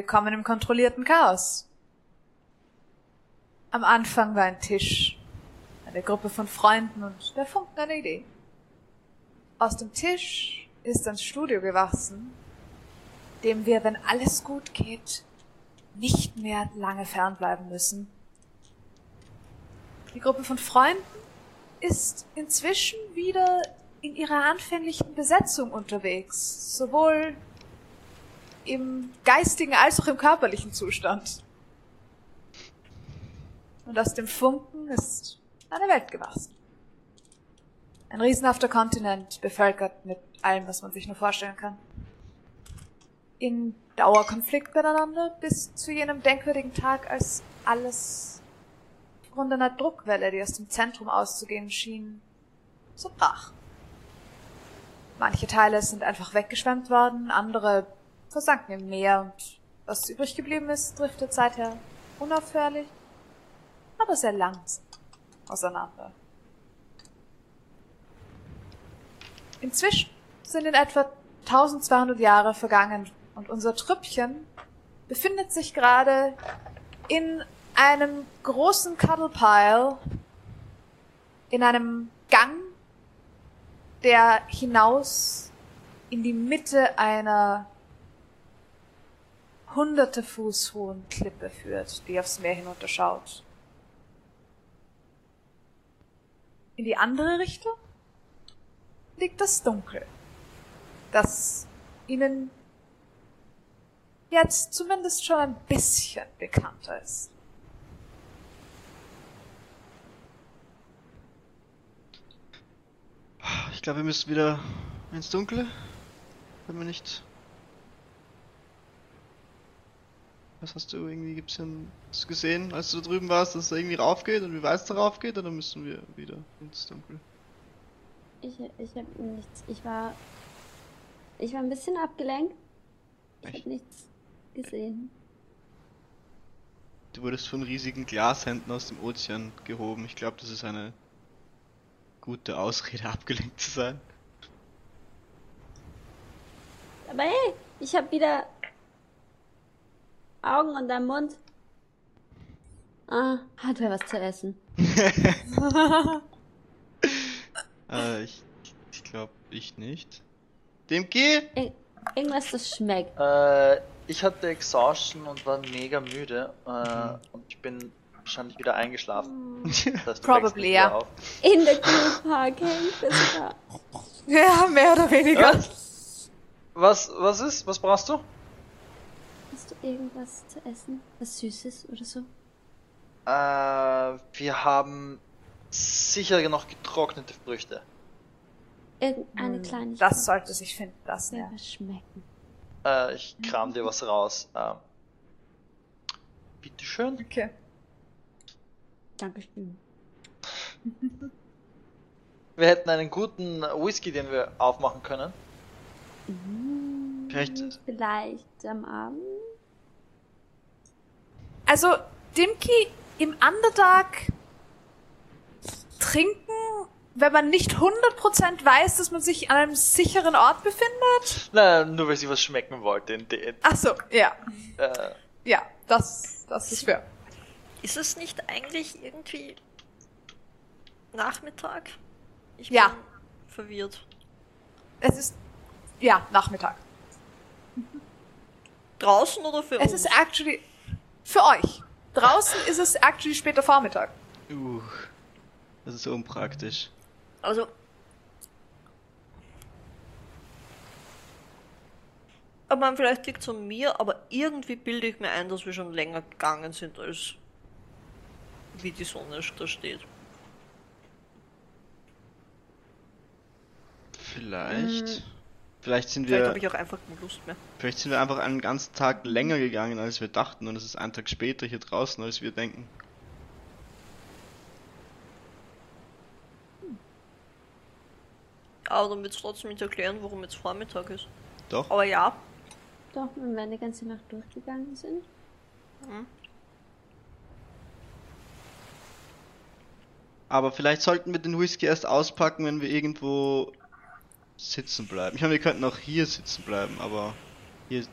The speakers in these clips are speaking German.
Willkommen im kontrollierten Chaos. Am Anfang war ein Tisch, eine Gruppe von Freunden und der Funken einer Idee. Aus dem Tisch ist ein Studio gewachsen, dem wir, wenn alles gut geht, nicht mehr lange fernbleiben müssen. Die Gruppe von Freunden ist inzwischen wieder in ihrer anfänglichen Besetzung unterwegs, sowohl im geistigen als auch im körperlichen Zustand. Und aus dem Funken ist eine Welt gewachsen. Ein riesenhafter Kontinent, bevölkert mit allem, was man sich nur vorstellen kann. In Dauerkonflikt miteinander bis zu jenem denkwürdigen Tag, als alles rund einer Druckwelle, die aus dem Zentrum auszugehen schien, so brach. Manche Teile sind einfach weggeschwemmt worden, andere versanken im Meer und was übrig geblieben ist, driftet seither unaufhörlich, aber sehr langsam auseinander. Inzwischen sind in etwa 1200 Jahre vergangen und unser Trüppchen befindet sich gerade in einem großen Cuddlepile, in einem Gang, der hinaus in die Mitte einer hunderte Fuß hohen Klippe führt, die aufs Meer hinunterschaut. In die andere Richtung liegt das Dunkel, das ihnen jetzt zumindest schon ein bisschen bekannter ist. Ich glaube, wir müssen wieder ins Dunkle, wenn wir nicht Was hast du irgendwie, gibt's ja hast du gesehen, als du da drüben warst, dass es irgendwie raufgeht und wie weiß da raufgeht, oder müssen wir wieder ins Dunkel? Ich, ich hab nichts, ich war, ich war ein bisschen abgelenkt. Ich Echt? hab nichts gesehen. Du wurdest von riesigen Glashänden aus dem Ozean gehoben. Ich glaube, das ist eine gute Ausrede, abgelenkt zu sein. Aber hey, ich habe wieder Augen und dein Mund. Ah, hat wer was zu essen? äh, ich ich glaube, ich nicht. Dem geh! Ir irgendwas, das schmeckt. Äh, ich hatte Exhaustion und war mega müde. Äh, mhm. Und ich bin wahrscheinlich wieder eingeschlafen. Das heißt, Probably, ja. Auf. In der Green Park hängt da. Ja, mehr oder weniger. Was, was ist? Was brauchst du? Hast du irgendwas zu essen? Was Süßes oder so? Äh, wir haben sicher noch getrocknete Früchte. Irgendeine hm, Kleinigkeit. Das sollte sich finden lassen, ja. schmecken. Äh, ich kram dir was raus. Ähm, bitteschön. Okay. Dankeschön. wir hätten einen guten Whisky, den wir aufmachen können. Mhm, vielleicht. Vielleicht am Abend. Also, Dimki im Underdark trinken, wenn man nicht 100% weiß, dass man sich an einem sicheren Ort befindet? Na, nur weil sie was schmecken wollte. In de Ach so, ja. Äh. Ja, das, das ist fair. Ist es nicht eigentlich irgendwie Nachmittag? Ich ja. bin verwirrt. Es ist, ja, Nachmittag. Draußen oder für es uns? Es ist actually, für euch. Draußen ist es actually später Vormittag. Uh, das ist so unpraktisch. Also. Aber man vielleicht liegt es an mir, aber irgendwie bilde ich mir ein, dass wir schon länger gegangen sind, als wie die Sonne da steht. Vielleicht. Hm. Vielleicht sind wir. Vielleicht habe ich auch einfach keine Lust mehr. Vielleicht sind wir einfach einen ganzen Tag länger gegangen, als wir dachten, und es ist ein Tag später hier draußen, als wir denken. Aber dann wird es trotzdem nicht erklären, warum jetzt Vormittag ist. Doch. Aber ja. Doch, wenn wir eine ganze Nacht durchgegangen sind. Mhm. Aber vielleicht sollten wir den Whisky erst auspacken, wenn wir irgendwo sitzen bleiben. Ich meine, wir könnten auch hier sitzen bleiben, aber hier. Äh,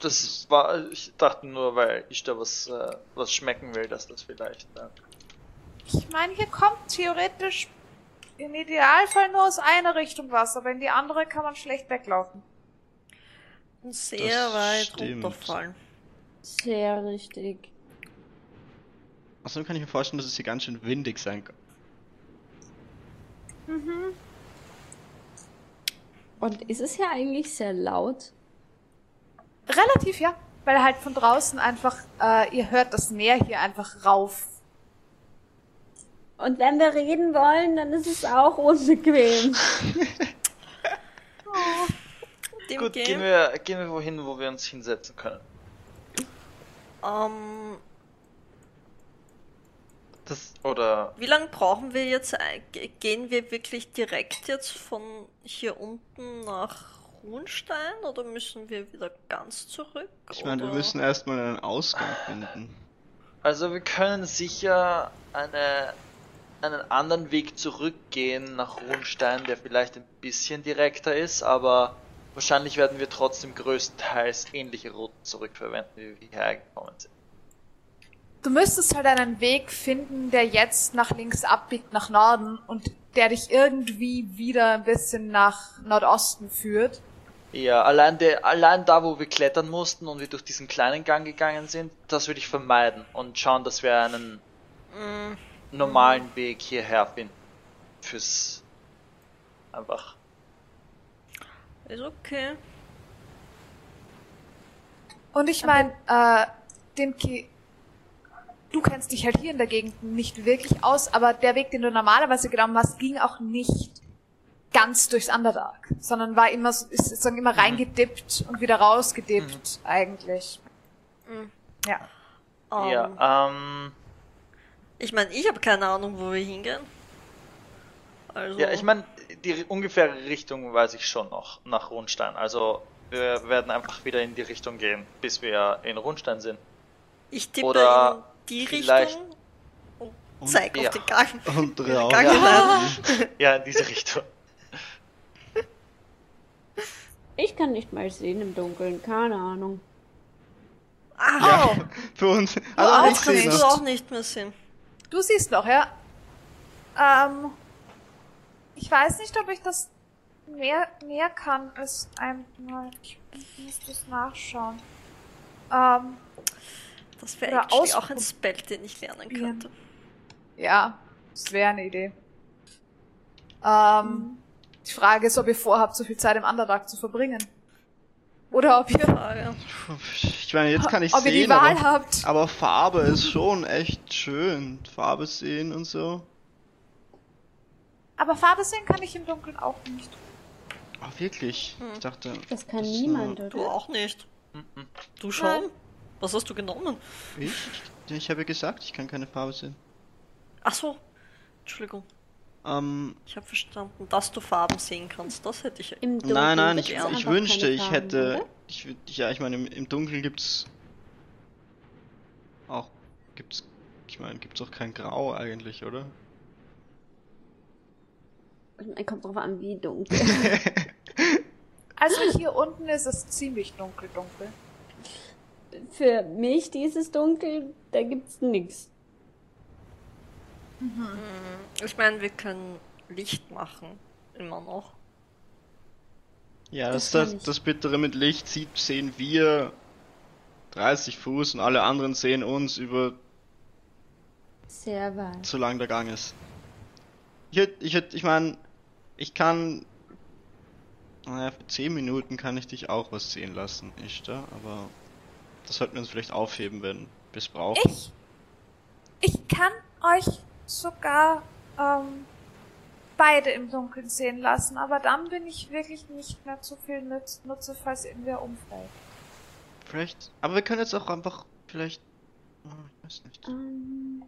das war, ich dachte nur, weil ich da was, äh, was schmecken will, dass das vielleicht. Äh, Ich meine, hier kommt theoretisch im Idealfall nur aus einer Richtung was, aber in die andere kann man schlecht weglaufen. Und sehr Das weit stimmt. runterfallen. Sehr richtig. Außerdem kann ich mir vorstellen, dass es hier ganz schön windig sein kann. Und ist es hier eigentlich sehr laut? Relativ, ja. Weil halt von draußen einfach, äh, ihr hört das Meer hier einfach rauf. Und wenn wir reden wollen, dann ist es auch unbequem. Dem gut, Game, gehen wir, gehen wir wohin, wo wir uns hinsetzen können. ähm, Das, oder, wie lange brauchen wir jetzt? ge- Gehen wir wirklich direkt jetzt von hier unten nach Runstein oder müssen wir wieder ganz zurück? Ich meine, wir müssen erstmal einen Ausgang finden. also wir können sicher eine, einen anderen Weg zurückgehen nach Runstein, der vielleicht ein bisschen direkter ist, aber wahrscheinlich werden wir trotzdem größtenteils ähnliche Routen zurückverwenden, wie wir hierher gekommen sind. Du müsstest halt einen Weg finden, der jetzt nach links abbiegt, nach Norden und der dich irgendwie wieder ein bisschen nach Nordosten führt. Ja, allein, der, allein da, wo wir klettern mussten und wir durch diesen kleinen Gang gegangen sind, das würde ich vermeiden und schauen, dass wir einen Mm, normalen Weg hierher finden. Fürs einfach. ist okay. Und ich meine, äh, Dimki, du kennst dich halt hier in der Gegend nicht wirklich aus, aber der Weg, den du normalerweise genommen hast, ging auch nicht ganz durchs Underdark, sondern war immer, so- ist sozusagen immer reingedippt und wieder rausgedippt, eigentlich. Mhm. Ja. Ähm, Ja, ähm, Ich meine, ich habe keine Ahnung, wo wir hingehen. Also, ja, ich meine, die ungefähre Richtung weiß ich schon noch, nach Rundstein. Also, wir werden einfach wieder in die Richtung gehen, bis wir in Rundstein sind. ich tippe oder in die vielleicht- Richtung und zeig ja. auf den Gang. Und Gang raus. hinein. Ja, in diese Richtung. Ich kann nicht mal sehen im Dunkeln, keine Ahnung. Ah, Oh, Für uns. auch Also ich kannst sehe du auch nicht mehr sehen. du siehst noch, ja? Ähm, ich weiß nicht, ob ich das mehr, mehr kann als einmal. Ich muss das nachschauen. Ähm, Das wäre actually auch ein. Spell, den ich lernen könnte. Ja, das wäre eine Idee. Ähm, die Frage ist, ob ihr vorhabt, so viel Zeit im Underdark zu verbringen. Oder ob ihr. Ich meine, jetzt kann ich ob ihr die sehen, Wahl aber, habt. aber Farbe ist schon echt schön. Farbe sehen und so. Aber Farbe sehen kann ich im Dunkeln auch nicht. Ach, wirklich? Hm. Ich dachte. Das kann niemand, nur- Du oder? auch nicht. Mhm. Du schon? Was hast du genommen? Ich? Ich habe ja gesagt, ich kann keine Farbe sehen. Ach so. Entschuldigung. Ähm, Ich habe verstanden, dass du Farben sehen kannst. Das hätte ich. Im Dunkeln nein, nein, ich, ich wünschte, ich Farben, hätte. Ich, ja, ich meine, im, im Dunkeln gibt's. Auch. Gibt's. Ich meine, gibt's auch kein Grau eigentlich, oder? Kommt drauf an, wie dunkel. Also hier unten ist es ziemlich dunkel, dunkel. Für mich dieses Dunkel, da gibt's nix. Ich meine, wir können Licht machen. Immer noch. Ja, das, Das das, ich. Bittere mit Licht sieht, sehen wir 30 Fuß und alle anderen sehen uns über Sehr weit. so lang der Gang ist. Ich hätt, ich hätt, ich meine, ich kann, naja, für 10 Minuten kann ich dich auch was sehen lassen, Ishtar, aber das sollten wir uns vielleicht aufheben, wenn wir es brauchen. Ich, ich kann euch sogar ähm, beide im Dunkeln sehen lassen, aber dann bin ich wirklich nicht mehr zu viel nütz, Nutze, falls irgendwer umfällt. Vielleicht, aber wir können jetzt auch einfach, vielleicht, ich weiß nicht. Ähm,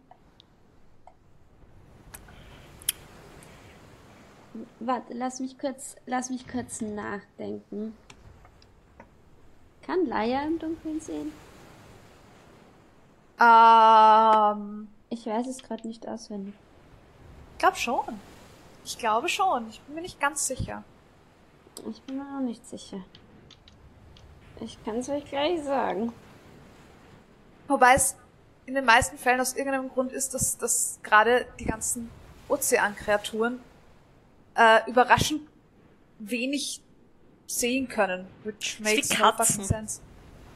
warte, lass mich kurz, lass mich kurz nachdenken. Kann Laia im Dunkeln sehen? Ähm, Ich weiß es gerade nicht auswendig. ich glaube schon. Ich glaube schon. Ich bin mir nicht ganz sicher. Ich bin mir noch nicht sicher. Ich kann es euch gleich sagen. Wobei es in den meisten Fällen aus irgendeinem Grund ist, dass, dass gerade die ganzen Ozeankreaturen äh, überraschend wenig sehen können, which wie makes no Katzen. fucking sense.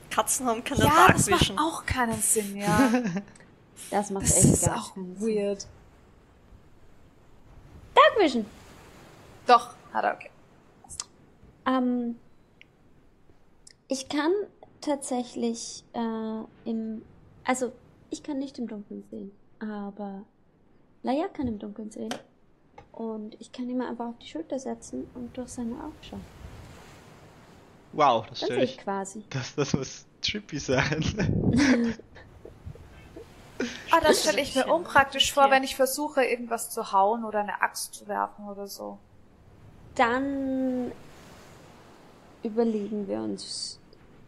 Katzen haben keine Ja, Dark das macht Vision. auch keinen Sinn, ja. Das macht Das echt ist gar auch keinen Sinn. weird. Dark Vision. Doch, hat er okay. Ähm, ich kann tatsächlich äh, im, also ich kann nicht im Dunkeln sehen, aber Laia kann im Dunkeln sehen. Und ich kann ihm einfach auf die Schulter setzen und durch seine Augen schauen. Wow, das Dann stelle ich quasi. Das, das muss trippy sein. Ah, das stelle ich mir unpraktisch vor, wenn ich versuche, irgendwas zu hauen oder eine Axt zu werfen oder so. Dann überlegen wir uns.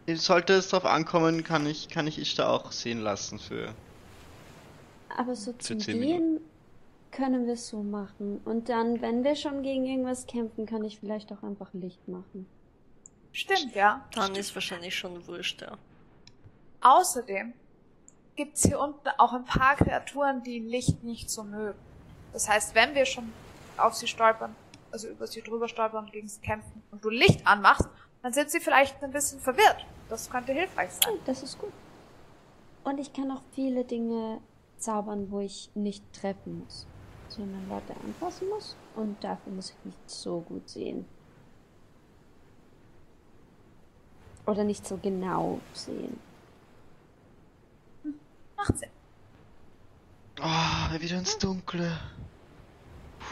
Sollte es drauf ankommen, kann ich, kann ich Ishtar auch sehen lassen für. Aber so zum zehn Gehen können wir es so machen. Und dann, wenn wir schon gegen irgendwas kämpfen, kann ich vielleicht auch einfach Licht machen. Stimmt, ja. Dann ist wahrscheinlich schon wurscht, ja. Außerdem gibt's hier unten auch ein paar Kreaturen, die Licht nicht so mögen. Das heißt, wenn wir schon auf sie stolpern, also über sie drüber stolpern und gegen sie kämpfen und du Licht anmachst, dann sind sie vielleicht ein bisschen verwirrt. Das könnte hilfreich sein. Das ist gut. Und ich kann auch viele Dinge zaubern, wo ich nicht treffen muss, sondern Leute anfassen muss. Und dafür muss ich nicht so gut sehen. Oder nicht so genau sehen. Macht Sinn. Oh, wieder ins Dunkle. Puh.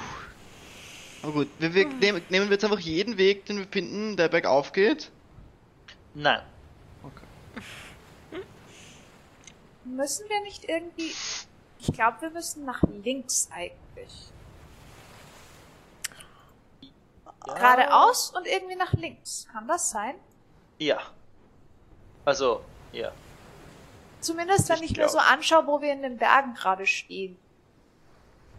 Aber gut, wir, wir nehmen, nehmen wir jetzt einfach jeden Weg, den wir finden, der bergauf geht. Nein. Okay. Müssen wir nicht irgendwie. Ich glaube, wir müssen nach links eigentlich. Ja. Geradeaus und irgendwie nach links. Kann das sein? Ja. Also, ja. Zumindest wenn Ich ich mir so anschaue, wo wir in den Bergen gerade stehen.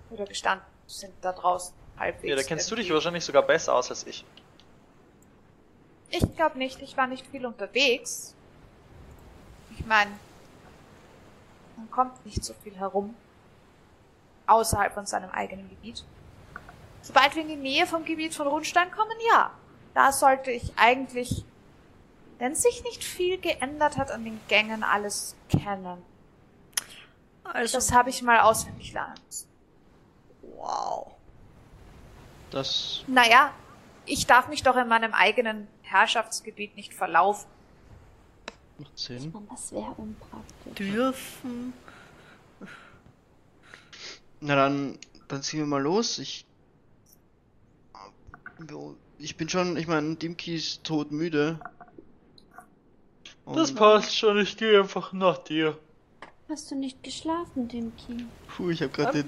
Oder gestanden sind da draußen halbwegs. Ja, da kennst du dich irgendwie. wahrscheinlich sogar besser aus als ich. Ich glaube nicht, ich war nicht viel unterwegs. Ich meine, man kommt nicht so viel herum. Außerhalb von seinem eigenen Gebiet. Sobald wir in die Nähe vom Gebiet von Rundstein kommen, ja. Da sollte ich eigentlich, wenn sich nicht viel geändert hat an den Gängen, alles kennen. Also, Das habe ich mal auswendig lernen müssen. wow. Das. Naja, ich darf mich doch in meinem eigenen Herrschaftsgebiet nicht verlaufen. Macht Sinn. Das wäre unpraktisch. Dürfen. Na dann, dann ziehen wir mal los. Ich. Ich bin schon, ich meine, Dimki ist todmüde. Das Und- passt schon, ich gehe einfach nach dir. Hast du nicht geschlafen, Dimki? Puh, ich habe gerade Ja.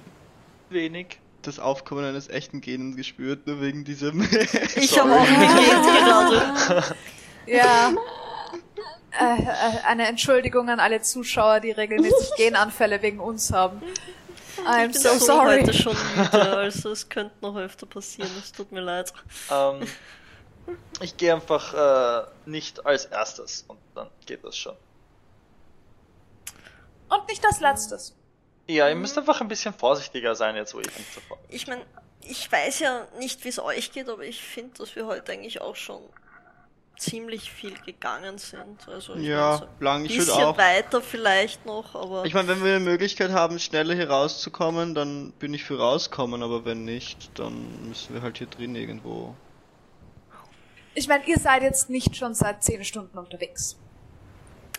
Wenig. das Aufkommen eines echten Genen gespürt, nur wegen diesem. Ich habe auch gegeben gerade. Ja. Äh, äh, eine Entschuldigung an alle Zuschauer, die regelmäßig Genanfälle wegen uns haben. I'm Ich bin so so sorry. heute schon müde, also es könnte noch öfter passieren, es tut mir leid. Ähm, ich gehe einfach äh, nicht als erstes und dann geht das schon. Und nicht das Letztes. Ja, ihr müsst einfach ein bisschen vorsichtiger sein jetzt, wo ich nicht sofort. Ich meine, ich weiß ja nicht, wie es euch geht, aber ich finde, dass wir heute eigentlich auch schon ziemlich viel gegangen sind. Also ich ja, mein, so lang. ein Ich würde bisschen auch. weiter vielleicht noch, aber Ich meine, wenn wir eine Möglichkeit haben, schneller hier rauszukommen, dann bin ich für rauskommen, aber wenn nicht, dann müssen wir halt hier drin irgendwo. Ich meine, ihr seid jetzt nicht schon seit zehn Stunden unterwegs.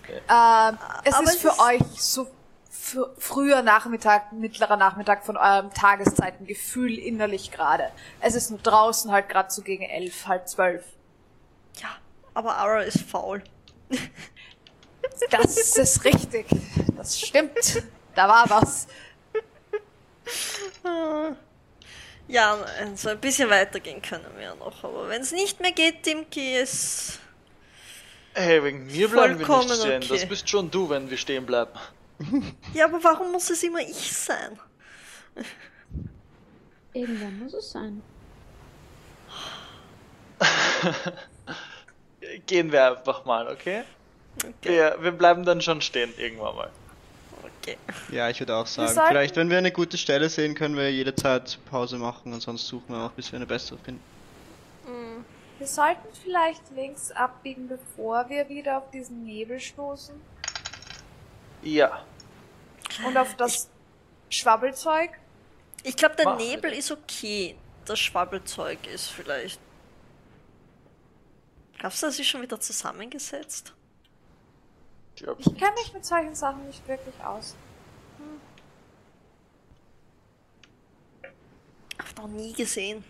Okay. Ähm, es Aber ist es für ist- euch so für früher Nachmittag, mittlerer Nachmittag von eurem Tageszeitengefühl innerlich gerade. Es ist nur draußen halt gerade so gegen elf, halb zwölf. ja, aber Ara ist faul. Das ist richtig. Das stimmt. Da war was. Ja, also ein bisschen weitergehen können wir ja noch, aber wenn es nicht mehr geht, Dimki, ist Hey, wegen mir bleiben wir Vollkommen nicht stehen. okay. Das bist schon du, wenn wir stehen bleiben. Ja, aber warum muss es immer ich sein? Irgendwann muss es sein. gehen wir einfach mal, okay? Okay. Wir, wir bleiben dann schon stehen irgendwann mal. Okay. Ja, ich würde auch sagen, sollten- vielleicht wenn wir eine gute Stelle sehen, können wir jederzeit Pause machen und sonst suchen wir auch, bis wir eine bessere finden. Hm. Wir sollten vielleicht links abbiegen, bevor wir wieder auf diesen Nebel stoßen. Ja. Und auf das Schwabbelzeug. Ich glaube, der wir Nebel das. ist okay. Das Schwabbelzeug ist vielleicht. Glaubst du, das ist schon wieder zusammengesetzt? Ich kenne mich mit solchen Sachen nicht wirklich aus. Hab noch nie gesehen.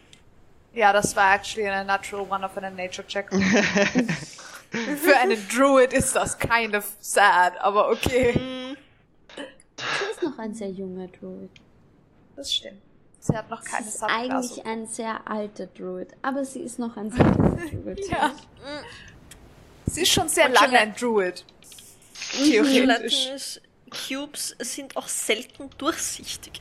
Ja, das war actually eine natural one auf einen Nature Check. Für einen Druid ist das kind of sad, aber okay. Hm. Sie ist noch ein sehr junger Druid. Das stimmt. Sie hat noch Sie keine ist Subklasse. eigentlich ein sehr alter Druid, aber sie ist noch ein sehr junger Druid. Ja. Sie ist schon sehr Und lange ein Druid. Theoretisch. Cubes sind auch selten durchsichtig.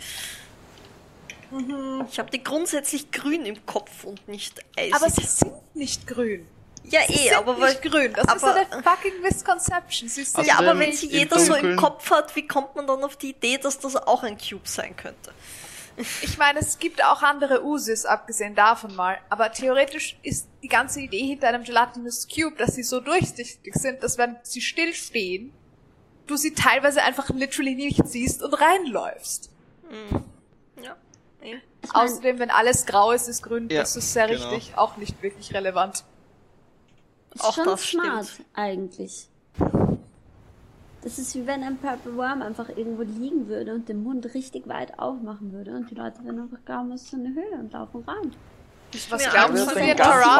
Mhm. Ich habe die grundsätzlich grün im Kopf und nicht eisig. Aber sie sind nicht grün. ja, Sie eh, sind aber weil, nicht grün. Das ist aber- eine fucking Misconception. Sie sind ja, aber Außerdem wenn sie im jeder so im Dunkeln- Kopf hat, wie kommt man dann auf die Idee, dass das auch ein Cube sein könnte? Ich meine, es gibt auch andere Usis, abgesehen davon mal. Aber theoretisch ist die ganze Idee hinter einem Gelatinous Cube, dass sie so durchsichtig sind, dass wenn sie stillstehen, du sie teilweise einfach literally nicht siehst und reinläufst. Hm. Ja. Ich mein, Außerdem, wenn alles grau ist, ist grün, Ja, das ist sehr genau. richtig, auch nicht wirklich relevant. ist auch schon das smart, stimmt. eigentlich. Das ist wie wenn ein Purple Worm einfach irgendwo liegen würde und den Mund richtig weit aufmachen würde und die Leute werden einfach es ist so eine Höhle und laufen rein. Was mir glauben Angst Sie, vor wie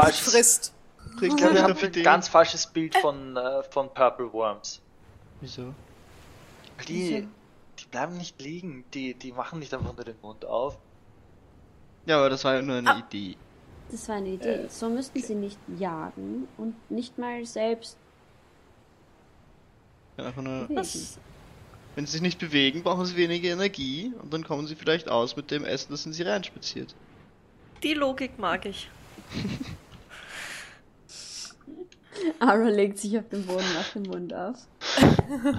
falsches- frisst? Ich glaube, wir haben ein Ideen? ganz falsches Bild von, äh, von Purple Worms. Wieso? Die, Wieso? die bleiben nicht liegen, die, die machen nicht einfach nur den Mund auf. Ja, aber das war ja nur eine Ah. Idee. Das war eine Idee. So müssten sie nicht jagen und nicht mal selbst Einfach nur. Das, wenn sie sich nicht bewegen, brauchen sie weniger Energie und dann kommen sie vielleicht aus mit dem Essen, das in sie reinspaziert. die Logik mag ich. Ara legt sich auf den Boden nach dem Mund auf.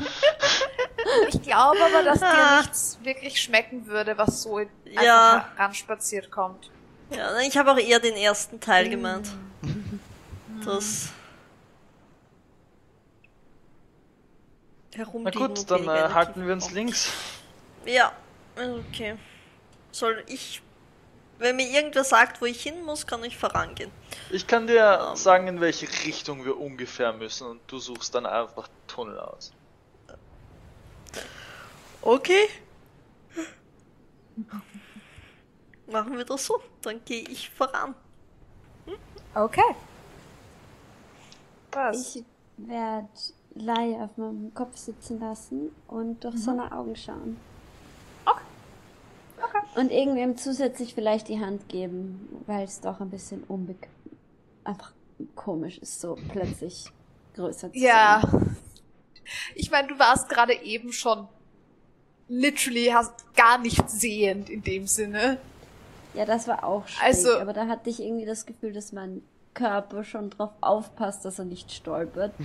Ich glaube aber, dass dir nichts wirklich schmecken würde, was so Ja. ranspaziert kommt. Ja, ich habe auch eher den ersten Teil gemeint. Das. Na Herumliegen gut, dann äh, halten wir uns links. Ja, okay. Soll ich. Wenn mir irgendwer sagt, wo ich hin muss, kann ich vorangehen. Ich kann dir Ähm. sagen, in welche Richtung wir ungefähr müssen und du suchst dann einfach Tunnel aus. Okay. Machen wir das so. Dann gehe ich voran. Okay. Was? Ich werde Lai auf meinem Kopf sitzen lassen und durch seine Augen schauen. Okay. Okay. Und irgendwem zusätzlich vielleicht die Hand geben, weil es doch ein bisschen unbequem, einfach komisch ist, so plötzlich größer zu Ja. sein. Ich meine, du warst gerade eben schon literally hast gar nicht sehend in dem Sinne. Ja, das war auch schräg, Also- aber da hatte ich irgendwie das Gefühl, dass mein Körper schon drauf aufpasst, dass er nicht stolpert.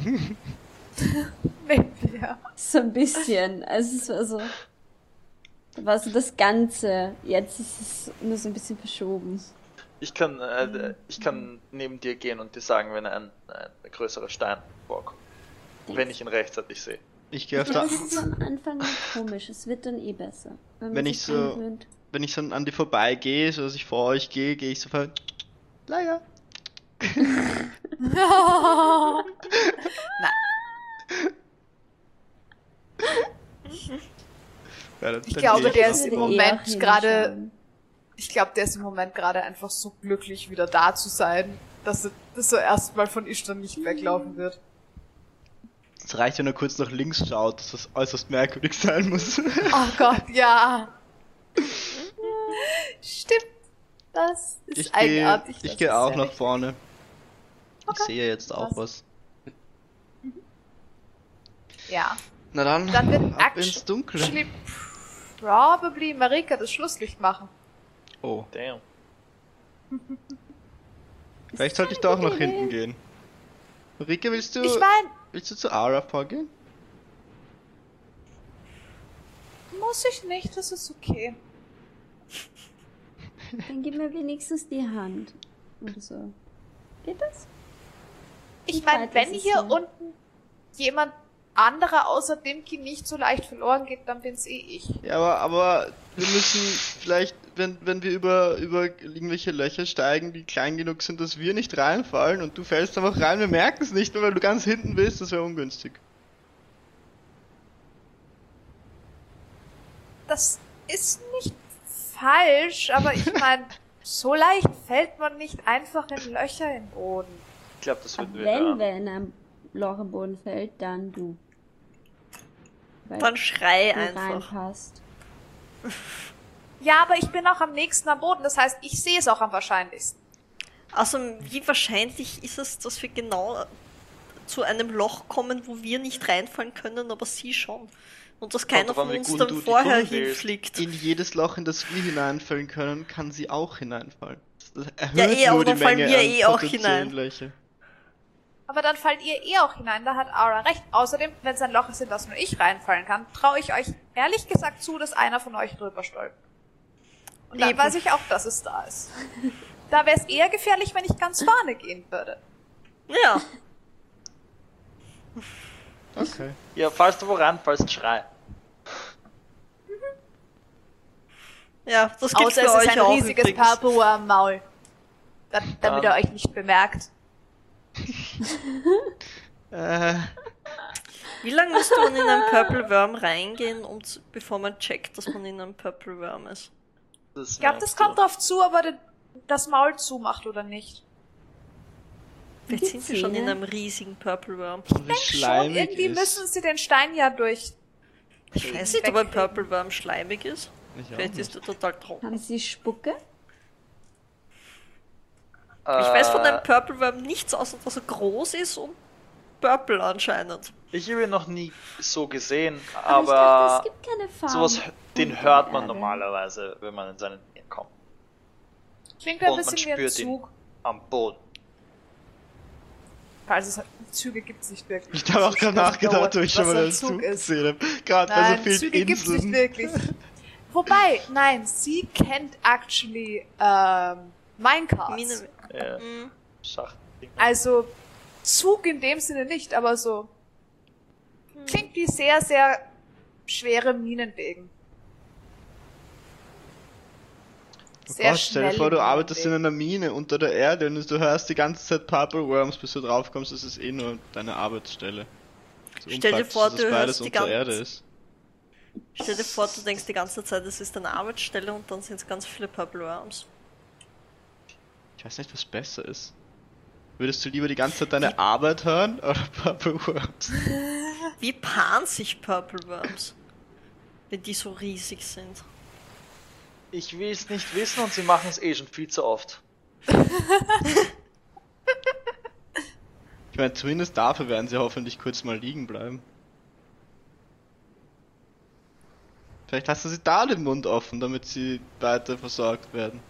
Ja. So ein bisschen. Also es war so. Da war so das Ganze. Jetzt ist es nur so ein bisschen verschoben. Ich kann, äh, ich kann neben dir gehen und dir sagen, wenn ein, ein größerer Stein vorkommt. Wenn ich ihn rechtzeitig sehe. Ich gehe auf Ja, es ist am Anfang komisch. Es wird dann eh besser. Wenn sich ich so- angewöhnt. wenn ich so an die vorbeigehe, so dass ich vor euch gehe, gehe ich sofort. Leier. Ja, dann- Ich glaube, gehe der ist im Moment gerade-. Ich glaube, der ist im Moment gerade einfach so glücklich, wieder da zu sein, dass er, dass er erstmal von Ishtan nicht weglaufen wird. Es reicht, wenn er kurz nach links schaut, dass das äußerst merkwürdig sein muss. Oh Gott, ja. Stimmt. Das ist Ich eigenartig. ich das gehe auch nach vorne. Okay. Ich sehe jetzt auch Was? was. Ja. Na dann, Dann wird ab ins Action- Dunkle. Actually, probably Marika das Schlusslicht machen. Oh, Damn. vielleicht sollte ich da auch nach hinten gehen. Rike, willst du, Ich meine, willst du zu Ara vorgehen? muss ich nicht, das ist okay. Dann gib mir wenigstens die Hand. Oder so. Geht das? Ich meine, wenn hier? unten jemand anderer außer Dimki nicht so leicht verloren geht, dann bin's eh ich. Ja, aber, aber wir müssen vielleicht, wenn, wenn wir über, über irgendwelche Löcher steigen, die klein genug sind, dass wir nicht reinfallen und du fällst einfach rein, wir merken es nicht, nur weil du ganz hinten bist, das wäre ungünstig. Das ist nicht falsch, aber ich meine, so leicht fällt man nicht einfach in Löcher im Boden. Ich glaube, das würden wir wenn wer in ein Loch im Boden fällt, dann du. Dann schrei einfach. reinpasst. Ja, aber ich bin auch am nächsten am Boden, das heißt, ich sehe es auch am wahrscheinlichsten. Also, wie wahrscheinlich ist es, dass wir genau zu einem Loch kommen, wo wir nicht reinfallen können, aber sie schon? Und dass keiner von uns dann du vorher hinfliegt. In jedes Loch, in das wir hineinfallen können, kann sie auch hineinfallen. Das erhöht Ja, eh, nur aber die dann fallen Menge wir eh auch hinein. Löcher. Aber dann fallt ihr eh auch hinein, da hat Aura recht. Außerdem, wenn es ein Loch ist, in das nur ich reinfallen kann, traue ich euch ehrlich gesagt zu, dass einer von euch drüber stolpert. Und dann Eben. weiß ich auch, dass es da ist. Da wäre es eher gefährlich, wenn ich ganz vorne gehen würde. Ja, Okay. Ja, falls du wo reinfallst, schrei. ja, das gilt Außer für es ist euch ein auch riesiges übrigens. Purple am Maul. Da, damit Ja. er euch nicht bemerkt. Äh, Wie lange musst du in einen Purple Worm reingehen, um zu, bevor man checkt, dass man in einem Purple Worm ist? Das Ich glaube, das kommt drauf zu, ob er das Maul zumacht oder nicht. Vielleicht sind wir schon in einem riesigen Purple Worm. wie Schon schleimig irgendwie ist. müssen sie den Stein ja durch. Ich weiß nicht, ob ein Purple Worm schleimig ist. Ich Vielleicht ist er total trocken. Haben sie Spucke? Ich weiß von Äh, einem Purple Worm nichts, außer dass er groß ist und Purple anscheinend. Ich habe ihn noch nie so gesehen, Aber, ich dachte, aber es gibt keine Farben. sowas, den hört man normalerweise, wenn man in seine Nähe kommt. Klingt ein Und man bisschen wie ein spürt ihn. Zug. Am Boden. Es Züge gibt's nicht wirklich. Ich habe auch gerade nachgedacht, wo ich schon mal ein einen Zug Zug gesehen habe. Gerade bei Nein, so vielen Züge gibt's nicht Inseln. wirklich. Wobei, nein, sie kennt actually ähm, Minecarts. Ja, Mhm. Schacht. Also Zug in dem Sinne nicht, aber so klingt wie sehr, sehr schwere Minenwegen. Oh Sehr Gott, stell dir vor, du arbeitest in einer Mine unter der Erde und du hörst die ganze Zeit Purple Worms, bis du draufkommst, das ist eh nur deine Arbeitsstelle. So Stell dir vor, das du beides hörst die unter ganze- Erde ist. Stell dir vor, du denkst die ganze Zeit, es ist eine Arbeitsstelle und dann sind es ganz viele Purple Worms. Ich weiß nicht, was besser ist. Würdest du lieber die ganze Zeit deine Arbeit hören oder Purple Worms? Wie paaren sich Purple Worms? Wenn die so riesig sind. Ich will es nicht wissen und sie machen es eh schon viel zu oft. Ich meine, zumindest dafür werden sie hoffentlich kurz mal liegen bleiben. Vielleicht lassen sie da den Mund offen, damit sie weiter versorgt werden.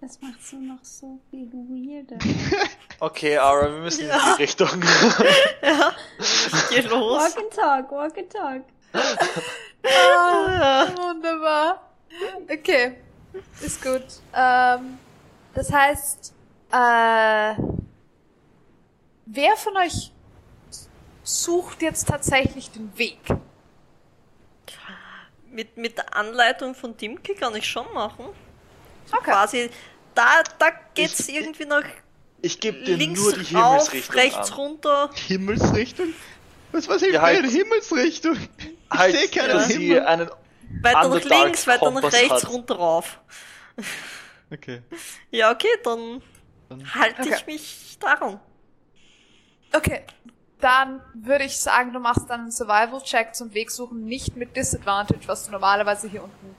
Das macht so noch so viel weirder. Okay, Ara, wir müssen in die Richtung. Geh los. walk and talk, walk and talk. Ah, wunderbar. Okay, ist gut. Ähm, das heißt, äh, wer von euch sucht jetzt tatsächlich den Weg? Mit, mit der Anleitung von Dimke kann ich schon machen. Okay. Quasi, da, da geht's Ich- irgendwie nach Ich gebe dir links nur die rauf, Himmelsrichtung rechts an. runter. Himmelsrichtung? Was, was hilft Ja, halt- Himmelsrichtung? Ich Halt, sehe keinen Himmel. einen Weiter nach links, weiter nach rechts, hat. runter rauf. Okay. Ja, okay, dann Dann- halte Okay. ich mich daran. Okay, dann würde ich sagen, du machst dann einen Survival-Check zum Weg suchen, nicht mit Disadvantage, was du normalerweise hier unten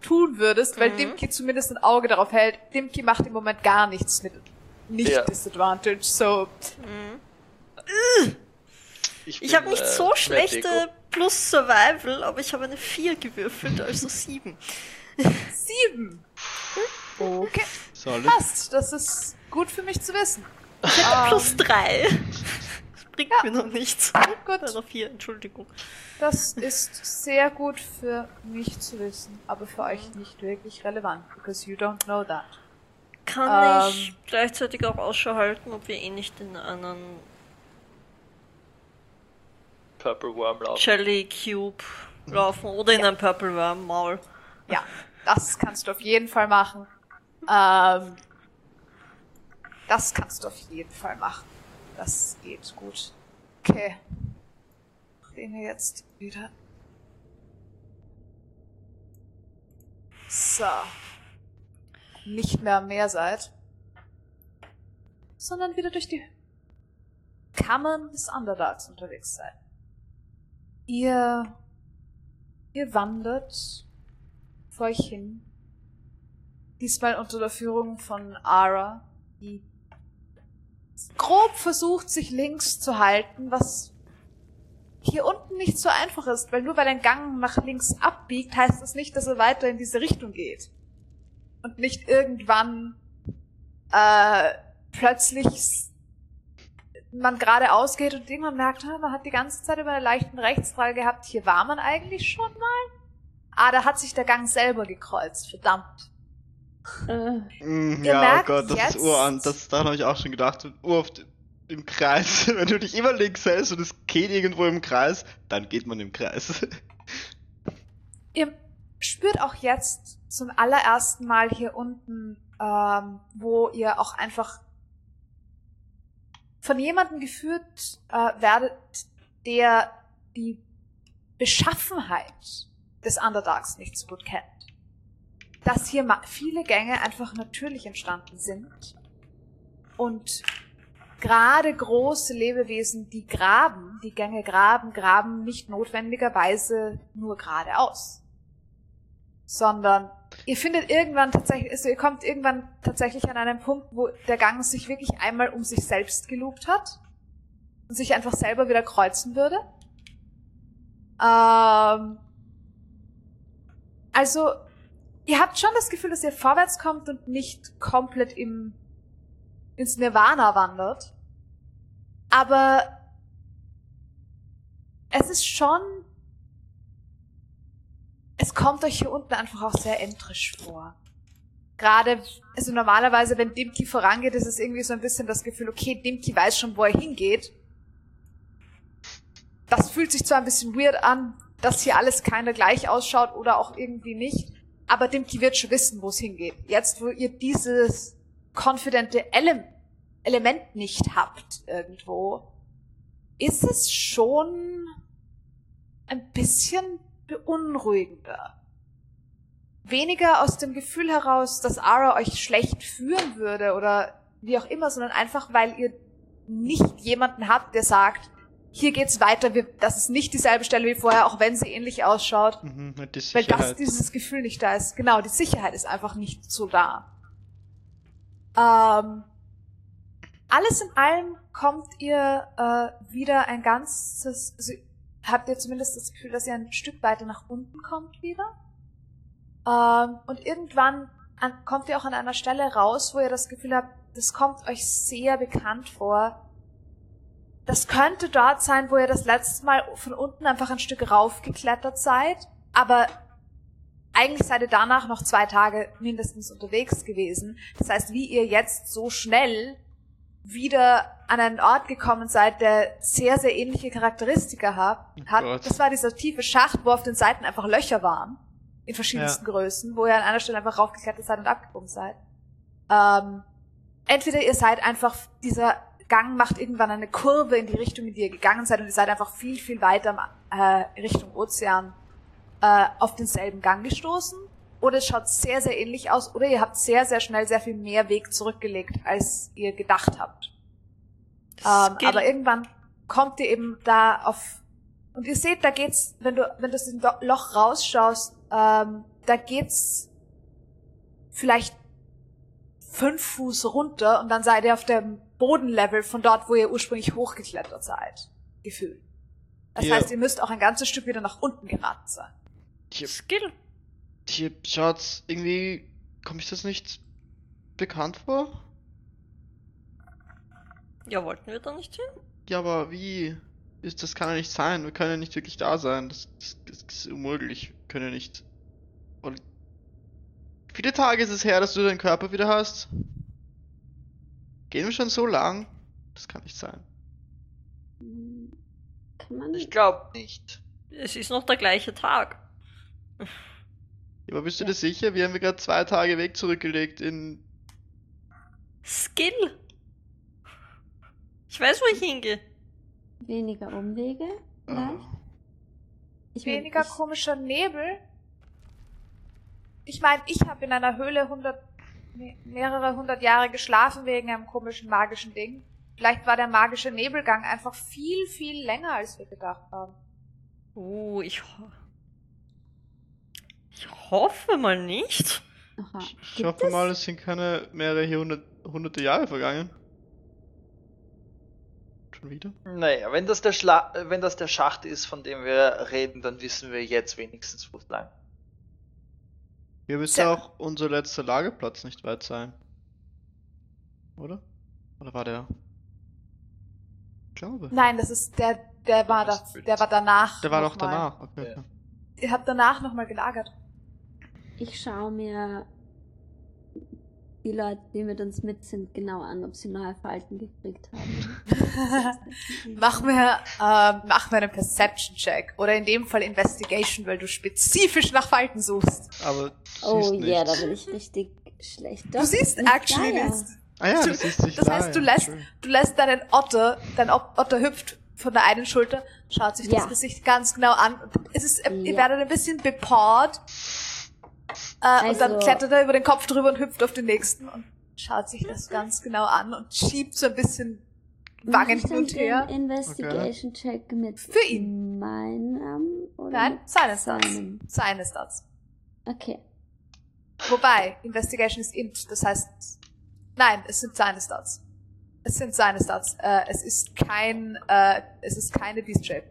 tun würdest, weil mhm. Dimki zumindest ein Auge darauf hält. Dimki macht im Moment gar nichts mit nicht ja. disadvantaged, so. Mhm. Ich, ich habe nicht äh, so äh, schlechte plus Survival, aber ich habe eine 4 gewürfelt, also 7. 7? Hm? Okay. Solid. Passt, das ist gut für mich zu wissen. Ich hätte ah. plus 3 bringt ja. mir noch nichts. Oh Gott. Also vier, Entschuldigung. Das ist sehr gut für mich zu wissen, aber für euch nicht wirklich relevant, because you don't know that. Kann ähm, ich gleichzeitig auch Ausschau halten, ob wir eh nicht in einen Purple Worm laufen. Jelly Cube laufen oder in ja. ein Purple Worm Maul. Ja, das kannst du auf jeden Fall machen. Ähm, das kannst du auf jeden Fall machen. Das geht gut. Okay. Sehen wir jetzt wieder. So. Nicht mehr am Meer seid. Sondern wieder durch die Kammern des Underdarks unterwegs seid. Ihr, ihr wandert vor euch hin. Diesmal unter der Führung von Ara, die grob versucht, sich links zu halten, was hier unten nicht so einfach ist, weil nur weil ein Gang nach links abbiegt, heißt das nicht, dass er weiter in diese Richtung geht. Und nicht irgendwann äh, plötzlich man geradeaus geht und irgendwann merkt, man hat die ganze Zeit über einen leichten Rechtsdrall gehabt, hier war man eigentlich schon mal. Ah, da hat sich der Gang selber gekreuzt, verdammt. Äh, Mm, ja, oh Gott, das jetzt- ist urant. Das, daran habe ich auch schon gedacht. Uroft im Kreis. Wenn du dich immer links hältst und es geht irgendwo im Kreis, dann geht man im Kreis. Ihr spürt auch jetzt zum allerersten Mal hier unten, ähm, wo ihr auch einfach von jemandem geführt äh, werdet, der die Beschaffenheit des Underdarks nicht so gut kennt. Dass hier viele Gänge einfach natürlich entstanden sind und gerade große Lebewesen, die graben, die Gänge graben, graben nicht notwendigerweise nur geradeaus, sondern ihr findet irgendwann tatsächlich, also ihr kommt irgendwann tatsächlich an einen Punkt, wo der Gang sich wirklich einmal um sich selbst geloopt hat und sich einfach selber wieder kreuzen würde. Ähm, also, ihr habt schon das Gefühl, dass ihr vorwärts kommt und nicht komplett im, ins Nirvana wandert. Aber es ist schon, es kommt euch hier unten einfach auch sehr entrisch vor. Gerade, also normalerweise, wenn Dimki vorangeht, ist es irgendwie so ein bisschen das Gefühl, okay, Dimki weiß schon, wo er hingeht. Das fühlt sich zwar ein bisschen weird an, dass hier alles keiner gleich ausschaut oder auch irgendwie nicht, aber Dimki wird schon wissen, wo es hingeht. Jetzt, wo ihr dieses konfidente Ele Element nicht habt irgendwo, ist es schon ein bisschen beunruhigender. Weniger aus dem Gefühl heraus, dass Ara euch schlecht führen würde oder wie auch immer, sondern einfach, weil ihr nicht jemanden habt, der sagt, hier geht's weiter, wir, das ist nicht dieselbe Stelle wie vorher, auch wenn sie ähnlich ausschaut. Mhm, Weil das, dieses Gefühl nicht da ist. Genau, die Sicherheit ist einfach nicht so da. Ähm, alles in allem kommt ihr äh, wieder ein ganzes, also habt ihr zumindest das Gefühl, dass ihr ein Stück weiter nach unten kommt wieder. Ähm, und irgendwann an, kommt ihr auch an einer Stelle raus, wo ihr das Gefühl habt, das kommt euch sehr bekannt vor. Das könnte dort sein, wo ihr das letzte Mal von unten einfach ein Stück raufgeklettert seid, aber eigentlich seid ihr danach noch zwei Tage mindestens unterwegs gewesen. Das heißt, wie ihr jetzt so schnell wieder an einen Ort gekommen seid, der sehr, sehr ähnliche Charakteristika hat, Gott. das war dieser tiefe Schacht, wo auf den Seiten einfach Löcher waren, in verschiedensten Größen, wo ihr an einer Stelle einfach raufgeklettert seid und abgebogen seid. Ähm, entweder ihr seid einfach, dieser Gang macht irgendwann eine Kurve in die Richtung, in die ihr gegangen seid und ihr seid einfach viel, viel weiter äh, Richtung Ozean äh, auf denselben Gang gestoßen. Oder es schaut sehr, sehr ähnlich aus. Oder ihr habt sehr, sehr schnell sehr viel mehr Weg zurückgelegt, als ihr gedacht habt. Ähm, aber irgendwann kommt ihr eben da auf und ihr seht, da geht's, wenn du wenn du aus dem Loch rausschaust, ähm, da geht's vielleicht fünf Fuß runter und dann seid ihr auf dem Bodenlevel von dort, wo ihr ursprünglich hochgeklettert seid, gefühlt. Das Ja. heißt, ihr müsst auch ein ganzes Stück wieder nach unten geraten sein. Hier, Skill. hier schaut's irgendwie. Kommt ich das nicht bekannt vor? Ja, wollten wir da nicht hin? Ja, aber wie? Ist, das kann ja nicht sein. Wir können ja nicht wirklich da sein. Das, das, das ist unmöglich. Wir können ja nicht. Und wie viele Tage ist es her, dass du deinen Körper wieder hast? Gehen wir schon so lang? Das kann nicht sein. Kann man. Ich glaube nicht. Es ist noch der gleiche Tag. Ja, aber bist du Ja. dir sicher? Wir haben gerade zwei Tage Weg zurückgelegt in. Skill. Ich weiß, wo ich hingehe. Weniger Umwege? Vielleicht? Oh. Ich mein, Weniger ich, komischer Nebel. Ich meine, ich habe in einer Höhle hundert, me- mehrere hundert Jahre geschlafen wegen einem komischen magischen Ding. Vielleicht war der magische Nebelgang einfach viel, viel länger, als wir gedacht haben. Uh, ich. ho- Ich hoffe mal nicht. Aha. Ich, hoffe es- mal, es sind keine mehrere hundert, hunderte Jahre vergangen. Schon wieder? Naja, wenn das, der Schla wenn das der Schacht ist, von dem wir reden, dann wissen wir jetzt wenigstens, wo es lang. Hier müsste auch unser letzter Lagerplatz nicht weit sein. Oder? Oder war der? Ich glaube. Nein, das ist der, der war da, Das der war danach. Der war mal. danach. Okay. Ja. Ihr habt danach nochmal gelagert. Ich schaue mir die Leute, die mit uns mit sind, genau an, ob sie neue Falten gekriegt haben. Mach mir, ähm, mach mir einen Perception-Check. Oder in dem Fall Investigation, weil du spezifisch nach Falten suchst. Aber du Oh siehst ja, nichts. da bin ich richtig schlecht. Du Doch, siehst ein actually nichts. Ah ja, Du- das siehst sich das da, heißt, du ja, lässt-. Du lässt deinen Otter, dein Ot- Otter hüpft von der einen Schulter, schaut sich Ja. das Gesicht ganz genau an. Es ist, äh, ihr Ja. werdet ein bisschen bepawed. Äh, und dann Also- klettert er über den Kopf drüber und hüpft auf den nächsten und schaut sich das ganz genau an und schiebt so ein bisschen Wangen hin und her. den Investigation-Check mit Für ihn. meinem oder Nein, seine Stats. Seine Stats. Okay. Wobei, Investigation ist int, das heißt, nein, es sind seine Stats. Es sind seine Stats. Äh, es ist kein, äh, es ist keine Beast Shape.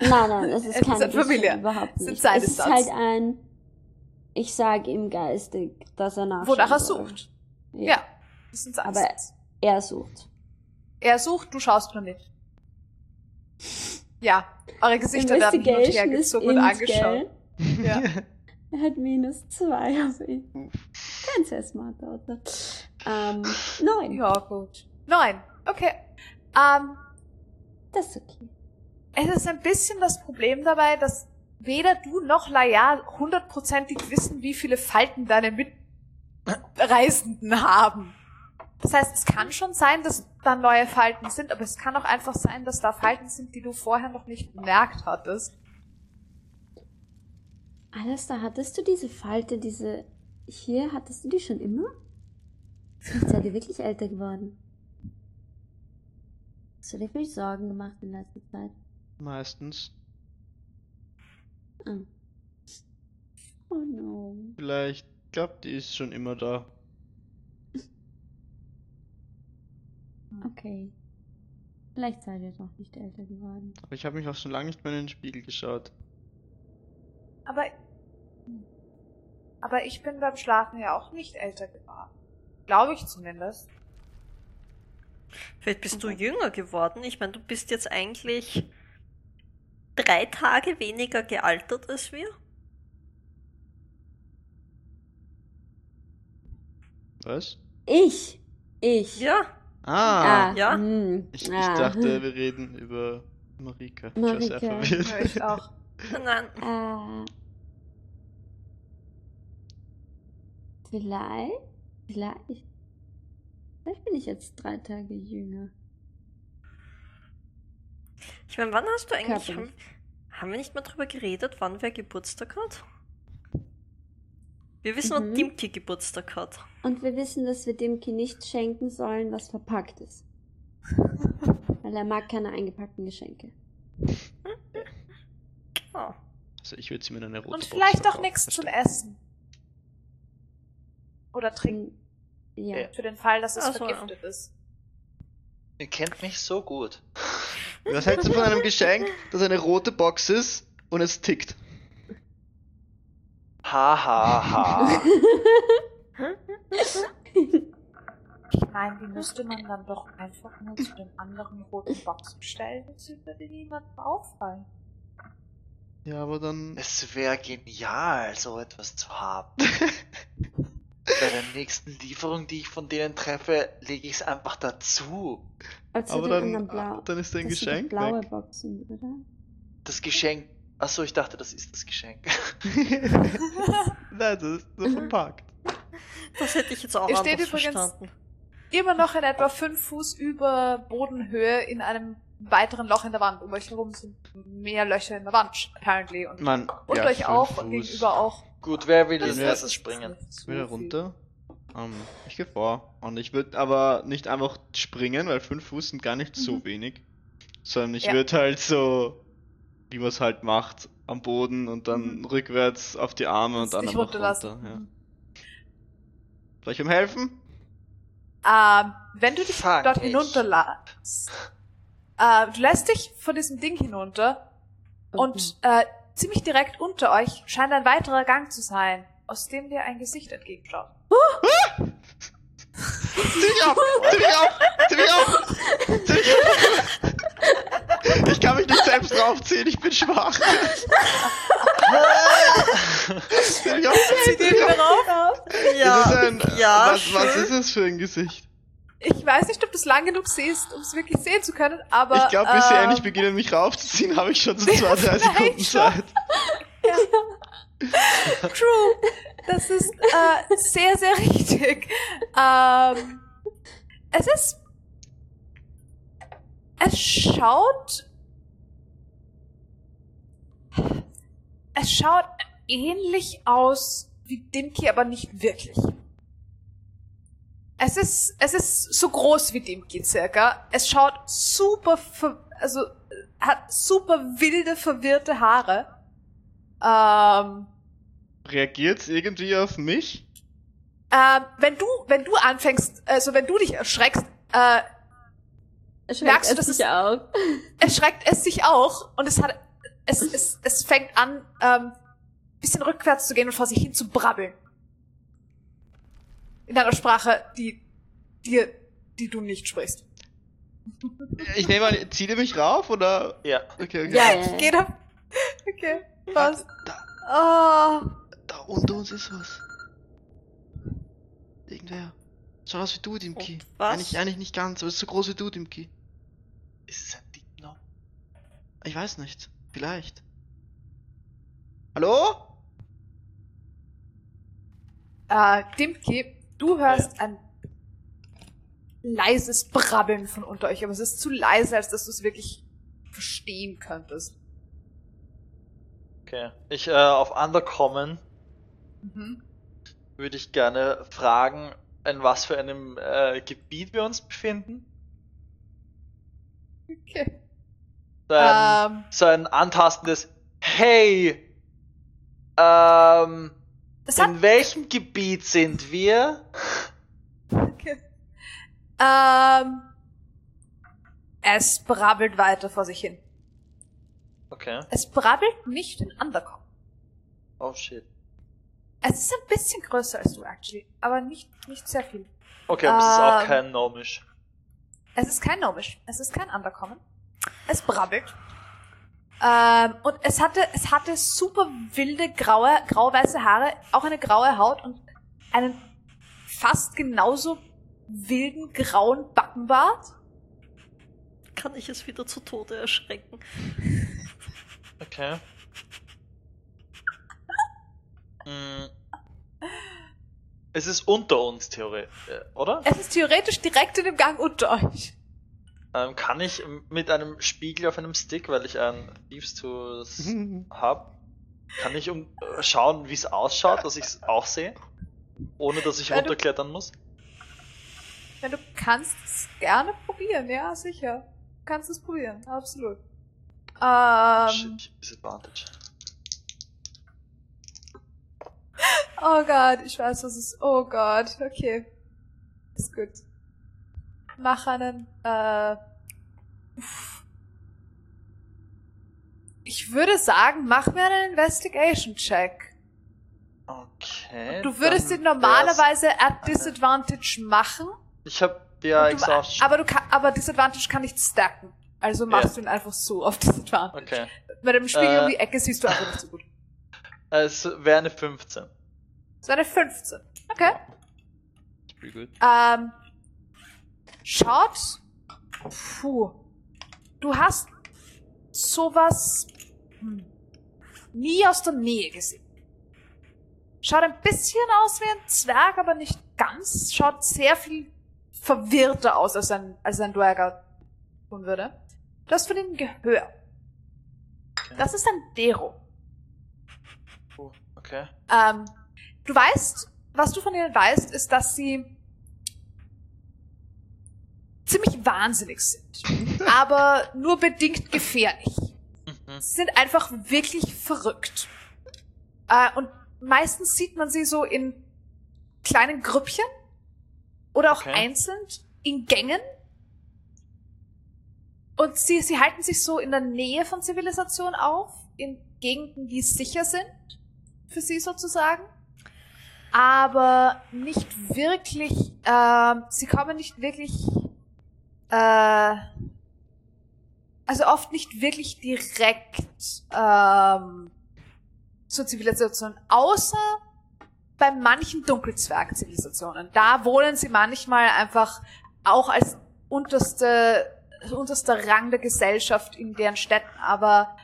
Nein, nein, es ist Es ist keine Familie. Beschreibung, überhaupt Es sind nicht. seine es ist Stats. halt ein, ich sage ihm geistig, dass er nachschauen Wonach er sucht. Ja, das sind Aber-. Er sucht. Er sucht, du schaust nur nicht. Ja, eure Gesichter werden hin und her gezogen und angeschaut. gell? Ja. Er hat minus zwei, also ich. Kein sehr smarter Autor. Ähm, neun. ja, gut. Neun. Okay. Ähm, Das ist okay. es ist ein bisschen das Problem dabei, dass weder du noch Laia hundertprozentig wissen, wie viele Falten deine Mitreisenden haben. Das heißt, es kann schon sein, dass da neue Falten sind, aber es kann auch einfach sein, dass da Falten sind, die du vorher noch nicht bemerkt hattest. Alistair, hattest du diese Falte, diese hier, hattest du die schon immer? Seid ihr wirklich älter geworden? Hast du dir viel Sorgen gemacht in letzter Zeit? Meistens. Ah. Oh no. Vielleicht, ich glaube, die ist schon immer da. Okay. Vielleicht seid ihr doch nicht älter geworden. Aber ich habe mich auch schon lange nicht mehr in den Spiegel geschaut. Aber, aber ich bin beim Schlafen ja auch nicht älter geworden. Glaube ich zumindest. Vielleicht bist du Okay. jünger geworden. Ich meine, du bist jetzt eigentlich drei Tage weniger gealtert als wir. Was? Ich! Ich! Ja, Ah, Ja. hm, ich, ich ah. dachte, wir reden über Marika. Ich war sehr Marika. verwirrt. Ja, ich auch. nein. Äh, vielleicht, vielleicht, vielleicht bin ich jetzt drei Tage jünger. Ich meine, wann hast du eigentlich. Haben, haben wir nicht mal drüber geredet, wann wer Geburtstag hat? Wir wissen, Mhm. wann Dimki Geburtstag hat. Und wir wissen, dass wir dem Kind nicht schenken sollen, was verpackt ist. Weil er mag keine eingepackten Geschenke. Oh. Also ich würde sie mir in eine rote Und vielleicht auch nichts zum. Essen. Oder trinken. Ja. Für den Fall, dass es Ach so, ja. vergiftet ist. Ihr kennt mich so gut. Was hältst du von einem Geschenk, das eine rote Box ist und es tickt? Ha ha ha. Ich Nein, die müsste man dann doch einfach nur zu den anderen roten Boxen stellen. Das würde niemandem auffallen. Ja, aber dann. Es wäre genial, so etwas zu haben. Bei der nächsten Lieferung, die ich von denen treffe, lege ich es einfach dazu. Also Aber dann, Blau. dann ist dein das sind Geschenk blaue weg. Boxen, oder? Das Geschenk. Achso, ich dachte, das ist das Geschenk. Nein, das ist nur verpackt. Das hätte ich jetzt auch anders steht übrigens- verstanden. Immer noch in etwa fünf Fuß über Bodenhöhe in einem weiteren Loch in der Wand. Um euch herum sind mehr Löcher in der Wand, apparently. Und Man, unter ja, euch auch Fuß. und gegenüber auch. Gut, wer will Das als erstes springen? Wieder runter. Ähm, ich gehe vor. Und ich würde aber nicht einfach springen, weil fünf Fuß sind gar nicht so Mhm. wenig. Sondern ich Ja. würde halt so, wie man es halt macht, am Boden und dann Mhm. rückwärts auf die Arme und dann einfach runterlassen. runter. Ja. Mhm. Soll ich ihm helfen? Ähm, wenn du dich Fang dort ich. Äh, du lässt dich von diesem Ding hinunter und äh, ziemlich direkt unter euch scheint ein weiterer Gang zu sein, aus dem dir ein Gesicht entgegenschaut. Zieh mich auf! Zieh mich auf! Zieh mich auf! Zieh mich auf! Ich kann mich nicht selbst draufziehen, ich bin schwach. Zieh mich auf! Zieh den wieder rauf. Ja, Das ist ein, ja, was, was ist es für ein Gesicht? Ich weiß nicht, ob du es lang genug siehst, um es wirklich sehen zu können, aber Ich glaube, bis sie ähm, endlich beginnen, mich raufzuziehen, habe ich schon so zwei, drei Sekunden. Zeit. True. Das ist äh, sehr, sehr richtig. Ähm, es ist. Es schaut. Es schaut ähnlich aus wie Dimki, aber nicht wirklich. Es ist, es ist so groß wie Dimki circa. Es schaut super, ver also hat super wilde, verwirrte Haare. Ähm, Reagiert irgendwie auf mich? Ähm, wenn du, wenn du anfängst, also wenn du dich erschreckst, äh, Erschreckt merkst du, es dass sich es- auch. erschreckt es sich auch und es hat, es, es, es fängt an, ähm, bisschen rückwärts zu gehen und vor sich hin zu brabbeln. In einer Sprache, die, die, die du nicht sprichst. Ich nehme an, zieht ihr mich rauf oder? Ja. Okay, okay. Ja, ja. Geht ab. Okay, was? Da, Oh, da unter uns ist was. Irgendwer. Schaut aus wie du, Dimki. Was? Eigentlich, eigentlich nicht ganz, aber es ist so groß wie du, Dimki. Ist es ein Dino? Ich weiß nicht. Vielleicht. Hallo? äh, Dimki, du hörst ein leises Brabbeln von unter euch, aber es ist zu leise, als dass du es wirklich verstehen könntest. Okay. Ich, äh, auf Undercommon Mhm. würde ich gerne fragen, in was für einem äh, Gebiet wir uns befinden. Okay. So ein, Ähm, so ein antastendes Hey! Ähm, hat, in welchem Gebiet sind wir? okay. ähm, es brabbelt weiter vor sich hin. Okay. Es brabbelt nicht in Undercom. Oh shit. Es ist ein bisschen größer als du, actually, aber nicht, nicht sehr viel. Okay, aber es ist auch Ähm. kein Nomisch. Es ist kein Nomisch, es ist kein Undercommon. Es brabbelt. Ähm, und es hatte, es hatte super wilde, graue, grau-weiße Haare, auch eine graue Haut und einen fast genauso wilden, grauen Backenbart. Kann ich es wieder zu Tode erschrecken? Okay. Mm. Es ist unter uns, theoretisch, äh, oder? Es ist theoretisch direkt in dem Gang unter euch. Ähm, kann ich mit einem Spiegel auf einem Stick, weil ich ein Thieves Tools hab, kann ich um, äh, schauen, wie es ausschaut, dass ich es auch sehe? Ohne dass ich Wenn du- runterklettern muss? Wenn du kannst es gerne probieren, ja, sicher. Du kannst es probieren, absolut. Ähm, Shit, Disadvantage. oh Gott, ich weiß, was es ist. Oh Gott, okay. Ist gut. Mach einen, äh, ich würde sagen, mach mir einen Investigation-Check. Okay. Du würdest ihn normalerweise at Disadvantage machen, Ich hab ja Und du, Exhaustion. aber du kann, aber Disadvantage kann nicht stacken. Also machst Ja. du ihn einfach so auf Disadvantage. Okay. Bei dem Spiegel Äh. um die Ecke siehst du einfach nicht so gut. Es wäre eine 15. So eine 15. Okay. Pretty good. Ähm, schaut. Puh. Du hast sowas hm, nie aus der Nähe gesehen. Schaut ein bisschen aus wie ein Zwerg, aber nicht ganz. Schaut sehr viel verwirrter aus, als ein, als ein Dwerger tun würde. Du hast von ihm Gehör. Das ist ein Dero. Oh, okay. Ähm, du weißt, was du von ihnen weißt, ist, dass sie ziemlich wahnsinnig sind. aber nur bedingt gefährlich. Mhm. Sie sind einfach wirklich verrückt. Äh, und meistens sieht man sie so in kleinen Grüppchen oder auch Okay. einzeln in Gängen. Und sie, sie halten sich so in der Nähe von Zivilisation auf, in Gegenden, die sicher sind, für sie sozusagen. Aber nicht wirklich, ähm, sie kommen nicht wirklich, äh, also oft nicht wirklich direkt ähm, zur Zivilisation, außer bei manchen Dunkelzwerg-Zivilisationen. Da wohnen sie manchmal einfach auch als unterste, unterster Rang der Gesellschaft in deren Städten, aber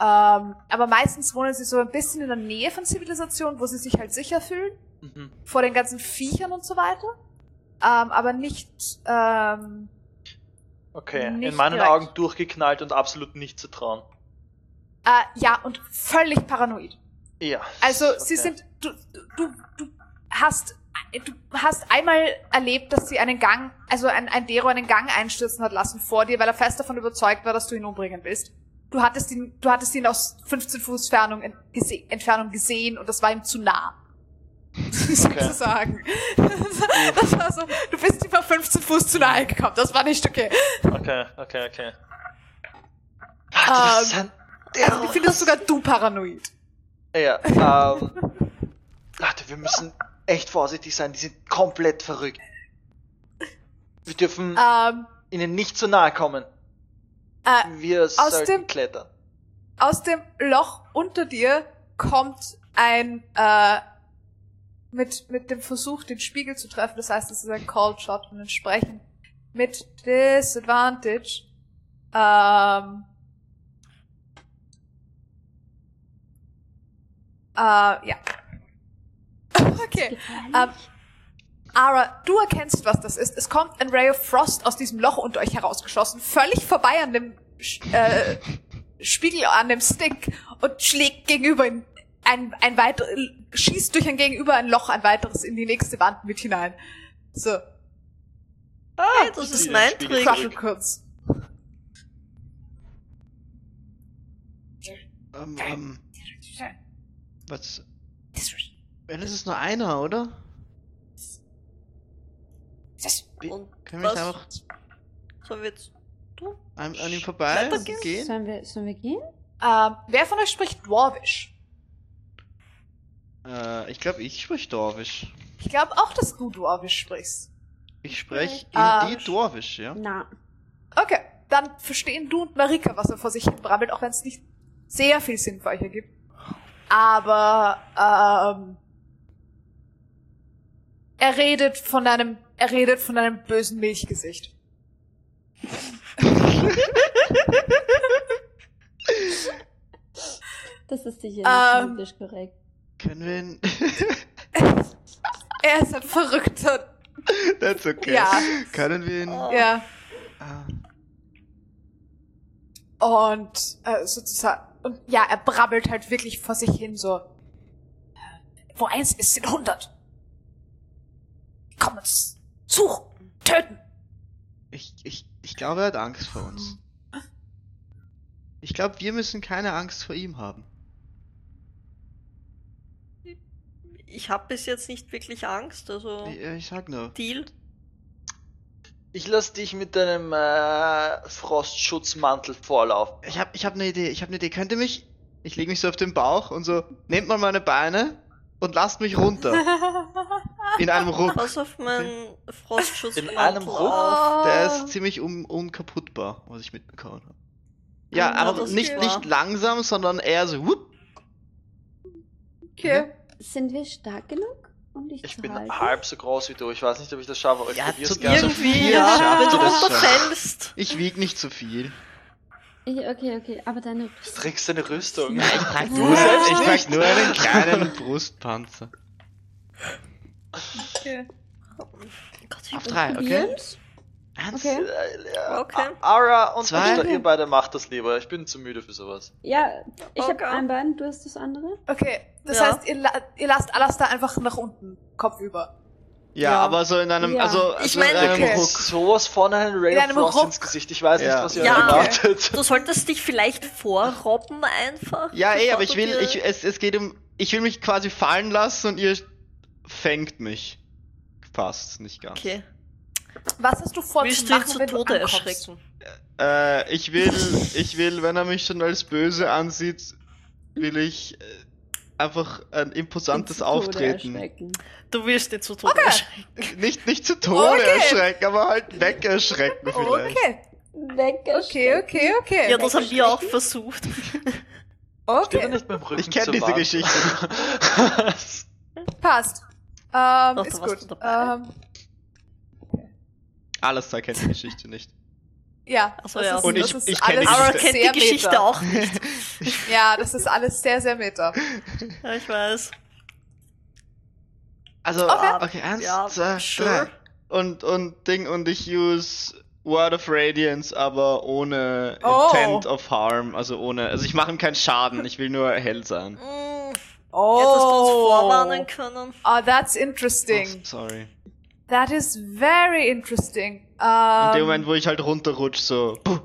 ähm, aber meistens wohnen sie so ein bisschen in der Nähe von Zivilisationen, wo sie sich halt sicher fühlen Mhm. vor den ganzen Viechern und so weiter, ähm, aber nicht ähm, Okay. Nicht In meinen direkt. Augen durchgeknallt und absolut nicht zu trauen. äh, ja und völlig paranoid. Ja. Also okay. sie sind du du du hast du hast einmal erlebt, dass sie einen Gang, also ein, ein Dero einen Gang einstürzen hat lassen vor dir, weil er fest davon überzeugt war, dass du ihn umbringen willst. Du hattest ihn, du hattest ihn aus 15 Fuß Entfernung, Entfernung gesehen und das war ihm zu nah. Sozusagen. Das war so, du bist über 15 Fuß zu nahe gekommen. Das war nicht okay. Okay, okay, okay. Ah, das ist ein Also ich finde das sogar du paranoid. Ja, ähm. Leute, wir müssen echt vorsichtig sein, die sind komplett verrückt. Wir dürfen Ähm, ihnen nicht zu nahe kommen. äh, Wir sollten dem- klettern. aus dem Loch unter dir kommt ein äh, mit mit dem Versuch den Spiegel zu treffen. Das heißt, es ist ein Called Shot und entsprechend mit Disadvantage. Ähm, äh, ja. okay. Ähm, Ara, du erkennst, was das ist. Es kommt ein Ray of Frost aus diesem Loch unter euch herausgeschossen, völlig vorbei an dem äh, Spiegel, an dem Stick und schlägt gegenüber in ein, ein weiter, schießt durch ein Gegenüber ein Loch, ein weiteres in die nächste Wand mit hinein. So, Hey, das ist die mein Trick. Zurück. kurz. Ähm, ähm, was? Wenn es ist nur einer, oder? Und Können wir einfach sollen wir jetzt an, an ihm vorbei gehen? Sollen wir, sollen wir gehen? Ähm, wer von euch spricht Dwarvish? Äh, ich glaube, ich sprich Dorwisch. Ich glaube auch, dass du Dwarvish sprichst. Ich spreche Ah. in die Dorwisch, ja? Na, Okay, dann verstehen du und Marika, was er vor sich hin brabbelt, auch wenn es nicht sehr viel Sinn für euch ergibt. Aber ähm, er redet von einem, er redet von einem bösen Milchgesicht. das ist sicher Ähm. nicht politisch korrekt. Können wir ihn... Er ist ein verrückter, That's okay. Ja. Können wir ihn... Oh. ja. Ah, Und äh, sozusagen, und ja, er brabbelt halt wirklich vor sich hin so. äh, Wo eins ist, sind hundert. Komm uns suchen, töten. ich, ich, ich glaube, er hat Angst vor uns. Ich glaube, wir müssen keine Angst vor ihm haben. Ich habe bis jetzt nicht wirklich Angst, also Ich, ich sag nur. Deal. Ich lass dich mit deinem äh, Frostschutzmantel vorlaufen. Ich hab, ich hab eine Idee, ich hab eine Idee. Könnt ihr mich... Ich lege mich so auf den Bauch und so, nehmt mal meine Beine und lasst mich runter. In einem Ruck. Pass auf meinen Frostschutz. In einem Ruck? Oh. Der ist ziemlich un unkaputtbar, was ich mitbekommen habe. Ja, Ja, aber nicht, nicht langsam, sondern eher so. Whoop. Okay. Sind wir stark genug, um dich Ich zu bin halten? halb so groß wie du. Ich weiß nicht, ob ich das schaffe, aber ich Ja, probier's zu- gerne. Irgendwie, viel ja. Wenn du runterfällst. Ich wieg nicht so viel. Ich, okay, okay, aber deine Du trägst deine Rüstung. Ja, ich trag Ja. nur, ich trag nur einen kleinen Brustpanzer. okay. Gott, ich Auf drei, okay? Ernst? Okay. Äh, ja. Okay. Ara und Zwei? Buster, ihr beide macht das lieber. Ich bin zu müde für sowas. Ja, ich Okay. habe ein Bein, du hast das andere. Okay, das Ja. heißt, ihr, la ihr lasst Alastair einfach nach unten, Kopf über. Ja, Ja. aber so in einem, Ja. also, Ich also meine, in einem okay. Ruck. Sowas vorne einen Ray In of Frost Ruck. ins Gesicht. Ich weiß Ja. nicht, was ihr Ja. erwartet. Du solltest dich vielleicht vorrobben einfach. Ja, eh, bevor aber ich will, ich, es, es geht um, ich will mich quasi fallen lassen und ihr fängt mich. Fast, nicht ganz. Okay. Was hast du vor Willst zu du ihn machen, zu Tode erschrecken? Äh, ich will, ich will, wenn er mich schon als böse ansieht, will ich äh, einfach ein imposantes Zu Tode Auftreten. erschrecken. Du willst ihn zu Tode Okay. erschrecken. Nicht, nicht zu Tode Okay. erschrecken, aber halt wegerschrecken vielleicht. Okay, okay, okay, okay. Ja, das haben wir auch versucht. Er okay, Ich kenn zur diese? Geschichte. passt. Ähm, Doch, ist gut. Ähm, Alles da kennt die Geschichte nicht. ja, das ja. ist, Und ich- das ist ich kenn die Geschichte. kennt sehr die Geschichte meta. auch nicht. Ja, das ist alles sehr, sehr meta. Ja, ich weiß. Also, Okay. okay, eins, Ja, zwei, sure. drei. Und, und Ding, und ich use Word of Radiance, aber ohne Oh. Intent of Harm, also ohne, also ich mache ihm keinen Schaden, ich will nur hell sein. Oh. Hättest du uns vorwarnen können? Oh, that's Oh, interesting. sorry. That is very interesting. In Ähm, dem Moment, wo ich halt runterrutsch, so, puh.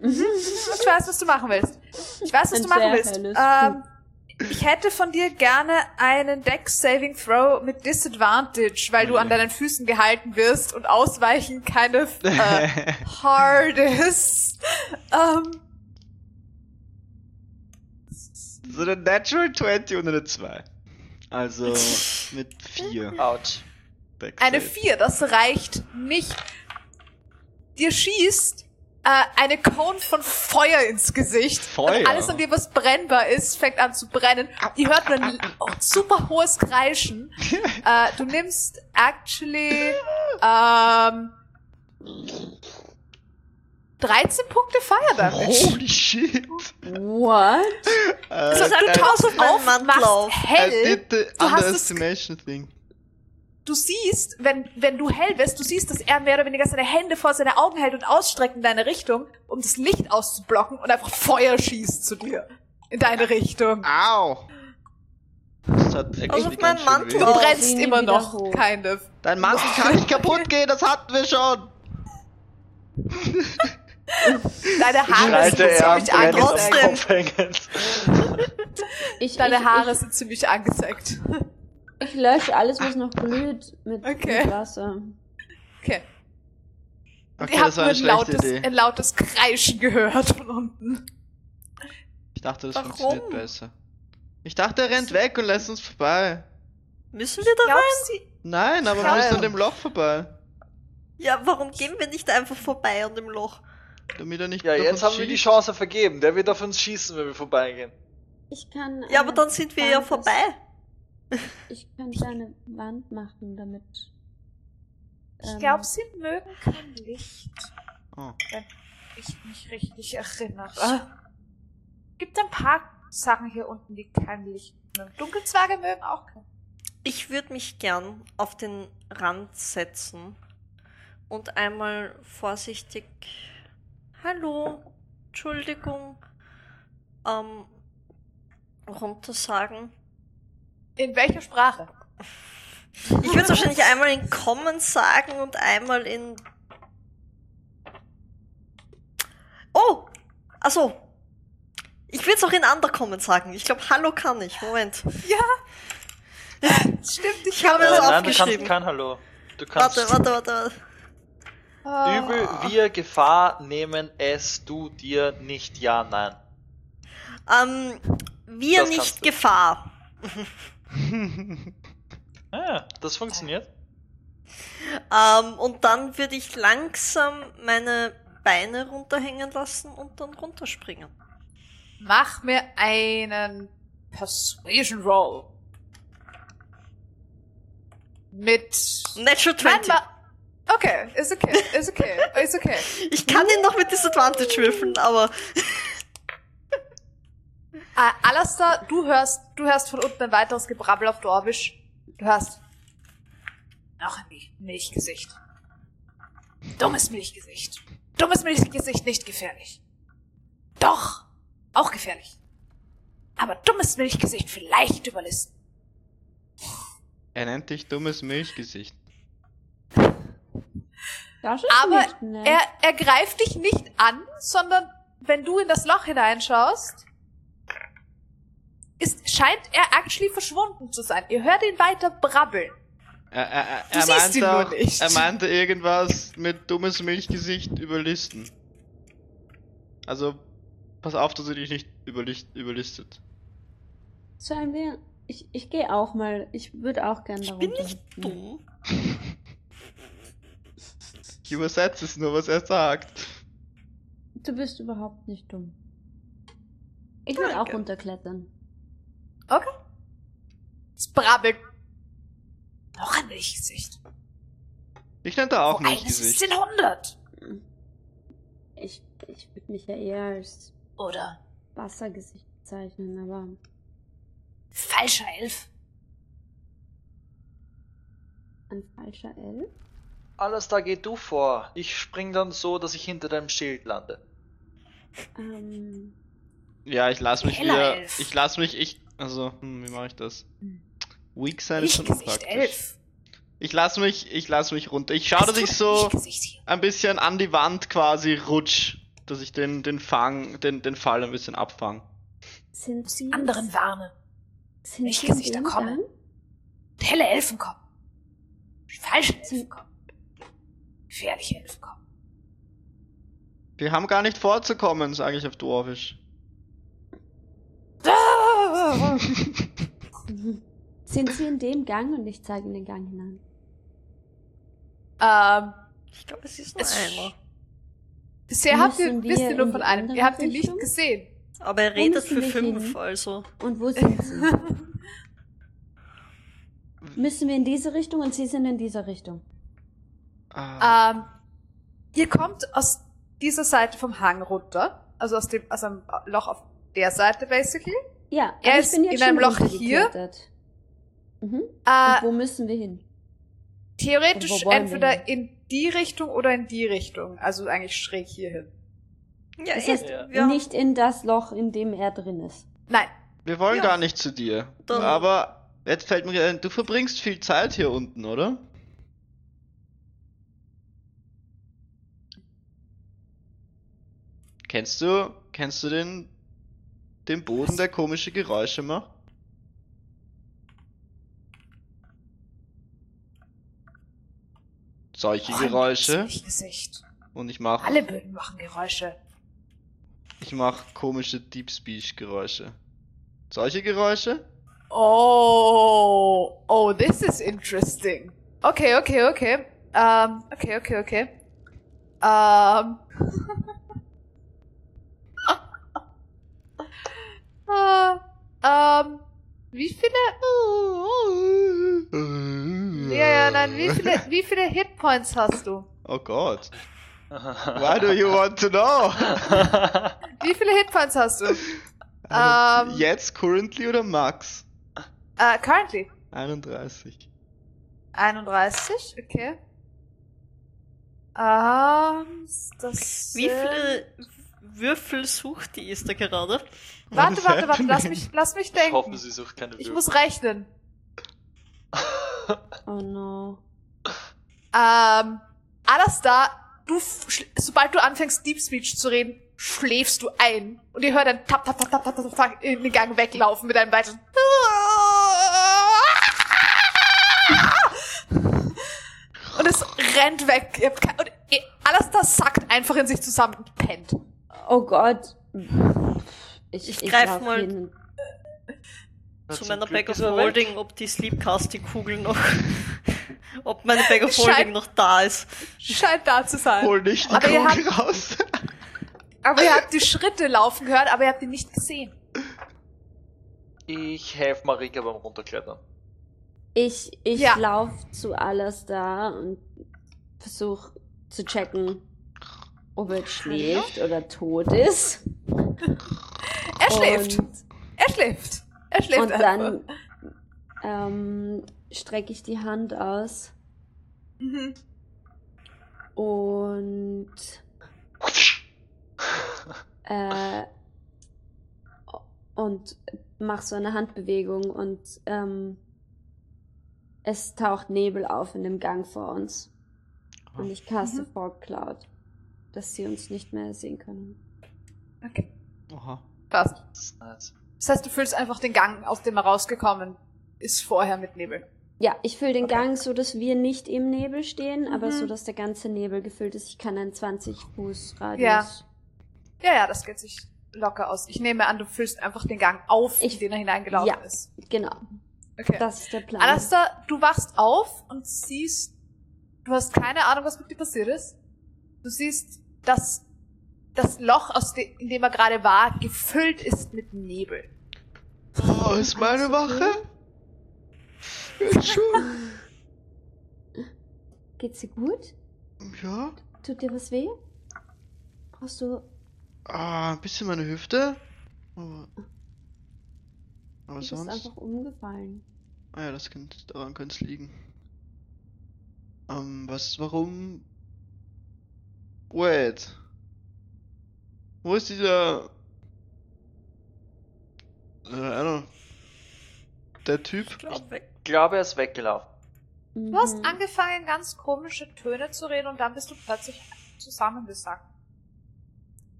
ich weiß, was du machen willst. Ich weiß, was Ein du machen willst. Ähm, ich hätte von dir gerne einen Dex Saving Throw mit Disadvantage, weil du an deinen Füßen gehalten wirst und ausweichen kind of äh, hard is. Ähm, so eine Natural 20 und eine 2. Also mit 4. Autsch. eine 4, das reicht nicht. Dir schießt äh, eine Cone von Feuer ins Gesicht. Feuer? Und alles an dir, was brennbar ist, fängt an zu brennen. Ihr hört nur ein super hohes Kreischen. äh, du nimmst actually ähm, 13 Punkte Fire Damage. Holy shit! What? Äh, Also, sag, du du tauchst auf machst. I hell. did the Du hast es- underestimation thing. Du siehst, wenn, wenn du hell wirst, du siehst, dass er mehr oder weniger seine Hände vor seine Augen hält und ausstreckt in deine Richtung, um das Licht auszublocken und einfach Feuer schießt zu dir. In deine Richtung. Au! Das hat Also auf meinen Mantel. Du Oh, brennst nie immer noch, hoch. kind of. Dein Mantel kann nicht kaputt gehen, das hatten wir schon! Deine Haare sind ziemlich angezeigt. Ich, Deine ich, Haare sind ziemlich angezeigt. Ich, lösche alles, was noch glüht, mit, Okay. mit Wasser. Okay. Okay, ihr das habt war nur eine ein lautes, Idee. ein lautes Kreischen gehört von unten. Ich dachte, das Warum? funktioniert besser. Ich dachte, er rennt weg und lässt uns vorbei. Müssen wir da rein? Sie? Nein, aber wir müssen an dem Loch vorbei. Ja, warum gehen wir nicht einfach vorbei an dem Loch? Damit er nicht Ja, jetzt uns haben wir die schießt. Chance vergeben. Der wird auf uns schießen, wenn wir vorbeigehen. Ich kann. Ja, aber dann sind wir ja vorbei. Ich könnte eine Wand machen, damit. Ich ähm, glaube, sie mögen kein Licht. Oh. Wenn ich mich richtig erinnere. Gibt ein paar Sachen hier unten, die kein Licht mögen. Dunkelzwerge mögen auch kein. Ich würde mich gern auf den Rand setzen und einmal vorsichtig Hallo, Entschuldigung, ähm, runter sagen. In welcher Sprache? Ich würde wahrscheinlich einmal in Common sagen und einmal in. Oh! Achso. Ich würde es auch in Undercommon sagen. Ich glaube, Hallo kann ich. Moment. Stimmt, ich Ich habe kannst aufgeschrieben. kein Hallo. Du kannst Warte, warte, warte. warte. Ah. übel wir Gefahr nehmen es du dir nicht ja nein. Ähm, wir Das nicht. Gefahr. Ah, das funktioniert. Ähm, und dann würde ich langsam meine Beine runterhängen lassen und dann runterspringen. Mach mir einen Persuasion Roll. Mit. Natural Nein, 20. ma- Okay, ist okay, ist okay, ist okay. Ich kann ihn noch mit Disadvantage würfeln, aber Äh, Alastair, du hörst, du hörst von unten ein weiteres Gebrabbel auf Dorbisch. Du hörst noch ein Milch- Milchgesicht. Dummes Milchgesicht. Dummes Milchgesicht nicht gefährlich. Doch, auch gefährlich. Aber dummes Milchgesicht vielleicht überlisten. Er nennt dich dummes Milchgesicht. Das ist Aber nicht nett. er, er greift dich nicht an, sondern wenn du in das Loch hineinschaust, ist, scheint er actually verschwunden zu sein. Ihr hört ihn weiter brabbeln. Er, er, er, Du er, siehst ihn meinte nur auch, nicht. er meinte irgendwas mit dummes Milchgesicht überlisten. Also, pass auf, dass er dich nicht überlicht, überlistet. Sollen wir. Ich, ich gehe auch mal. Ich würde auch gerne ich darunter. bin nicht dumm. Ich übersetze es nur, was er sagt. Du bist überhaupt nicht dumm. Ich würde auch runterklettern. Okay. Es brabbelt. Noch ein Milchgesicht. Ich nenne da auch eines ist Milchgesicht. in 100. Ich, ich würde mich ja eher als Oder Wassergesicht bezeichnen, aber. falscher Elf. Ein falscher Elf? Alles da geh du vor. Ich spring dann so, dass ich hinter deinem Schild lande. Ähm. Ja, ich lass mich Heller wieder. Elf. Ich lass mich, ich. Also, hm, wie mache ich das? Weak sein ist schon Milchgesicht unpraktisch. Elf. Ich lass mich, ich lass mich runter. Ich schau, dass ich so ein bisschen an die Wand quasi rutsch, dass ich den, den Fang, den, den Fall ein bisschen abfang. Sind sie. die anderen warnen. Sind Welche Gesichter kommen? Helle Elfen kommen. Falsche Elfen kommen. Gefährliche Elfen kommen. Wir haben gar nicht vorzukommen, sage ich auf Dwarfisch. Sind sie in dem Gang und ich zeige in den Gang hinein? ähm, Ich glaube, es ist nur Es- einer. bisher habt ihr, wisst ihr nur von die einem. Ihr habt ihn nicht gesehen. Aber er redet für fünf, hin? also. Und wo sind sie? Müssen wir in diese Richtung und sie sind in dieser Richtung? Ah, ähm, ihr kommt aus dieser Seite vom Hang runter. Also aus dem, aus einem Loch auf der Seite, basically. Ja, Er ist ich bin jetzt in einem Loch hier. Mhm. Äh, und wo müssen wir hin? theoretisch entweder hin? in die Richtung oder in die Richtung. Also eigentlich schräg hierhin. Ja, Das eh, heißt, Ja. nicht in das Loch, in dem er drin ist. Nein. wir wollen ja. gar nicht zu dir. Dann- Aber jetzt fällt mir ein, du verbringst viel Zeit hier unten, oder? Kennst du, kennst du den, den Boden, der komische Geräusche macht? Solche Oh, Geräusche. Gesicht. Und ich mach, Alle Böden machen Geräusche. ich mach komische Deep Speech Geräusche. Solche Geräusche? Oh, oh, this is interesting. Okay, okay, okay. Ähm, okay, okay, okay. Ähm. äh, ähm, wie viele, ja, ja, nein, wie viele, wie viele Hitpoints hast du? Oh Gott. Why do you want to know? Wie viele Hitpoints hast du? Ähm, Ähm. Jetzt, currently oder max? Äh, currently. 31. 31, okay. Ähm, das Wie viele Würfel sucht die ist da gerade? Warte, warte, warte, lass mich, lass mich Ich denken. hoffe, sie sucht keine Ich Würfel. muss rechnen. Oh no. Ähm, Alastar, du, sobald du anfängst Deep Speech zu reden, schläfst du ein. Und ihr hört dann tap, tap, tap, tap, tap, tap, tap in den Gang weglaufen mit einem weiteren. Und es rennt weg. Und Alastar sackt einfach in sich zusammen und pennt. Oh Gott. Ich greif lauf mal- hin. Zu meiner Bag of. Holding, ob die Sleepcasting-Kugel noch. ob meine Bag of Holding scheint- noch da ist. Scheint da zu sein. Hol nicht die Aber ihr Kugel raus. Aber ihr habt die Schritte laufen gehört, aber ihr habt ihn nicht gesehen. Ich helfe Marika beim Runterklettern. Ich, ich Ja. lauf zu Alastar und versuch zu checken, ob er jetzt schläft oder tot ist. Er schläft. Und, Er schläft. Er schläft und einfach. dann ähm, strecke ich die Hand aus Mhm. und äh, und mach so eine Handbewegung und ähm, es taucht Nebel auf in dem Gang vor uns. Und ich caste Mhm. Fog Cloud, dass sie uns nicht mehr sehen können. Okay, Oha. passt. Das heißt, du füllst einfach den Gang, aus dem er rausgekommen ist, vorher mit Nebel. Ja, ich fülle den Okay. Gang so, dass wir nicht im Nebel stehen, aber Mhm. so, dass der ganze Nebel gefüllt ist. Ich kann einen 20 Fuß Radius. Ja. Ja, ja, das geht sich locker aus. Ich nehme an, du füllst einfach den Gang auf, Ich- in den er hineingelaufen Ja. ist. Genau, Okay. das ist der Plan. Alastair, du wachst auf und siehst, du hast keine Ahnung, was mit dir passiert ist. Du siehst, dass das Loch, aus de in dem er gerade war, gefüllt ist mit Nebel. Oh, ist meine Wache? Jetzt schon. Geht's dir gut? Ja. Tut dir was weh? Brauchst du. Ah, ein bisschen meine Hüfte. Aber, aber Du bist sonst. einfach umgefallen. Ah ja, das könnte, daran könnte es liegen. Ähm, was, warum? Wait. Wo ist dieser... Äh, don't know. Der Typ? Ich glaub. Ich glaube, er ist weggelaufen. Mhm. Du hast angefangen, ganz komische Töne zu reden und dann bist du plötzlich zusammengesackt.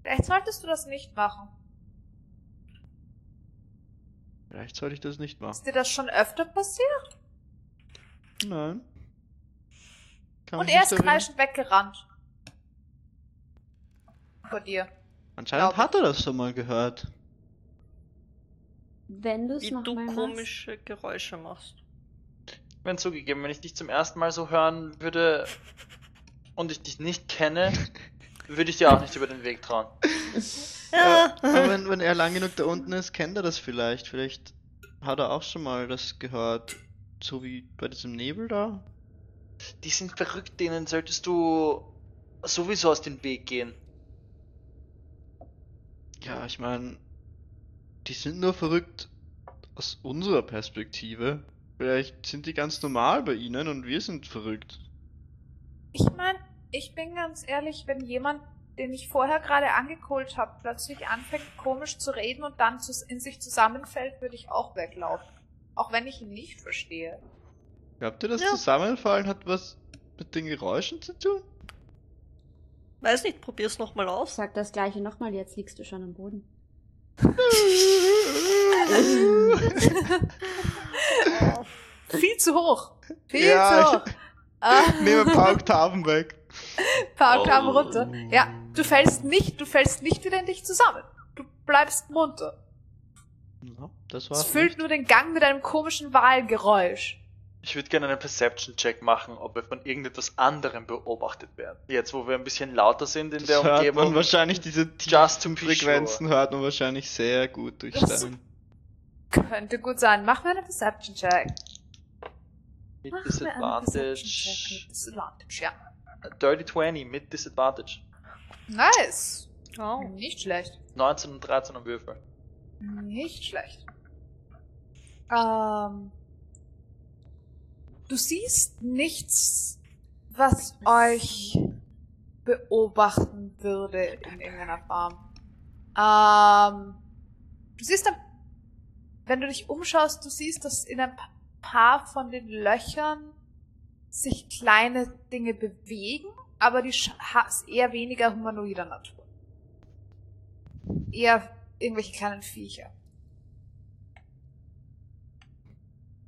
Vielleicht solltest du das nicht machen. Vielleicht sollte ich das nicht machen. Ist dir das schon öfter passiert? Nein. Kann und er ist kreischend weggerannt. Vor dir. Anscheinend hat er das schon mal gehört. Wenn du es Wie noch du machst. komische Geräusche machst. Wenn zugegeben, wenn ich dich zum ersten Mal so hören würde und ich dich nicht kenne, würde ich dir auch nicht über den Weg trauen. Ja. Äh, aber wenn, wenn er lang genug da unten ist, kennt er das vielleicht. Vielleicht hat er auch schon mal das gehört. So wie bei diesem Nebel da. Die sind verrückt, denen solltest du sowieso aus dem Weg gehen. Ja, ich meine, die sind nur verrückt aus unserer Perspektive. Vielleicht sind die ganz normal bei ihnen und wir sind verrückt. Ich meine, ich bin ganz ehrlich, wenn jemand, den ich vorher gerade angekult habe, plötzlich anfängt komisch zu reden und dann in sich zusammenfällt, würde ich auch weglaufen. Auch wenn ich ihn nicht verstehe. Glaubt ihr, das Ja. Zusammenfallen hat was mit den Geräuschen zu tun? Weiß nicht, probier's nochmal aus. Sag das gleiche nochmal, jetzt liegst du schon am Boden. Oh. Viel zu hoch. Viel Ja, zu ich- hoch. Ah, Nehme Pauktaven weg. Paar Gramm Oh. runter. Ja, du fällst nicht, du fällst nicht wieder in dich zusammen. Du bleibst munter. Ja, das Es war's. füllt nicht. nur den Gang mit einem komischen Wahlgeräusch. Ich würde gerne einen Perception-Check machen, ob wir von irgendetwas anderem beobachtet werden. Jetzt, wo wir ein bisschen lauter sind in Das der hört Umgebung. wahrscheinlich, diese Just to be Frequenzen hört man wahrscheinlich sehr gut durch Das- Stein. Könnte gut sein. Mach mir einen Perception-Check. Mit Mach Disadvantage. mit Disadvantage, ja. Dirty 20 mit Disadvantage. Nice. Oh. Nicht schlecht. 19 und 13 am Würfel. Nicht schlecht. Ähm, du siehst nichts, was euch beobachten würde in irgendeiner Form. Ähm, du siehst, dann, wenn du dich umschaust, du siehst, dass in ein pa- paar von den Löchern sich kleine Dinge bewegen, aber die eher weniger humanoider Natur. Eher irgendwelche kleinen Viecher.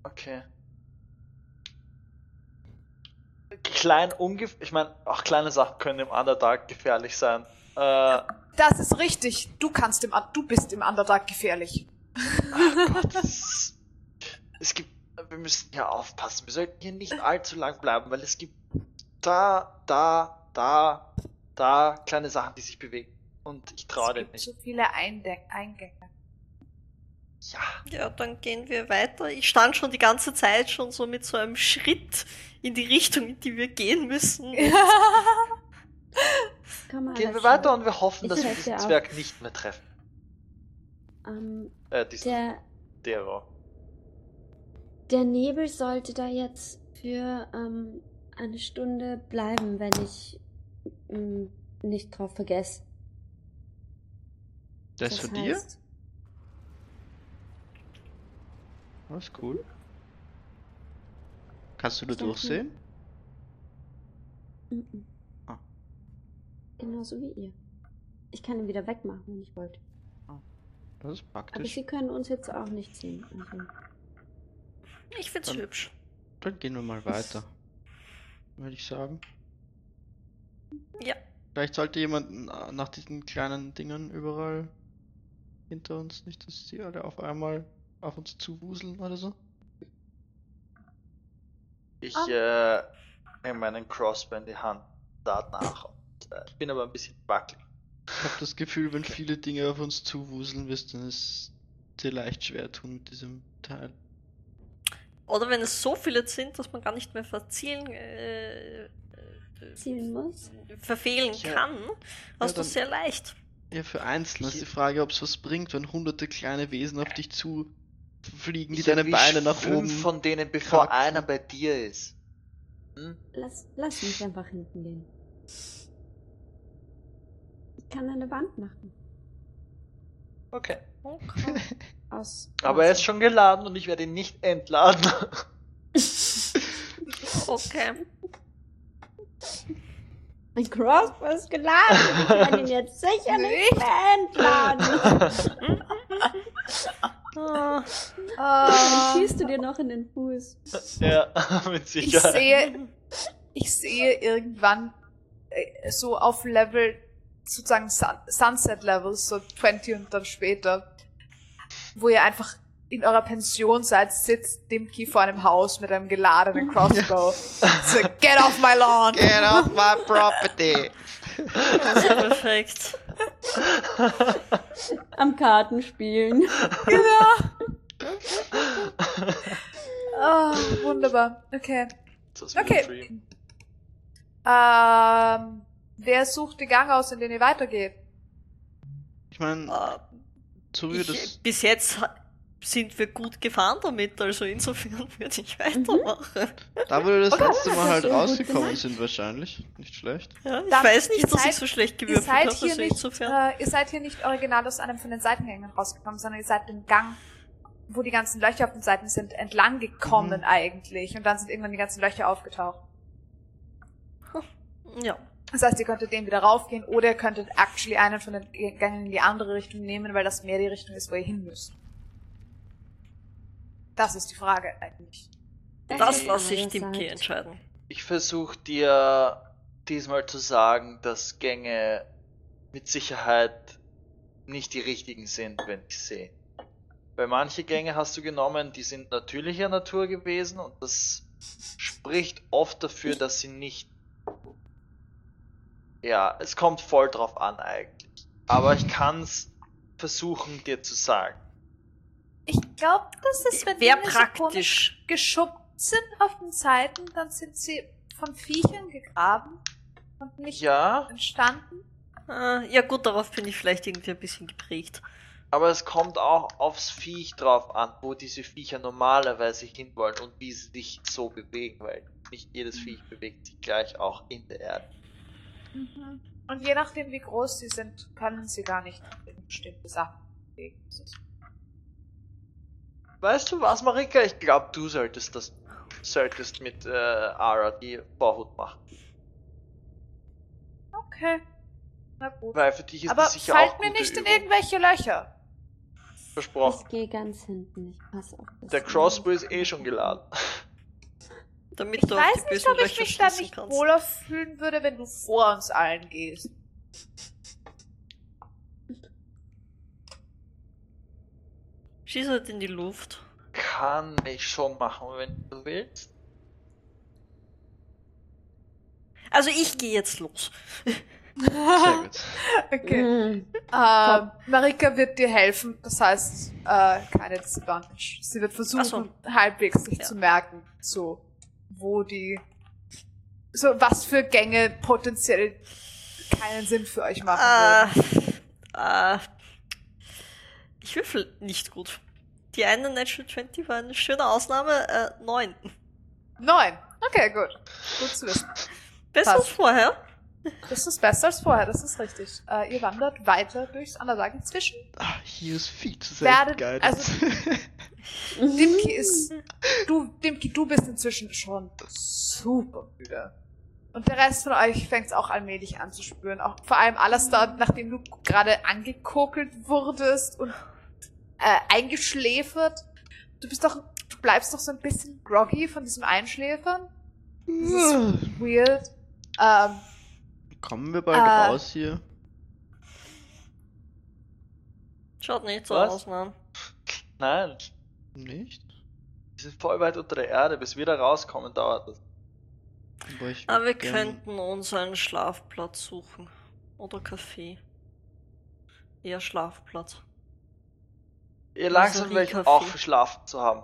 Okay. Klein ungefähr, ich meine, auch kleine Sachen können im Underdark gefährlich sein. Äh, Das ist richtig. Du kannst im, du bist im Underdark gefährlich. ist es gibt, wir müssen hier aufpassen. Wir sollten hier nicht allzu lang bleiben, weil es gibt da, da, da, da kleine Sachen, die sich bewegen. Und ich traue es dem gibt nicht. so viele Einde Eingänge. Ja, Ja, dann gehen wir weiter. Ich stand schon die ganze Zeit schon so mit so einem Schritt in die Richtung, in die wir gehen müssen. Komm mal, gehen wir das weiter und wir hoffen, Ich dass wir diesen dir auf. Zwerg nicht mehr treffen. Ähm, Äh, diesen der, Dero. der Nebel sollte da jetzt für ähm, eine Stunde bleiben, wenn ich ähm, nicht drauf vergesse. Das ist für dir? heißt, Das ist cool. Kannst du da durchsehen? mhm. Ah. Genauso wie ihr. Ich kann ihn wieder wegmachen, wenn ich wollte. Das ist Aber praktisch. sie können uns jetzt auch nicht sehen. Also, Ich find's Dann- hübsch. Dann gehen wir mal weiter. Würde ich sagen. Ja. Vielleicht sollte jemand n- nach diesen kleinen Dingern überall hinter uns, nicht, dass die alle auf einmal auf uns zuwuseln oder so. Ich Ah. äh, nehme meinen Crossbow in die Hand, da nach. Und, äh, ich bin aber ein bisschen wackelig. Ich habe das Gefühl, wenn viele Dinge auf uns zuwuseln, wirst du es dir leicht schwer tun mit diesem Teil. Oder wenn es so viele sind, dass man gar nicht mehr verzielen, äh, äh, zielen muss. verfehlen Ja. kann, hast du dann- es sehr leicht. Ja, für Einzelne ist die Frage, ob es was bringt, wenn hunderte kleine Wesen auf dich zu fliegen, die deine Beine nach fünf oben. von denen, bevor kratzen. einer bei dir ist. Hm? Lass, lass mich einfach hinten gehen. Ich kann eine Wand machen. Okay. Okay. Aus. Aber er ist schon geladen und ich werde ihn nicht entladen. okay. Mein Crossbow ist geladen. Ich kann ihn jetzt sicher nicht mehr entladen. Ah, Dann Ähm, schießt du dir noch in den Fuß. ja, mit ich Sicherheit. sehe, ich sehe irgendwann äh, so auf Level, sozusagen Sun Sunset Level, so 20 und dann später, wo ihr einfach in eurer Pension seid, sitzt Dimki vor einem Haus mit einem geladenen Crossbow. so, get off my lawn! Get off my property! also perfekt. Am Kartenspielen. Ah, wunderbar. Okay. Okay. Ähm, wer sucht den Gang aus, in den ihr weitergeht? Ich meine, Ah, so wie ich, das. bis jetzt sind wir gut gefahren damit, also insofern würde ich weitermachen. Da, wo wir das Okay. letzte Mal halt rausgekommen sind, wahrscheinlich. Nicht schlecht. Ja, ich Dann- weiß nicht, dass seid- ich so schlecht gewürfelt habe, hier also nicht, insofern. äh, ihr seid hier nicht original aus einem von den Seitengängen rausgekommen, sondern ihr seid den Gang, wo die ganzen Löcher auf den Seiten sind, entlang gekommen Mhm. eigentlich. Und dann sind irgendwann die ganzen Löcher aufgetaucht. Ja. Das heißt, ihr könntet den wieder raufgehen oder ihr könntet actually einen von den Gängen in die andere Richtung nehmen, weil das mehr die Richtung ist, wo ihr hin müsst. Das ist die Frage eigentlich. Das lasse ich Dimki sagt. entscheiden. Ich versuche dir diesmal zu sagen, dass Gänge mit Sicherheit nicht die richtigen sind, wenn ich sehe. Weil manche Gänge hast du genommen, die sind natürlicher Natur gewesen und das spricht oft dafür, dass sie nicht. Ja, es kommt voll drauf an eigentlich. Aber ich kann's versuchen dir zu sagen. Ich glaube, das ist, wenn so komisch praktisch. geschubbt sind auf den Seiten, dann sind sie von Viechern gegraben und nicht Ja, entstanden. Äh, ja gut, darauf bin ich vielleicht irgendwie ein bisschen geprägt. Aber es kommt auch aufs Viech drauf an, wo diese Viecher normalerweise hinwollen und wie sie sich so bewegen, weil nicht jedes Viech bewegt sich gleich auch in der Erde. Mhm. Und je nachdem, wie groß sie sind, können sie gar nicht in bestimmte Sachen bewegen. Weißt du was, Marika? Ich glaube, du solltest das solltest mit äh, Ara die Vorhut machen. Okay. Na gut. Weil für dich ist Aber das sicher fallt auch mir nicht in Übung. irgendwelche Löcher. Versprochen. Ich gehe ganz hinten. Ich passe auf. Der Crossbow ist eh schon geladen. Damit Ich du weiß nicht, ob ich mich da nicht kannst. wohler fühlen würde, wenn du vor uns allen gehst. Schieß halt in die Luft. kann ich schon machen, wenn du willst. Also ich gehe jetzt los. Sehr gut. Okay. Mhm. Äh, Marika wird dir helfen, das heißt, äh, keine Disadvantage. Sie wird versuchen, so. halbwegs sich Ja. zu merken, so, wo die, so, was für Gänge potenziell keinen Sinn für euch machen würden. Äh, äh, ich würfel nicht gut. Die eine Natural 20 war eine schöne Ausnahme. Äh, 9. Neun. Okay, gut. Gut zu wissen. Besser Passt. als vorher. Das ist besser als vorher, das ist richtig. Äh, ihr wandert weiter durchs Underdark. Inzwischen, Ah, hier ist viel zu Werdet- selten also- Dimki ist, du, Dimki, du bist inzwischen schon super müde. Und der Rest von euch fängt es auch allmählich an zu spüren. Auch vor allem Alastair, nachdem du gerade angekokelt wurdest und äh, eingeschläfert. Du bist doch, du bleibst doch so ein bisschen groggy von diesem Einschläfern. Das ist weird. Ähm, Kommen wir bald Äh. raus hier? Schaut nicht so Was? aus, Mann. Nein, Nicht? die sind voll weit unter der Erde. Bis wir da rauskommen, dauert das. Aber ich Aber wir gern- könnten uns einen Schlafplatz suchen. Oder Café. Eher Schlafplatz. Ihr langsam ich Café. auch verschlafen zu haben.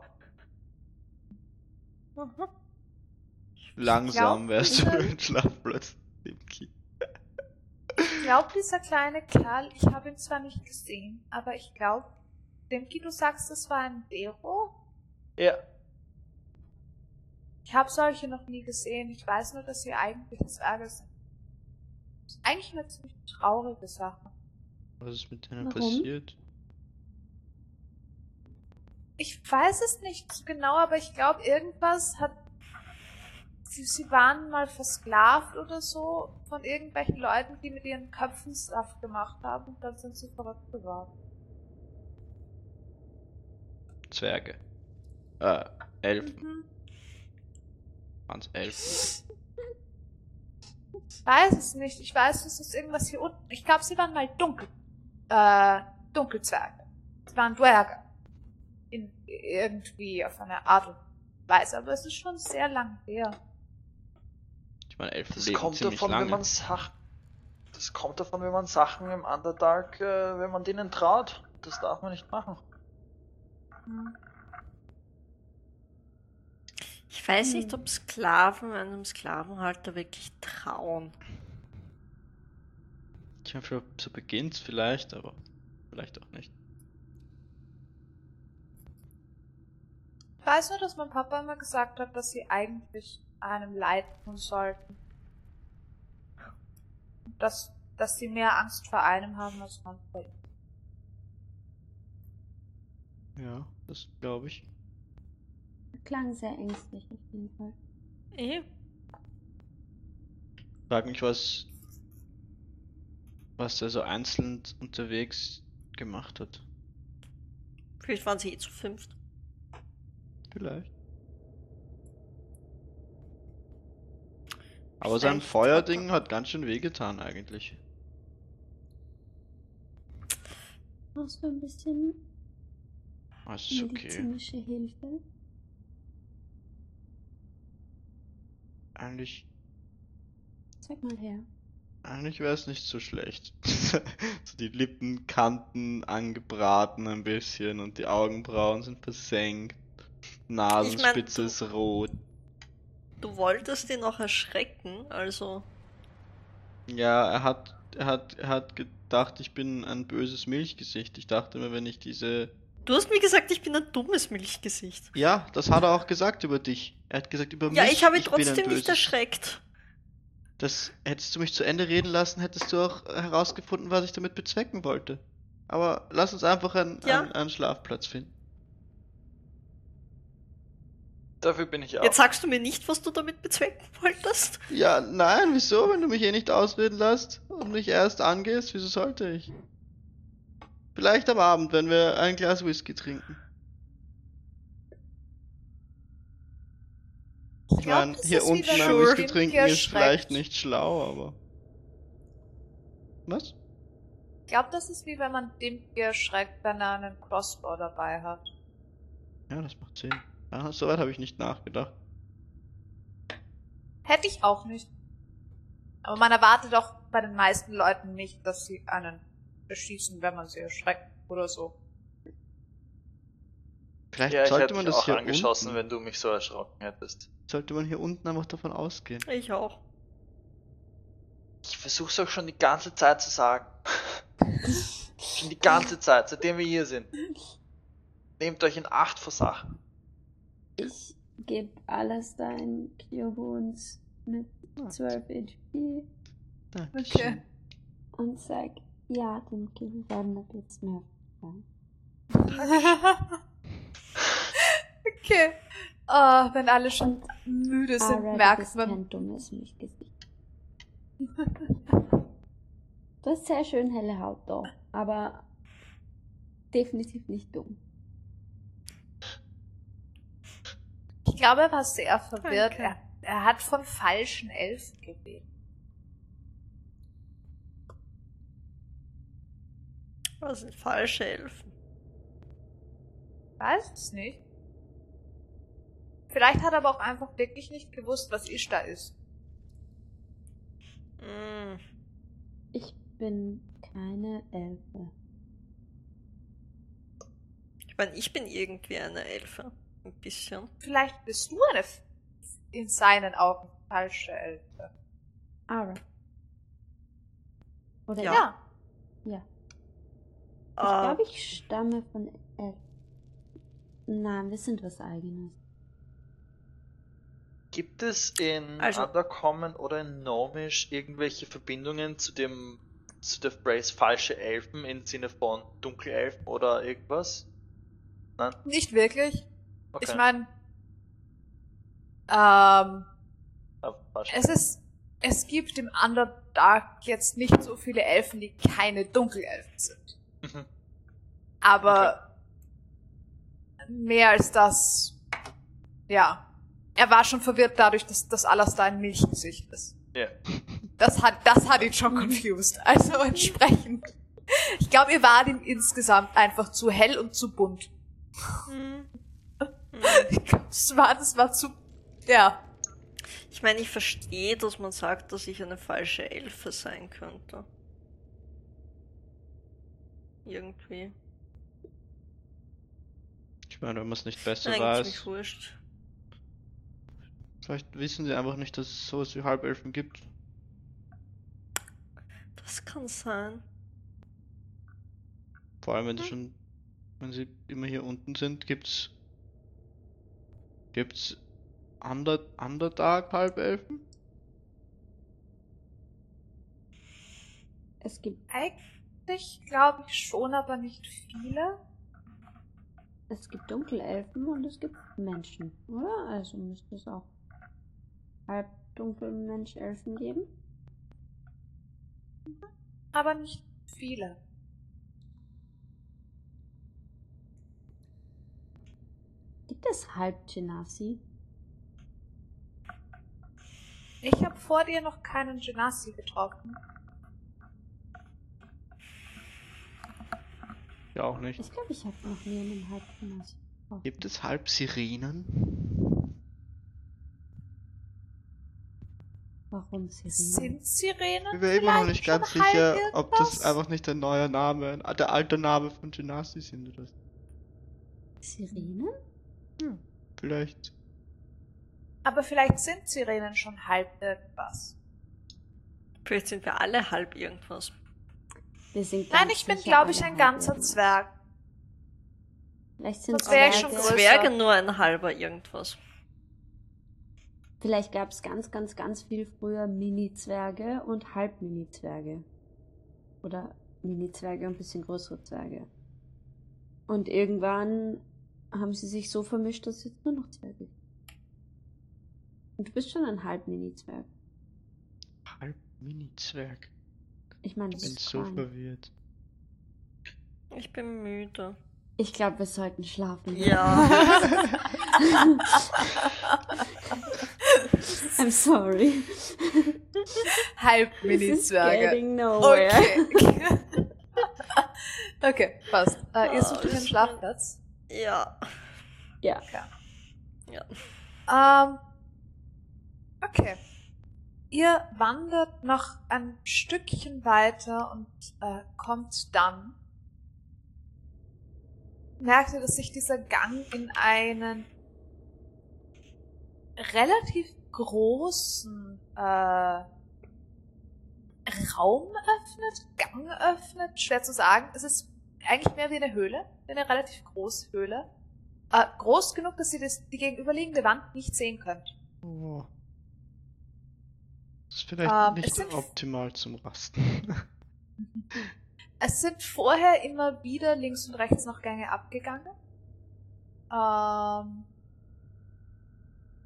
Langsam glaub, wärst du den Schlafplatz. Dimki. Ich glaube, dieser kleine Kerl, ich habe ihn zwar nicht gesehen, aber ich glaube, Demki, du sagst, es war ein Dero? Ja, Ich habe solche noch nie gesehen. Ich weiß nur, dass sie eigentlich Zwerge sind. Das ist eigentlich eine ziemlich traurige Sache. Was ist mit denen Warum? passiert? Ich weiß es nicht so genau, aber ich glaube, irgendwas hat. Sie, sie waren mal versklavt oder so von irgendwelchen Leuten, die mit ihren Köpfen Saft gemacht haben und dann sind sie verrückt geworden. Zwerge. Äh, Elfen. Mhm. Waren's Elfen? Ich weiß es nicht. Ich weiß, es ist irgendwas hier unten. Ich glaube, sie waren mal dunkel. Äh, Dunkelzwerge. Sie waren Dwerge. Irgendwie auf eine Art und Weise. Aber es ist schon sehr lang her. Ich meine, Elfen das leben kommt davon, lange. wenn man Sachen. Das kommt davon, wenn man Sachen im Underdark, äh, wenn man denen traut. Das darf man nicht machen. Hm. Ich weiß nicht, ob Sklaven einem Sklavenhalter wirklich trauen. Ich meine, für- so beginnt's vielleicht, aber vielleicht auch nicht. Weiß nur, dass mein Papa immer gesagt hat, dass sie eigentlich einem leid tun sollten. Dass, dass sie mehr Angst vor einem haben als man vor ihm. Ja, das glaube ich. Klang sehr ängstlich auf jeden Fall. Eh, Frag mich, was, was der so einzeln unterwegs gemacht hat. vielleicht waren sie eh zu fünft. Vielleicht. Aber sein Feuerding hat ganz schön wehgetan eigentlich. Brauchst du ein bisschen Ah, es ist okay. medizinische Hilfe? Eigentlich, Zeig mal her. eigentlich wäre es nicht so schlecht. so die Lippenkanten angebraten ein bisschen und die Augenbrauen sind versenkt. Nasenspitze du- ist rot. Du wolltest ihn noch erschrecken, also. Ja, er hat, er hat, er hat gedacht, ich bin ein böses Milchgesicht. Ich dachte mir, wenn ich diese Du hast mir gesagt, ich bin ein dummes Milchgesicht. Ja, das hat er auch gesagt über dich. Er hat gesagt über Ja, mich. ich habe ihn ein trotzdem nicht erschreckt. Das hättest du mich zu Ende reden lassen, hättest du auch herausgefunden, was ich damit bezwecken wollte. Aber lass uns einfach einen, Ja. einen, einen Schlafplatz finden. Dafür bin ich auch. Jetzt sagst du mir nicht, was du damit bezwecken wolltest. Ja, nein, wieso? Wenn du mich eh nicht ausreden lässt und mich erst angehst, wieso sollte ich? Vielleicht am Abend, wenn wir ein Glas Whisky trinken. Ich glaub, meine, das hier unten ein Whisky trinken hier ist vielleicht schreckt. nicht schlau, aber. Was? Ich glaube, das ist wie wenn man dem erschreckt, wenn er einen Crossbow dabei hat. Ja, das macht Sinn. Ah, soweit habe ich nicht nachgedacht. Hätte ich auch nicht. Aber man erwartet doch bei den meisten Leuten nicht, dass sie einen beschießen, wenn man sie erschreckt oder so. Vielleicht Ja, ich sollte hätte man das auch hier angeschossen, unten, wenn du mich so erschrocken hättest. sollte man hier unten einfach davon ausgehen. Ich auch. Ich versuch's auch schon die ganze Zeit zu sagen. schon die ganze Zeit, seitdem wir hier sind. Nehmt euch in Acht vor Sachen. Ich gebe Alastair Cure Wounds mit Ah. 12 HP Dankeschön. und sag, ja, dem Kind werden ab jetzt mehr. okay. Oh, wenn alle schon Und müde sind, Ara, du merkt man. kein dummes Milchgesicht. Du hast sehr schön helle Haut da, aber definitiv nicht dumm. Ich glaube, er war sehr verwirrt. Er, er hat von falschen Elfen geredet. Was sind falsche Elfen? Weiß es nicht. Vielleicht hat er aber auch einfach wirklich nicht gewusst, was Ishtar ist. Hm. Ich bin keine Elfe. Ich meine, ich bin irgendwie eine Elfe. Ein bisschen. Vielleicht bist du eine f- in seinen Augen falsche Elfe. Ara. Oder Ja. Ja. Ja. Ich Ah, glaube, ich stamme von Elfen. Nein, wir sind was Eigenes. Gibt es in Also- Undercommon oder in Gnomish irgendwelche Verbindungen zu dem zu der Phrase falsche Elfen im Sinne von Dunkelelfen oder irgendwas? Nein? Nicht wirklich. Okay. Ich meine, ähm, es ist, es gibt im Underdark jetzt nicht so viele Elfen, die keine Dunkelelfen sind. Mhm. Aber mehr als das, ja. Er war schon verwirrt dadurch, dass, dass Alastair ein Milchgesicht ist. Ja. Das hat, das hat ihn schon confused. Also entsprechend. Ich glaube, ihr wart ihm insgesamt einfach zu hell und zu bunt. hm. Ich glaube, das war, das war zu, ja. Ich meine, ich verstehe, dass man sagt, dass ich eine falsche Elfe sein könnte. Irgendwie. Ich meine, wenn man es nicht besser Eigentlich weiß, ziemlich wurscht. vielleicht wissen sie einfach nicht, dass es sowas wie Halbelfen gibt. Das kann sein. Vor allem, wenn sie Hm. schon, wenn sie immer hier unten sind, gibt's, gibt's Under, Underdark Halbelfen? Es gibt, Eigentlich glaube ich schon, aber nicht viele. es gibt Dunkelelfen und es gibt Menschen, oder? Also müsste es auch Halbdunkelmensch-Elfen geben. Aber nicht viele. Gibt es Halb-Genasi? Ich habe vor dir noch keinen Genasi getroffen. Ja, auch nicht. Ich glaube, ich habe noch nie einen Halb-Genasi. getroffen. Gibt es Halbsirenen? Warum Sirene? Sind Sirenen? Ich bin immer noch nicht ganz halb sicher, ob das einfach nicht ein neuer Name, der alte Name von Genasi sind oder Sirenen? Vielleicht. Aber vielleicht sind Sirenen schon halb irgendwas. Vielleicht sind wir alle halb irgendwas. Wir sind Nein, ganz ich bin, glaube ich, ein ganzer irgendwas. Zwerg. Vielleicht sind Sonst wär ich schon Zwerge-. Zwerge nur ein halber irgendwas. Vielleicht gab es ganz, ganz, ganz viel früher Mini-Zwerge und Halb-Mini-Zwerge. Oder Mini-Zwerge und ein bisschen größere Zwerge. Und irgendwann haben sie sich so vermischt, dass es jetzt nur noch Zwerge gibt. Und du bist schon ein Halb-Mini-Zwerg. Halb-Mini-Zwerg. Ich meine, Ich bin ist so fein. verwirrt. Ich bin müde. Ich glaube, wir sollten schlafen. Ja. I'm sorry. Halb Mini-Zwerge. Okay. okay, passt. Äh, ihr sucht euch einen ist Schlafplatz. Ja. Ja. Ähm, okay. Ihr wandert noch ein Stückchen weiter und äh, kommt dann. Merkt ihr, dass sich dieser Gang in einen relativ großen äh, Raum öffnet, Gang öffnet, schwer zu sagen. Es ist eigentlich mehr wie eine Höhle, wie eine relativ große Höhle. Äh, groß genug, dass ihr das, die gegenüberliegende Wand nicht sehen könnt. Oh. Das ist vielleicht Ähm, nicht sind- optimal zum Rasten. Es sind vorher immer wieder links und rechts noch Gänge abgegangen. Ähm,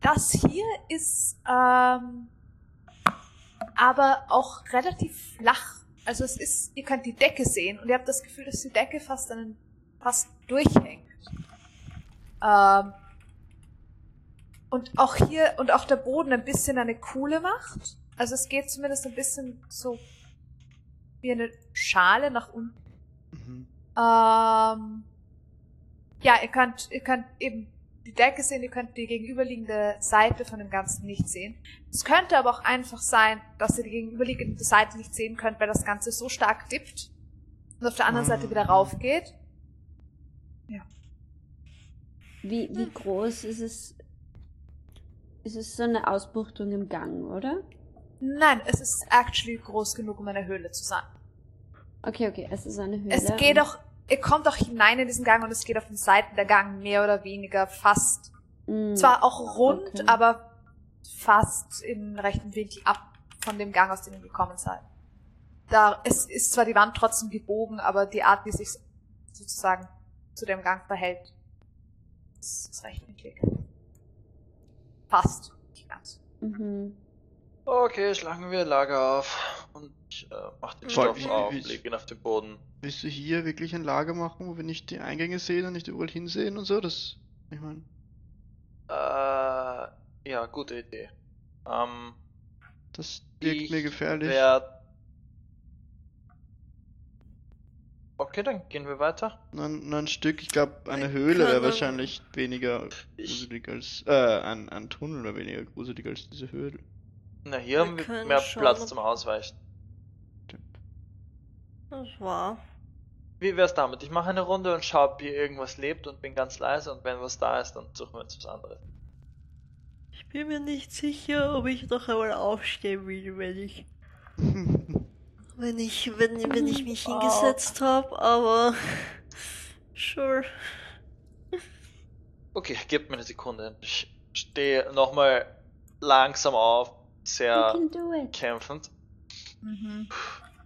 das hier ist ähm, aber auch relativ flach. Also es ist, ihr könnt die Decke sehen und ihr habt das Gefühl, dass die Decke fast den, fast durchhängt. Ähm, und auch hier und auch der Boden ein bisschen eine Kuhle macht. Also es geht zumindest ein bisschen so wie eine Schale nach unten. Mhm. Ähm, ja, ihr könnt, ihr könnt eben die Decke sehen, ihr könnt die gegenüberliegende Seite von dem Ganzen nicht sehen. Es könnte aber auch einfach sein, dass ihr die gegenüberliegende Seite nicht sehen könnt, weil das Ganze so stark dippt und auf der anderen Seite wieder rauf geht. Wie, wie groß ist es? Ist es so eine Ausbuchtung im Gang, oder? Nein, es ist actually groß genug, um eine Höhle zu sein. Okay, okay, es ist eine Höhle. Es geht und- auch, ihr kommt auch hinein in diesen Gang und es geht auf den Seiten der Gang mehr oder weniger fast Mm, Zwar auch rund, Okay. aber fast in rechten Winkel ab von dem Gang, aus dem ihr gekommen seid. Da es ist zwar die Wand trotzdem gebogen, aber die Art, wie sich sozusagen zu dem Gang verhält, ist, ist rechtwinklig. Fast, nicht ganz. Mhm. Okay, schlagen wir Lager auf. Und äh, mach den Stoff auf, leg ihn auf den Boden. Willst du hier wirklich ein Lager machen, wo wir nicht die Eingänge sehen und nicht überall hinsehen und so? Das, ich meine, Äh, ja, gute Idee. Ähm, das wirkt mir gefährlich. Werd... Okay, dann gehen wir weiter. Nur ein, nur ein Stück, ich glaube, eine Wir Höhle wäre wahrscheinlich weniger Ich, gruselig als, äh, ein, ein Tunnel wäre weniger gruselig als diese Höhle. na, hier Wir haben wir mehr Platz zum Ausweichen. Das war. Wie wär's damit? Ich mache eine Runde und schaue, ob hier irgendwas lebt und bin ganz leise und wenn was da ist, dann suchen wir uns was anderes. Ich bin mir nicht sicher, ob ich noch einmal aufstehen will, wenn ich. Wenn ich, wenn, wenn ich mich hingesetzt habe, aber. Sure. Okay, gib mir eine Sekunde. Ich stehe nochmal langsam auf, sehr kämpfend, Mhm.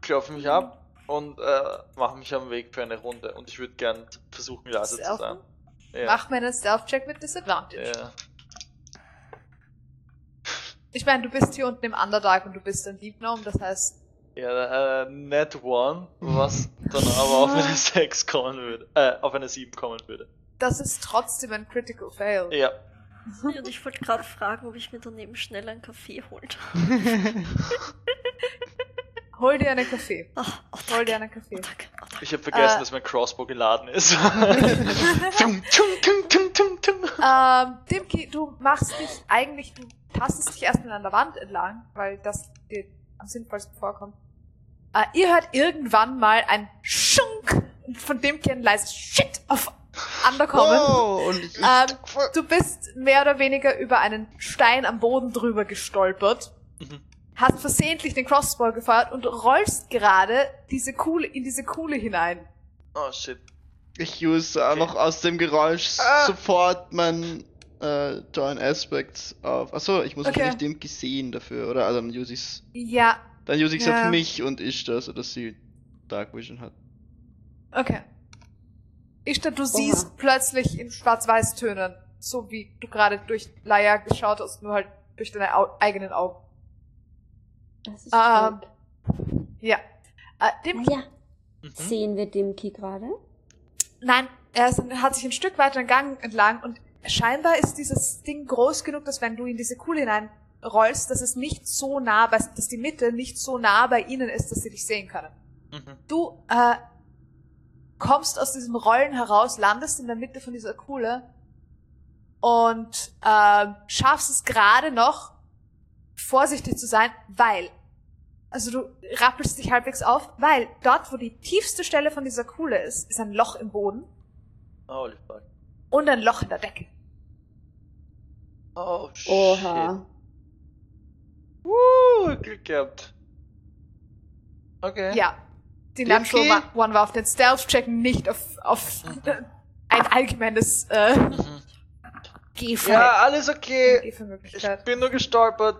klopfe mich ab und äh, mache mich am Weg für eine Runde. Und ich würde gern versuchen, leise zu sein. Ja. Mach mir einen Stealth-Check mit Disadvantage. ja. Ich meine, du bist hier unten im Underdark und du bist ein Deep Gnome, das heißt, Ja, äh, Net One, was dann aber auf eine 6 kommen würde. Äh, auf eine 7 kommen würde. das ist trotzdem ein Critical Fail. Ja. Und ich wollte gerade fragen, ob ich mir daneben schnell einen Kaffee holt. Hol dir einen Kaffee. Ah, oh, Hol dir einen Kaffee. Oh, danke. Oh, danke. Ich habe vergessen, Äh. dass mein Crossbow geladen ist. tum, tum, tum, tum, tum, tum. Ähm, Dimki, du machst dich eigentlich, du tastest dich erstmal an der Wand entlang, weil das dir am sinnvollsten vorkommt. Äh, ihr hört irgendwann mal ein Schunk und von Dimki ein leises Shit auf Underkommen. Oh, und ich, Ähm, du bist mehr oder weniger über einen Stein am Boden drüber gestolpert, Mhm. Hast versehentlich den Crossbow gefeuert und rollst gerade diese Kuhle in diese Kuhle hinein. Oh shit. ich use auch Okay. noch aus dem Geräusch Ah. sofort mein äh, Join Aspects auf. Achso, ich muss Okay. wahrscheinlich dem gesehen dafür, oder? Also dann use ich's. Ja, Dann use ich's Ja. auf mich und Ishtar, sodass sie Dark Vision hat. Okay. Ishtar, du siehst plötzlich in Schwarz-Weiß-Tönen, so wie du gerade durch Laia geschaut hast, nur halt durch deine Au eigenen Augen. Das ist Ähm, gut. ja. Äh, dem, Ja, Mhm. sehen wir Dimki gerade? nein, er ist, hat sich ein Stück weiter den Gang entlang und scheinbar ist dieses Ding groß genug, dass wenn du in diese Kuhle hineinrollst, dass es nicht so nah, dass die Mitte nicht so nah bei ihnen ist, dass sie dich sehen können. Mhm. Du äh, kommst aus diesem Rollen heraus, landest in der Mitte von dieser Kuhle und äh, schaffst es gerade noch, vorsichtig zu sein, weil, also du rappelst dich halbwegs auf, weil dort, wo die tiefste Stelle von dieser Kuhle ist, ist ein Loch im Boden Holy fuck. und ein Loch in der Decke. Oh shit. Oha. Woo, Glück gehabt. Okay. Ja. Die Okay. Natural One- war auf den Stealth-Check nicht auf, auf ein allgemeines äh, Mhm. Gehfall. Ja, alles okay. Ich bin nur gestolpert.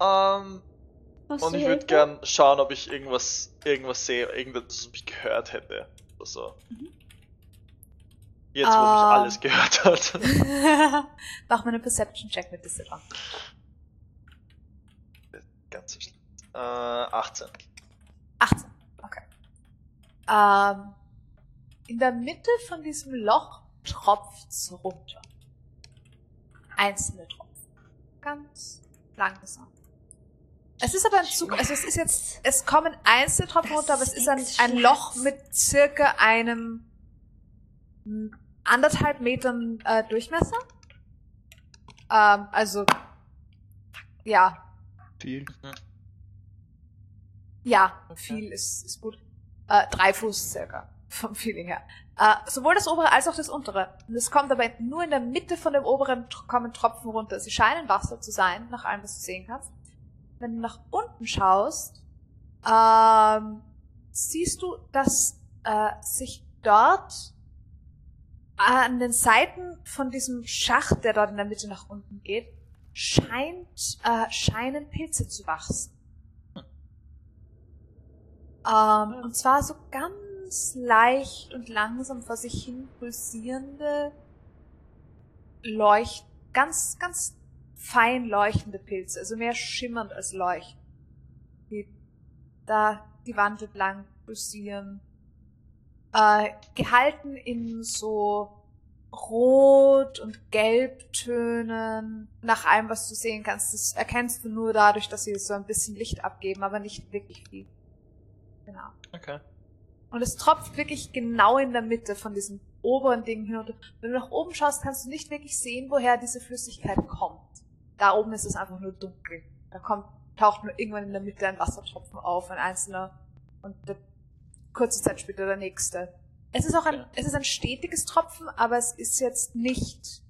Ähm, Brauchst und ich würde gern schauen, ob ich irgendwas, irgendwas sehe, irgendwas, das mich gehört hätte. Oder so. Jetzt, wo mich Ah. alles gehört hat. Mach mal einen Perception-Check mit Disadvantage. Ganz so schlecht. Äh, 18. 18. Okay. Ähm, in der Mitte von diesem Loch tropft's runter. Einzelne Tropfen. Ganz langsam. Es ist aber ein Zug, also es ist jetzt, es kommen einzelne Tropfen runter, aber es ist ein, ein Loch mit circa einem anderthalb Metern äh, Durchmesser. Ähm, also, ja, Viel. Ja, viel ist, ist gut. Äh, drei Fuß circa, vom Feeling her. Äh, sowohl das obere als auch das untere. Und es kommt aber nur in der Mitte von dem oberen kommen Tropfen runter. Sie scheinen Wasser zu sein, nach allem, was du sehen kannst. Wenn du nach unten schaust, ähm, siehst du, dass äh, sich dort an den Seiten von diesem Schacht, der dort in der Mitte nach unten geht, scheint, äh, scheinen Pilze zu wachsen. Ähm, und zwar so ganz leicht und langsam vor sich hin pulsierende, leucht, ganz, ganz fein leuchtende Pilze, also mehr schimmernd als leuchtend. Die da die Wand entlang pulsieren. Äh, gehalten in so Rot- und Gelbtönen. Nach allem, was du sehen kannst, das erkennst du nur dadurch, dass sie so ein bisschen Licht abgeben, aber nicht wirklich viel. Genau. Okay. Und es tropft wirklich genau in der Mitte von diesem oberen Ding hin. Und wenn du nach oben schaust, kannst du nicht wirklich sehen, woher diese Flüssigkeit kommt. Da oben ist es einfach nur dunkel. Da kommt, taucht nur irgendwann in der Mitte ein Wassertropfen auf, ein einzelner. Und der, kurze Zeit später der nächste. Es ist auch ein, es ist ein stetiges Tropfen, aber es ist jetzt nicht.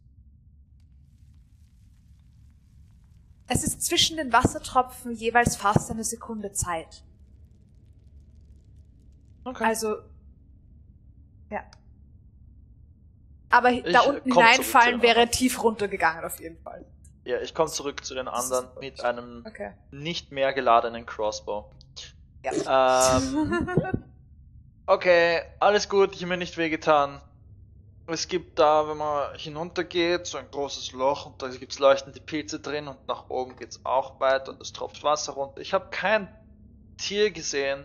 Es ist zwischen den Wassertropfen jeweils fast eine Sekunde Zeit. Okay. Also, ja. Aber Ich, da unten hineinfallen wäre tief runtergegangen auf jeden Fall. Ja, ich komme zurück zu den anderen mit einem Okay. nicht mehr geladenen Crossbow. Ja. Ähm, okay, alles gut, ich habe mir nicht wehgetan. Es gibt da, wenn man hinuntergeht, so ein großes Loch und da gibt's leuchtende Pilze drin und nach oben geht's auch weiter und es tropft Wasser runter. Ich habe kein Tier gesehen.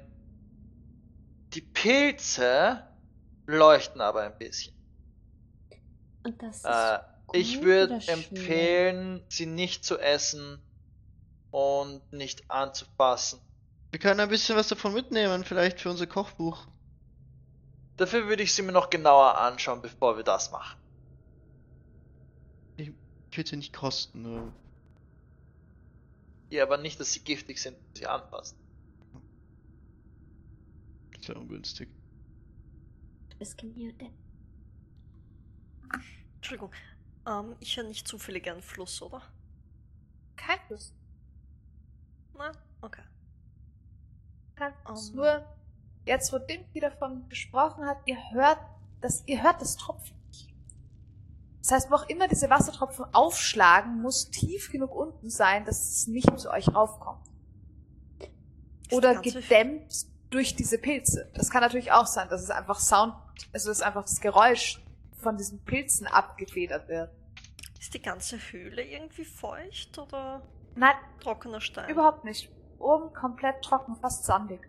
Die Pilze leuchten aber ein bisschen. Und das ist Äh, ich würde empfehlen, sie nicht zu essen und nicht anzufassen. Wir können ein bisschen was davon mitnehmen, vielleicht für unser Kochbuch. Dafür würde ich sie mir noch genauer anschauen, bevor wir das machen. Ich würde sie nicht kosten, nur. Ja, aber nicht, dass sie giftig sind und sie anfassen. Sehr ungünstig. Du bist Gemüte. Entschuldigung. Ähm, ich höre nicht zufällig einen Fluss, oder? Kein Fluss. Nein? Okay. Kein Fluss. Um. Nur, jetzt wo Dimki davon gesprochen hat, ihr hört das, ihr hört das Tropfen. Das heißt, wo auch immer diese Wassertropfen aufschlagen, muss tief genug unten sein, dass es nicht zu euch raufkommt. Oder gedämmt durch diese Pilze. Das kann natürlich auch sein, dass es einfach Sound, also dass einfach das Geräusch von diesen Pilzen abgefedert wird. Ist die ganze Höhle irgendwie feucht oder Nein, trockener Stein? überhaupt nicht. Oben komplett trocken, fast sandig.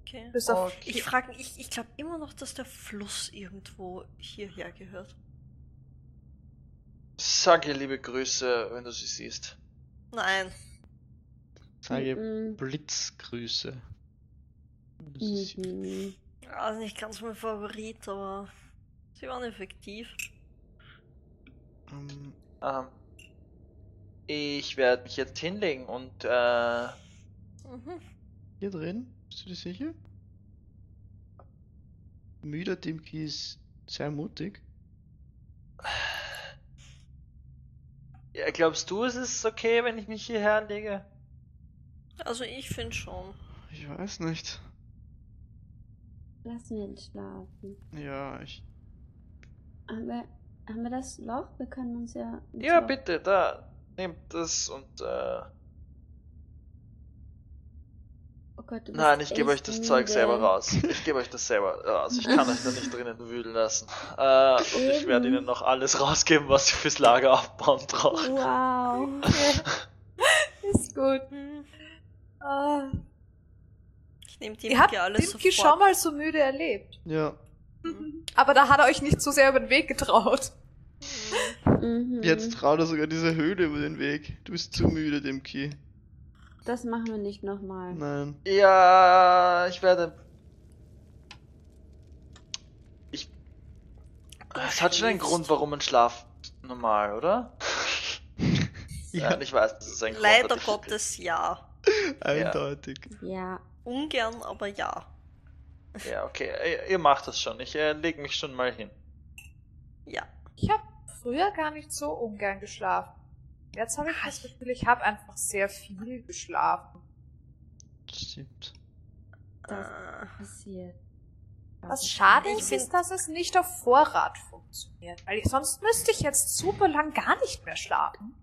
Okay. Bis auf Okay. Ich frage mich, ich, ich glaube immer noch, dass der Fluss irgendwo hierher gehört. Sag ihr liebe Grüße, wenn du sie siehst. Nein. Sage Mhm. Blitzgrüße. Das ist-. Also nicht ganz mein Favorit, aber Sie waren effektiv. Ähm, Ähm, ich werde mich jetzt hinlegen und äh, Mhm. hier drin? Bist du dir sicher? Müder Dimki ist sehr mutig. ja, glaubst du, es ist okay, wenn ich mich hierher lege? Also ich finde schon. Ich weiß nicht. Lassen wir ihn schlafen. Ja, ich. Haben wir, haben wir das Loch? Wir können uns ja. Ja, Loch- bitte, da. Nehmt das und äh, Oh Gott, du bist Nein, ich gebe euch das Zeug müde. selber raus. Ich gebe euch das selber raus. Ich kann euch da nicht drinnen wühlen lassen. Äh, und ich werde ihnen noch alles rausgeben, was ihr fürs Lager aufbauen braucht. Wow. Ist gut. Hm. Ich nehme Dimki alles Dimki sofort. schon mal so müde erlebt. Ja. Aber da hat er euch nicht so sehr über den Weg getraut. Mhm. Jetzt traut er sogar diese Höhle über den Weg. Du bist zu müde, Dimki. Das machen wir nicht nochmal. Nein. Ja, ich werde. Ich. Es hat schon einen Grund, warum man schlaft normal, oder? Ja, ich weiß, das ist ein Grund. Leider Gottes ja. Eindeutig. Ja. Ungern, aber ja. Ja, okay, ihr, ihr macht das schon. Ich äh, leg mich schon mal hin. Ja. Ich habe früher gar nicht so ungern geschlafen. Jetzt habe ich das Gefühl, ich habe einfach sehr viel geschlafen. Stimmt. Das Äh, passiert. Was schade Ich ist, ist, dass es nicht auf Vorrat funktioniert. Weil ich, sonst müsste ich jetzt super lang gar nicht mehr schlafen.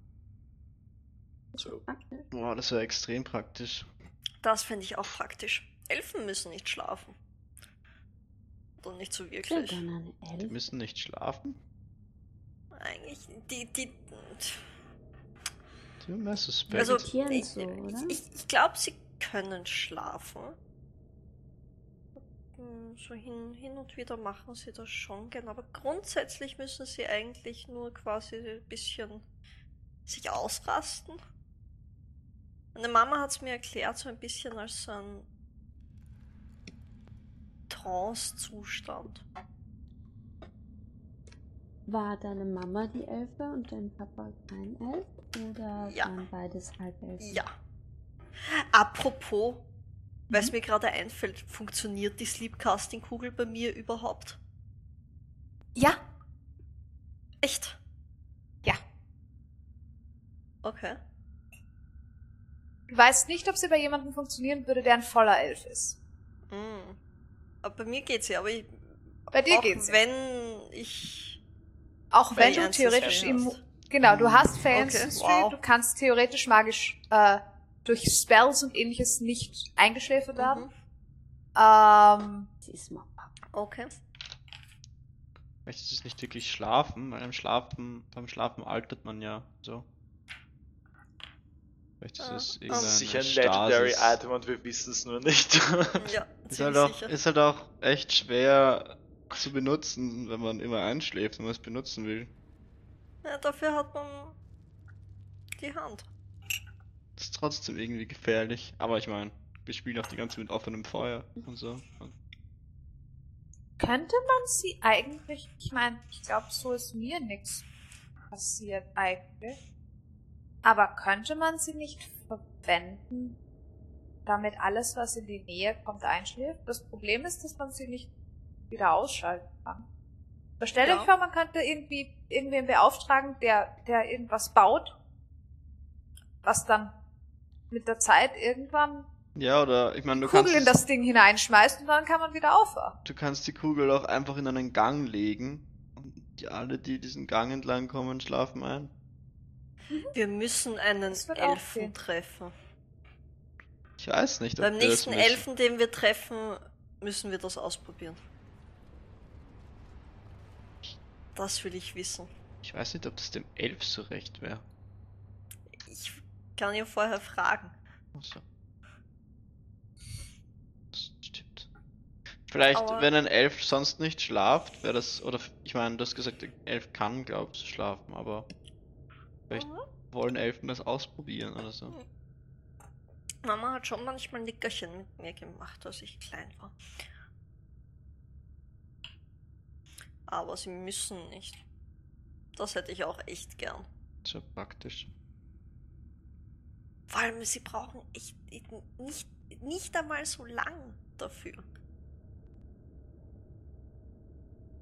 So. Boah, das wäre extrem praktisch. Das finde ich auch praktisch. Elfen müssen nicht schlafen. Oder nicht so Wir wirklich. Die müssen nicht schlafen. Eigentlich, die, die. Mehr Suspekt. Also, ich, so, oder? ich, ich glaube, sie können schlafen. Hm, So hin, hin und wieder machen sie das schon gern, aber grundsätzlich müssen sie eigentlich nur quasi ein bisschen sich ausrasten. Meine Mama hat es mir erklärt, so ein bisschen als so ein Trance-Zustand. War deine Mama die Elfe und dein Papa kein Elf? Oder Ja. waren beides Halbelfen? Ja. Apropos, weil es mir gerade einfällt, funktioniert die Sleepcasting-Kugel bei mir überhaupt? Ja, Echt? Ja. Okay. Du weißt nicht, ob sie bei jemandem funktionieren würde, der ein voller Elf ist. Mm. Aber bei mir geht's ja, aber ich, Bei dir auch geht's. ja. wenn ich Auch wenn du theoretisch immu Genau, du hast Fans Okay, wow. du kannst theoretisch magisch äh, durch Spells und ähnliches nicht eingeschläfert werden. Mhm. Ähm, Sie ist mal Okay. Vielleicht ist es nicht wirklich Schlafen, weil beim Schlafen, beim Schlafen altert man ja so. Vielleicht ist Ah. es irgendeine ist sicher ein Legendary. Item und wir wissen es nur nicht. Ja, Ist halt, auch, sicher. ist halt auch echt schwer zu benutzen, wenn man immer einschläft, wenn man es benutzen will. Ja, dafür hat man die Hand. Das ist trotzdem irgendwie gefährlich. Aber ich meine, wir spielen auch die ganze Zeit mit offenem Feuer und so. Und könnte man sie eigentlich, ich meine, ich glaube, so ist mir nichts passiert eigentlich. Aber könnte man sie nicht verwenden, damit alles, was in die Nähe kommt, einschläft? Das Problem ist, dass man sie nicht wieder ausschalten kann. Aber stell Ja. euch vor, man könnte irgendwie irgendwen beauftragen, der, der irgendwas baut, was dann mit der Zeit irgendwann ja, oder ich meine, du Kugel kannst, in das Ding hineinschmeißt und dann kann man wieder aufwachen. du kannst die Kugel auch einfach in einen Gang legen. Und die, alle, die diesen Gang entlang kommen, schlafen ein. Wir müssen einen Elfen treffen. Ich weiß nicht, ob Beim wir das nächsten. Elfen, den wir treffen, müssen wir das ausprobieren. Das will ich wissen. Ich weiß nicht, ob das dem Elf so recht wäre. Ich kann ihn vorher fragen. Achso. Das stimmt. Vielleicht, Aber- wenn ein Elf sonst nicht schlaft, wäre das, oder ich meine, du hast gesagt, ein Elf kann, glaubst du, schlafen, aber vielleicht Mhm. wollen Elfen das ausprobieren oder so. Mama hat schon manchmal Nickerchen mit mir gemacht, als ich klein war. aber sie müssen nicht. Das hätte ich auch echt gern. So praktisch. Vor allem, sie brauchen echt nicht, nicht einmal so lang dafür.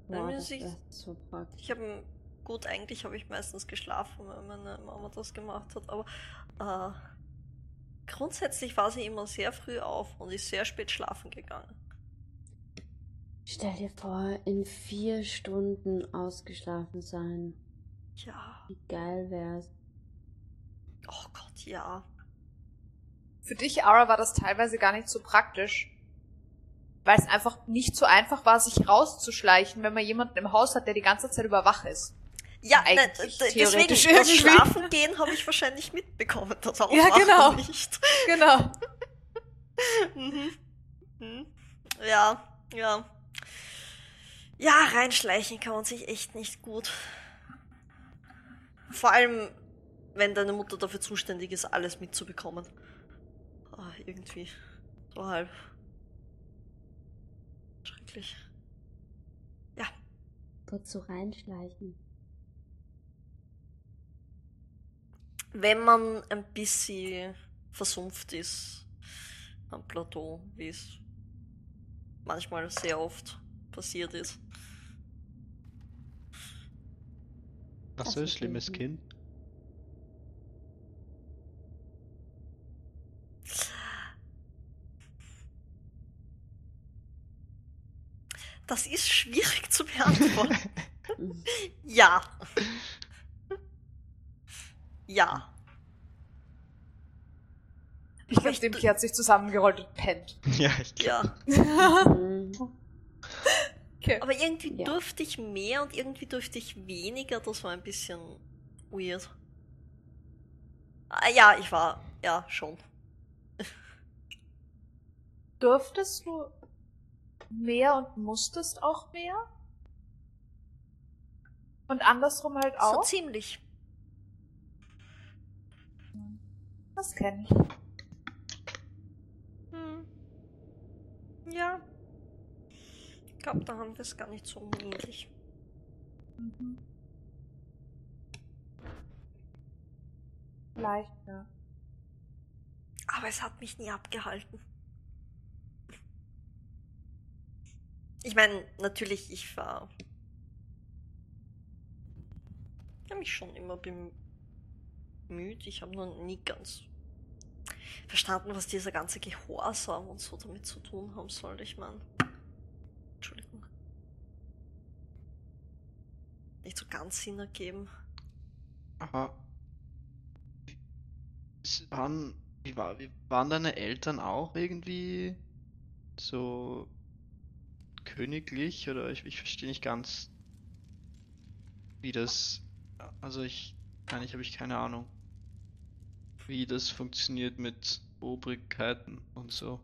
Das ich- so praktisch. Ich habe gut, eigentlich habe ich meistens geschlafen, wenn meine Mama das gemacht hat, aber äh, grundsätzlich war sie immer sehr früh auf und ist sehr spät schlafen gegangen. Stell dir vor, in vier Stunden ausgeschlafen sein. Ja, Wie geil wär's. oh Gott, ja. Für dich, Aura, war das teilweise gar nicht so praktisch. Weil es einfach nicht so einfach war, sich rauszuschleichen, wenn man jemanden im Haus hat, der die ganze Zeit über wach ist. Ja, Eigentlich ne, deswegen, theoretisch das. Schlafen gehen habe ich wahrscheinlich mitbekommen, das Aufwachen Ja, genau. nicht. Genau. Mhm. Mhm. Ja, ja. Ja, reinschleichen kann man sich echt nicht gut. Vor allem, wenn deine Mutter dafür zuständig ist, alles mitzubekommen. Ah, irgendwie. So halb. Schrecklich. Ja, Dort so reinschleichen. Wenn man ein bisschen versumpft ist am Plateau, wie es manchmal sehr oft passiert ist. Was Das so ein ist schlimmes schlimm. Kind. Das ist schwierig zu beantworten. Ja. Ja. Ich glaube, ich- Dimki hat sich zusammengerollt und pennt. ja, ich Ja. Mhm. Okay. Aber irgendwie Ja. durfte ich mehr und irgendwie durfte ich weniger. Das war ein bisschen weird. Ah, ja, ich war. Ja, schon. Durftest du mehr und musstest auch mehr? Und andersrum halt So auch? ziemlich. Das kenne ich. Hm. Ja. Ich glaube, da haben wir es gar nicht so ähnlich. Mhm. Vielleicht, ja. Aber es hat mich nie abgehalten. Ich meine, natürlich, ich war. Ich habe mich schon immer bemüht. Ich habe noch nie ganz verstanden, was dieser ganze Gehorsam und so damit zu tun haben soll. Ich meine. Entschuldigung. Nicht so ganz Sinn ergeben. Es waren, wie, war, wie waren deine Eltern auch irgendwie so königlich? Oder ich, ich verstehe nicht ganz, wie das. Also ich. Eigentlich habe ich keine Ahnung, wie das funktioniert mit Obrigkeiten und so.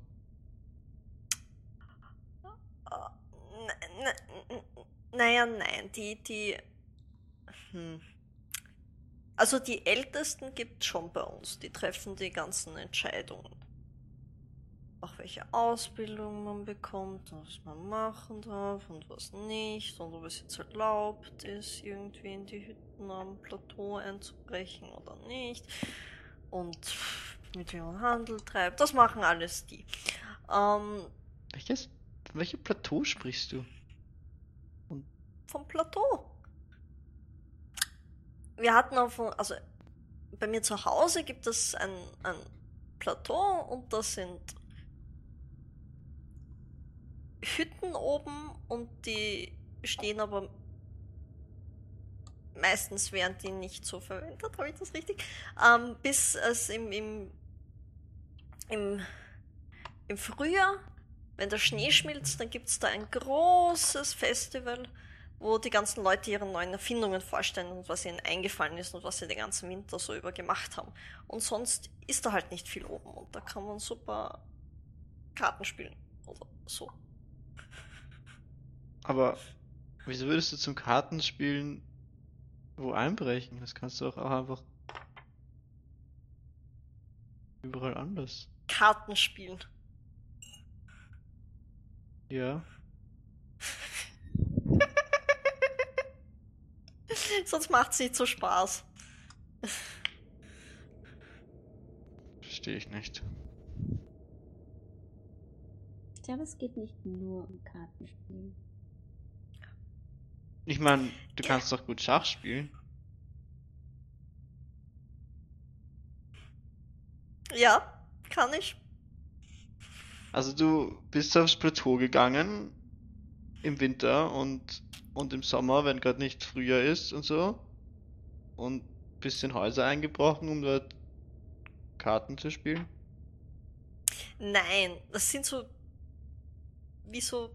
Naja, nein, die, die. Hm. Also die Ältesten gibt schon bei uns, die treffen die ganzen Entscheidungen. Auch welche Ausbildung man bekommt, was man machen darf und was nicht, und ob es jetzt erlaubt ist, irgendwie in die Hütten am Plateau einzubrechen oder nicht. Und mit wem man Handel treibt, das machen alles die. Ähm, Welches? Von welchem Plateau sprichst du? vom Plateau. Wir hatten auf, also bei mir zu Hause gibt es ein, ein Plateau und das sind Hütten oben und die stehen aber meistens werden die nicht so verwendet, habe ich das richtig? Ähm, bis es im, im, im, im Frühjahr, wenn der Schnee schmilzt, dann gibt es da ein großes Festival wo die ganzen Leute ihre neuen Erfindungen vorstellen und was ihnen eingefallen ist und was sie den ganzen Winter so über gemacht haben. Und sonst ist da halt nicht viel oben und da kann man super Karten spielen oder so. Aber wieso würdest du zum Kartenspielen wo einbrechen? Das kannst du auch einfach überall anders. Karten spielen. Ja. Sonst macht's nicht so Spaß. Verstehe ich nicht. Ich glaube, es geht nicht nur um Kartenspielen. Ich meine, du kannst doch gut Schach spielen. Ja, kann ich. Also du bist aufs Plateau gegangen im Winter und, und im Sommer, wenn gerade nicht Frühjahr ist und so. Und bist in Häuser eingebrochen, um dort Karten zu spielen. Nein, das sind so wie so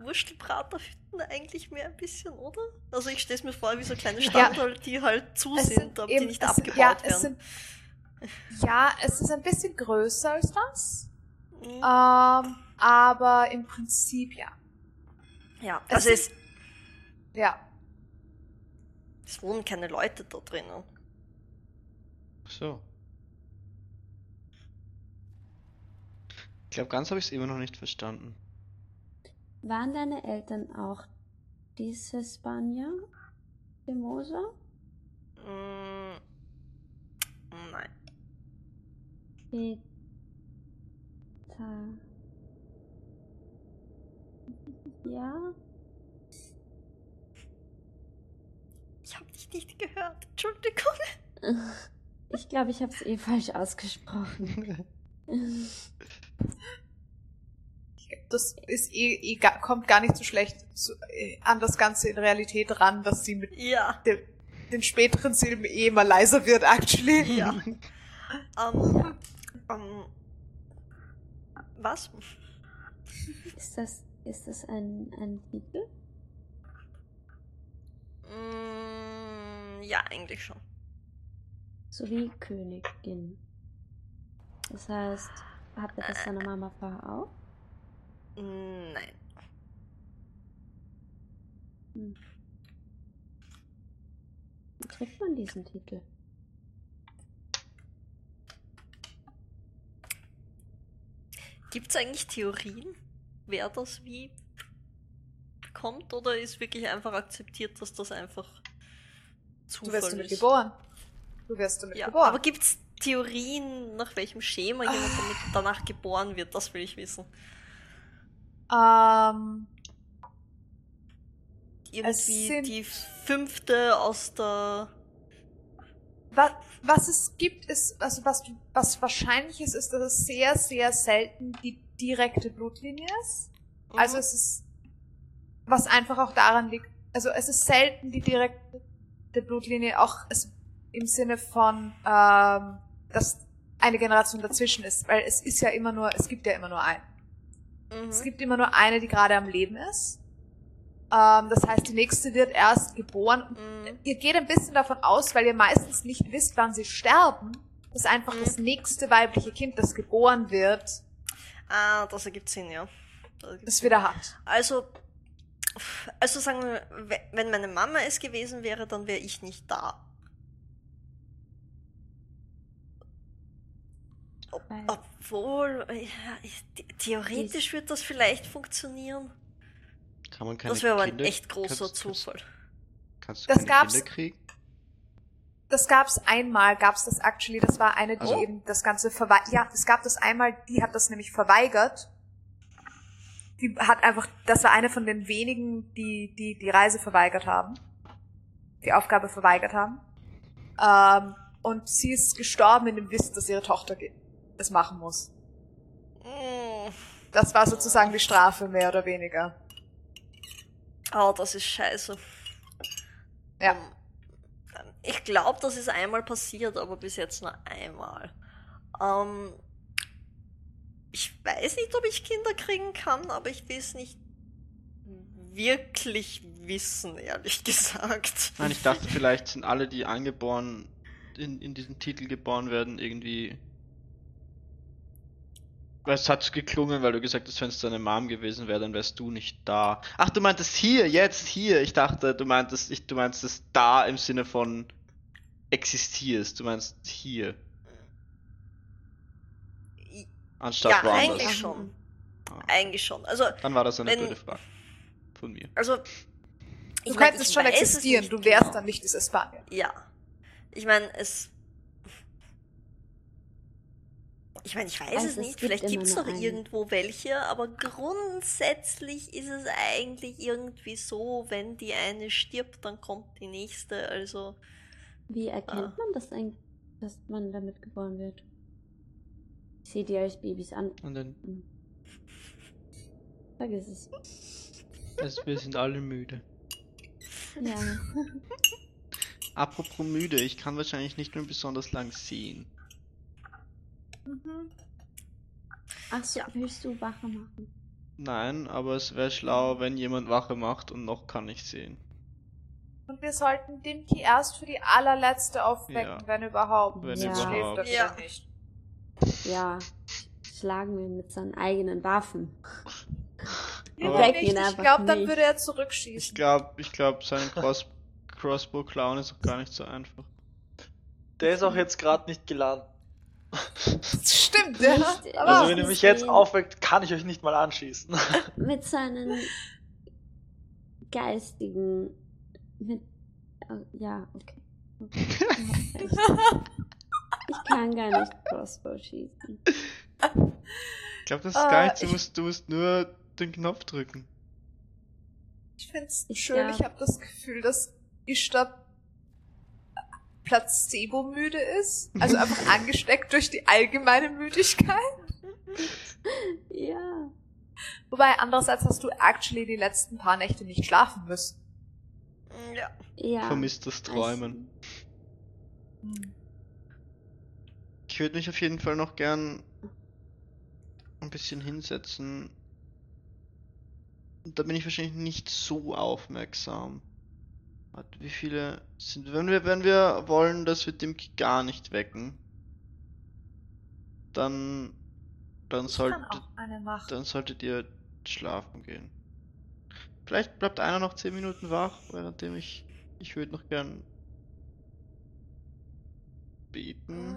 Wurstelbraterhütten eigentlich mehr ein bisschen, oder? Also ich stelle mir vor wie so kleine Standorte, die halt zu Es sind, aber die nicht es, abgebaut ja, werden. Es sind, ja, es ist ein bisschen größer als das. Mhm. Ähm, aber im Prinzip ja. ja, es also es, sind- Ja. es wohnen keine Leute da drinnen. Ach So. Ich glaube, ganz habe ich es immer noch nicht verstanden. Waren deine Eltern auch diese Spanier? De Mosa? Mm, nein. Peta. Ja? Ich habe dich nicht gehört. Entschuldigung. Ich glaube, ich habe es eh falsch ausgesprochen. Das ist eh, eh kommt gar nicht so schlecht zu, äh, an das Ganze in Realität ran, dass sie mit Ja. dem, den späteren Silben eh immer leiser wird, actually. Ja. Ähm, ähm, was? Ist das, ist das ein, ein Titel? Mm, ja, eigentlich schon. So wie Königin. Das heißt, hatte das deine Mama vorher auch? Nein. Hm. Wie kriegt man diesen Titel? Gibt es eigentlich Theorien, wer das wie bekommt oder ist wirklich einfach akzeptiert, dass das einfach Du Zufall wirst damit ist? geboren. Du wirst damit Ja, geboren. aber gibt es Theorien, nach welchem Schema jemand damit danach geboren wird? Das will ich wissen. Ähm, Irgendwie die fünfte aus der. was, was es gibt, ist, also was, was wahrscheinlich ist, ist, dass es sehr, sehr selten die direkte Blutlinie ist. Also Mhm. es ist, was einfach auch daran liegt, also es ist selten die direkte Blutlinie, auch es, im Sinne von, ähm, dass eine Generation dazwischen ist, weil es ist ja immer nur, es gibt ja immer nur einen. Mhm. Es gibt immer nur eine, die gerade am Leben ist. Ähm, das heißt, die nächste wird erst geboren. Mhm. Ihr geht ein bisschen davon aus, weil ihr meistens nicht wisst, wann sie sterben, dass einfach Mhm. das nächste weibliche Kind, das geboren wird, Ah, das ergibt Sinn, ja. Das Sinn. wieder hat. Also, also sagen wir, we- wenn meine Mama es gewesen wäre, dann wäre ich nicht da. Weil- obwohl, ja, ich, the- theoretisch wird das vielleicht funktionieren. Kann man keine Das wäre aber ein Kinder- echt großer kannst, kannst, Zufall. kannst du Das keine gab's- Kinder kriegen? Das gab's einmal, gab's das actually, das war eine, die Also- eben das Ganze verweigert. Ja, es gab das einmal, die hat das nämlich verweigert. Die hat einfach, das war eine von den wenigen, die die, die Reise verweigert haben. Die Aufgabe verweigert haben. Ähm, und sie ist gestorben in dem Wissen, dass ihre Tochter ge- es machen muss. Mm. Das war sozusagen die Strafe, mehr oder weniger. Oh, das ist scheiße. Ja. Ähm, Ich glaube, das ist einmal passiert, aber bis jetzt nur einmal. Ähm, ich weiß nicht, ob ich Kinder kriegen kann, aber ich will es nicht wirklich wissen, ehrlich gesagt. Nein, ich dachte, vielleicht sind alle, die angeboren, in, in diesen Titel geboren werden, irgendwie. Es hat so geklungen, weil du gesagt hast, wenn es deine Mom gewesen wäre, dann wärst du nicht da. Ach, du meintest hier, jetzt hier. Ich dachte, du meintest, ich, du meinst es da im Sinne von existierst. Du meinst hier. Anstatt Ja, woanders. eigentlich schon. Ah. Eigentlich schon. Also, Dann war das eine Wenn- blöde Frage. Von mir. also Du könntest schon existieren, du wärst genau. dann nicht dieses Spanier. Ja. Ich meine, es. Ich meine, ich weiß Also es es nicht. gibt Vielleicht gibt es noch eine. irgendwo welche, aber grundsätzlich ist es eigentlich irgendwie so, wenn die eine stirbt, dann kommt die nächste. Also, Wie erkennt Ah. man das eigentlich, dass man damit geboren wird? Ich sehe die als Babys an. Und dann, Vergiss es. also wir sind alle müde. Ja. Apropos müde, ich kann wahrscheinlich nicht mehr besonders lang sehen. Mhm. Ach so, Ja. willst du Wache machen? Nein, aber es wäre schlau, wenn jemand Wache macht und noch kann ich sehen. Und wir sollten Dinky erst für die allerletzte aufwecken, Ja. wenn überhaupt. Wenn Ja. Schläft überhaupt. er wieder Ja. nicht. Ja. Schlagen wir mit seinen eigenen Waffen. Nicht. ihn Ich glaube, dann würde er Ich zurückschießen. glaube, ich glaube, sein Cross Crossbow Clown ist auch gar nicht so einfach. Der ist auch jetzt gerade nicht geladen. Das stimmt, ja. Nicht, Aber Also wenn ihr mich jetzt aufweckt, kann ich euch nicht mal anschießen. Mit seinen geistigen. Mit. oh, ja, okay. Ich kann gar nicht Crossbow schießen. Ich glaube, das ist Äh, gar nicht, du ich- musst, du musst nur den Knopf drücken. Ich find's Ich schön, glaub- ich habe das Gefühl, dass Ishtar placebo-müde ist. Also einfach angesteckt durch die allgemeine Müdigkeit. Ja. Wobei, andererseits hast du actually die letzten paar Nächte nicht schlafen müssen. ja. Ja. Vermisst das Träumen. Ich würde mich auf jeden Fall noch gern ein bisschen hinsetzen. Da bin ich wahrscheinlich nicht so aufmerksam. Warte, wie viele sind, wenn wir, wenn wir wollen, dass wir Dimki gar nicht wecken, dann, dann Ich machen. dann solltet ihr schlafen gehen. Vielleicht bleibt einer noch 10 Minuten wach, währenddem ich, ich würde noch gern beten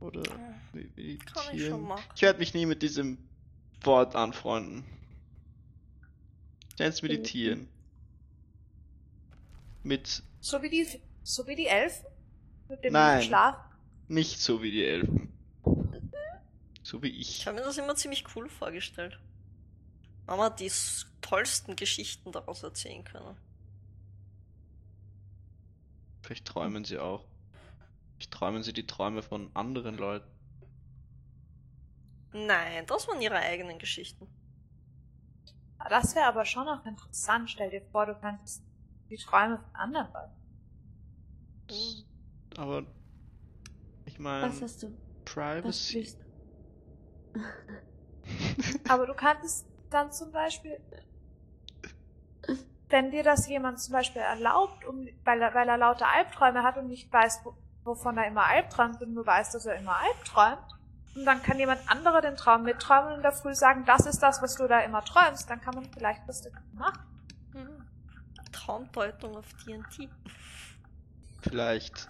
oder Kann ich meditieren. machen. Ich werde mich nie mit diesem Wort anfreunden. Jetzt meditieren. Mit So wie die, so wie die Elfen? Mit dem Nein. Schlaf? nicht so wie die Elfen. So wie Ich ich. habe mir das immer ziemlich cool vorgestellt. Mama hat die tollsten Geschichten daraus erzählen können. Vielleicht träumen sie auch. Vielleicht träumen sie die Träume von anderen Leuten. Nein, das waren ihre eigenen Geschichten. Das wäre aber schon auch interessant. Stell dir vor, du könntest die Träume von anderen Leuten. Aber ich meine, Was hast du? Privacy. Aber du könntest dann zum Beispiel, wenn dir das jemand zum Beispiel erlaubt, um, weil, er, weil er lauter Albträume hat und nicht weiß, wo, wovon er immer albträumt und nur weiß, dass er immer albträumt, und dann kann jemand anderer den Traum mitträumen und in der Früh sagen, das ist das, was du da immer träumst, dann kann man vielleicht was damit machen. Traumdeutung auf TNT. Vielleicht.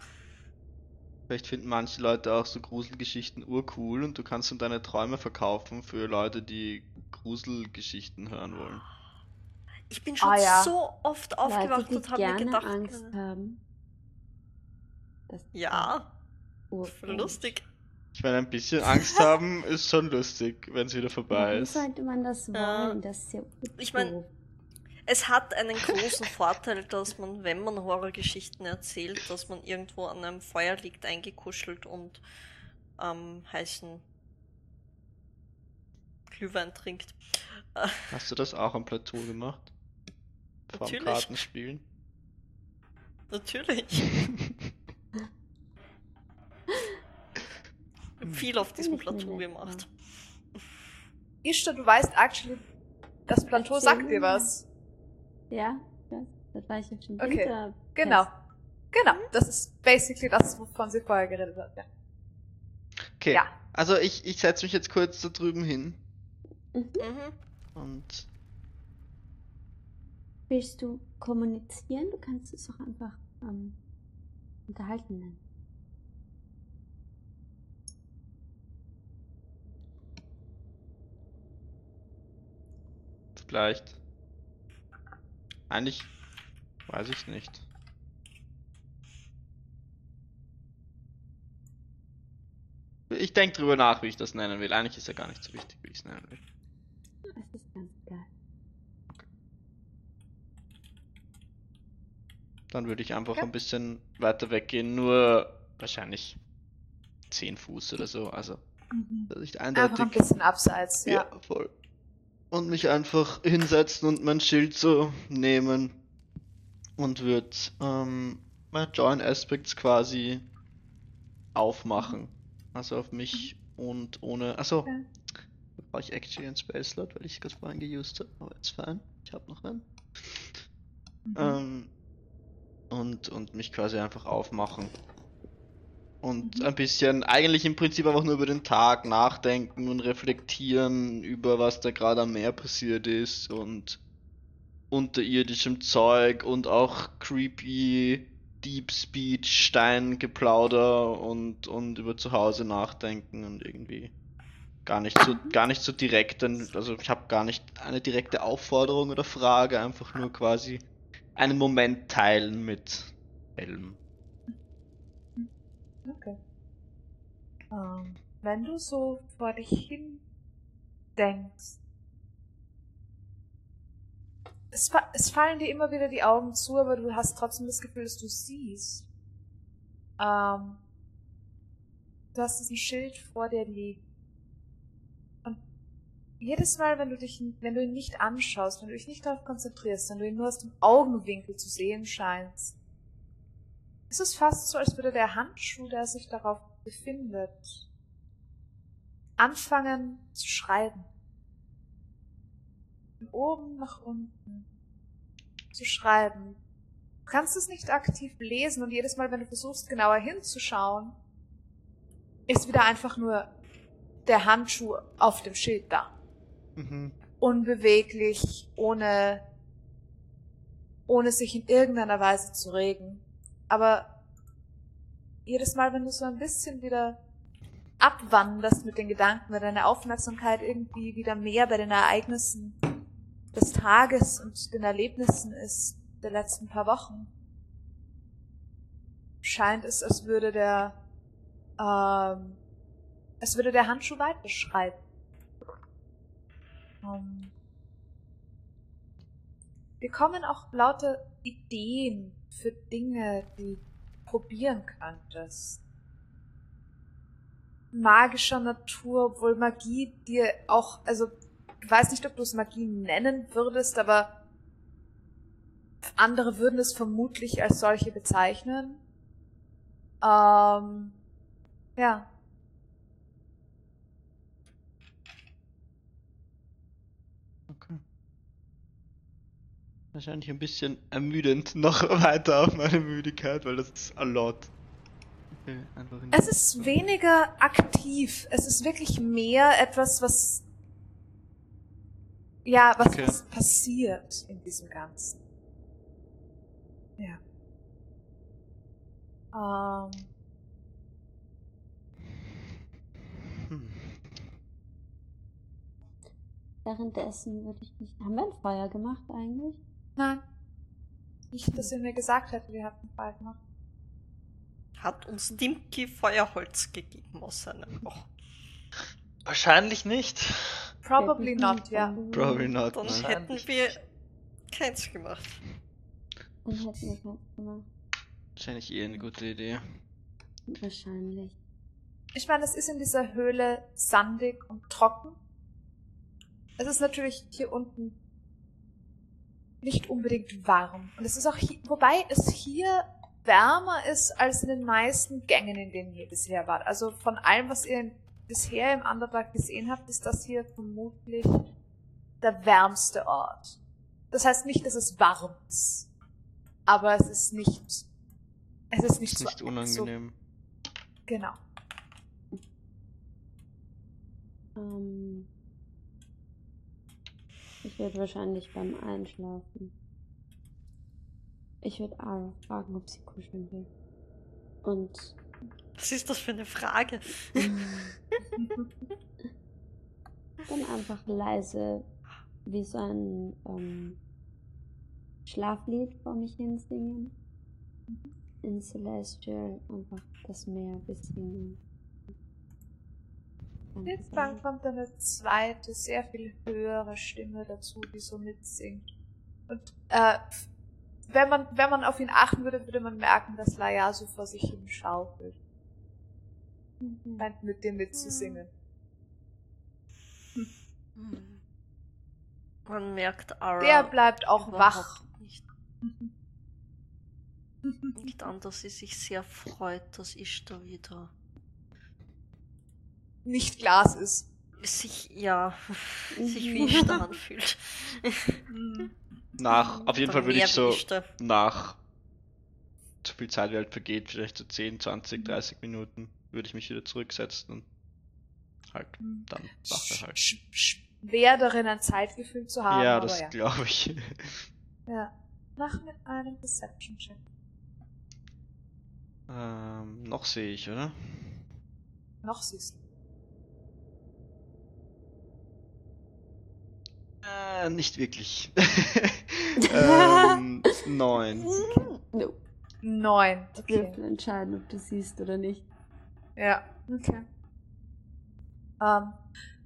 Vielleicht finden manche Leute auch so Gruselgeschichten urcool und du kannst dann deine Träume verkaufen für Leute, die Gruselgeschichten hören wollen. Ich bin schon Ah, ja. so oft aufgewacht Leute, und habe mir gedacht, Angst äh, haben. Ja, urcool. lustig. Ich meine, ein bisschen Angst haben ist schon lustig, wenn es wieder vorbei Warum ist. sollte man das Ja. wollen? Das ist ja Ich mein, doof. Es hat einen großen Vorteil, dass man, wenn man Horrorgeschichten erzählt, dass man irgendwo an einem Feuer liegt, eingekuschelt und ähm, heißen Glühwein trinkt. Hast du das auch am Plateau gemacht? Vorm Natürlich. Kartenspielen? natürlich. Viel auf diesem Plateau gemacht. Ishtar, du weißt actually, das Plateau sagt dir mir. was. Ja, das, das war ich ja schon Okay, hinter. Genau. Genau, das ist basically das, wovon sie vorher geredet hat. Ja. Okay, Ja. also ich, ich setze mich jetzt kurz da drüben hin Mhm. Mhm. und Willst du kommunizieren? Du kannst es auch einfach ähm, unterhalten nennen. vielleicht. Eigentlich weiß ich nicht. Ich denke drüber nach, wie ich das nennen will. Eigentlich ist ja gar nicht so wichtig, wie ich es nennen will. Es ist ganz egal. Dann würde ich einfach Ja. ein bisschen weiter weggehen, nur wahrscheinlich 10 Fuß oder so. Also, dass ich Einfach ein eindeutig. bisschen abseits, ja. Ja, voll. Und mich einfach hinsetzen und mein Schild so nehmen. Und wird ähm, Join Aspects quasi aufmachen. Also auf mich und ohne. Achso. Ja. Brauche ich actually einen Space Slot, weil ich gerade vorhin geused habe. Aber jetzt fein. Ich habe noch einen. Mhm. Ähm, und, und mich quasi einfach aufmachen. Und Mhm. ein bisschen, eigentlich im Prinzip einfach nur über den Tag nachdenken und reflektieren über was da gerade am Meer passiert ist und unterirdischem Zeug und auch creepy Deep Speech, Steingeplauder und, und über zu Hause nachdenken und irgendwie gar nicht so, gar nicht so direkt, denn- also ich habe gar nicht eine direkte Aufforderung oder Frage, einfach nur quasi einen Moment teilen mit Helm. Okay. Ähm, wenn du so vor dich hin denkst, es, fa es fallen dir immer wieder die Augen zu, aber du hast trotzdem das Gefühl, dass du siehst. Ähm, du hast diesen Schild vor dir liegen. Und jedes Mal, wenn du dich, wenn du ihn nicht anschaust, wenn du dich nicht darauf konzentrierst, wenn du ihn nur aus dem Augenwinkel zu sehen scheinst, es ist fast so, als würde der Handschuh, der sich darauf befindet, anfangen zu schreiben. Von oben nach unten zu schreiben. Du kannst es nicht aktiv lesen und jedes Mal, wenn du versuchst, genauer hinzuschauen, ist wieder einfach nur der Handschuh auf dem Schild da Mhm. unbeweglich, ohne, ohne sich in irgendeiner Weise zu regen. Aber jedes Mal, wenn du so ein bisschen wieder abwanderst mit den Gedanken, wenn deine Aufmerksamkeit irgendwie wieder mehr bei den Ereignissen des Tages und den Erlebnissen ist der letzten paar Wochen, scheint es, als würde der, ähm, als würde der Handschuh weiterschreiten. Ähm, wir kommen auch lauter Ideen für Dinge, die probieren könntest. Magischer Natur, obwohl Magie dir auch, also ich weiß nicht, ob du es Magie nennen würdest, aber andere würden es vermutlich als solche bezeichnen. Ähm, ja. Okay. Wahrscheinlich ein bisschen ermüdend noch weiter auf meine Müdigkeit, weil das ist a lot. Okay, Es ist weniger aktiv. Es ist wirklich mehr etwas, was ja, was, Okay. was passiert in diesem Ganzen. Ja. Ähm, Hm. Währenddessen würde ich nicht. Haben wir ein Feuer gemacht eigentlich? Nein. Nicht, dass ihr mir gesagt hättet, wir hatten Feuer gemacht. Hat uns Dimki Feuerholz gegeben aus seinem Loch. Wahrscheinlich nicht. Probably not, ja. Probably not. Dann nein. hätten wir keins gemacht. Dann hätten wir keins gemacht. Wahrscheinlich eh eine gute Idee. Wahrscheinlich. Ich meine, es ist in dieser Höhle sandig und trocken. Es ist natürlich hier unten nicht unbedingt warm. Und es ist auch hier, wobei es hier wärmer ist als in den meisten Gängen, in denen ihr bisher wart. Also von allem, was ihr bisher im Underdark gesehen habt, ist das hier vermutlich der wärmste Ort. Das heißt nicht, dass es warm ist. Aber es ist nicht, es ist nicht Ist so, nicht unangenehm. So, genau. Ähm, ich würde wahrscheinlich beim Einschlafen. Ich würde Ara fragen, ob sie kuscheln will. Und Was ist das für eine Frage? dann einfach leise wie so ein, ähm, Schlaflied vor mich hin singen. In Celestial einfach das Meer ein bisschen. Jetzt dann kommt eine zweite, sehr viel höhere Stimme dazu, die so mitsingt. Und äh, wenn man, wenn man auf ihn achten würde, würde man merken, dass Laia so vor sich hin schaufelt. Meint mit dem mitzusingen. Hm. Man merkt Ara. Der bleibt auch wach. Nicht, nicht an, dass sie sich sehr freut, dass ich da wieder Nicht Glas ist. sich, ja, sich wie ich da anfühlt. Nach, auf jeden Fall würde ich so, Meerwischte. nach zu viel Zeit wie halt vergeht, vielleicht so 10, 20, 30 Minuten, würde ich mich wieder zurücksetzen und halt dann wache halt. Sch- Schwer darin ein Zeitgefühl zu haben, Ja, aber das ja. glaube ich. ja. Mach mit einem Deception-Check. ähm, noch sehe ich, oder? Noch siehst du. Äh, nicht wirklich. ähm, neun. Nope. Neun. Okay. Würfel entscheiden, ob du siehst oder nicht. Ja, okay. Ähm,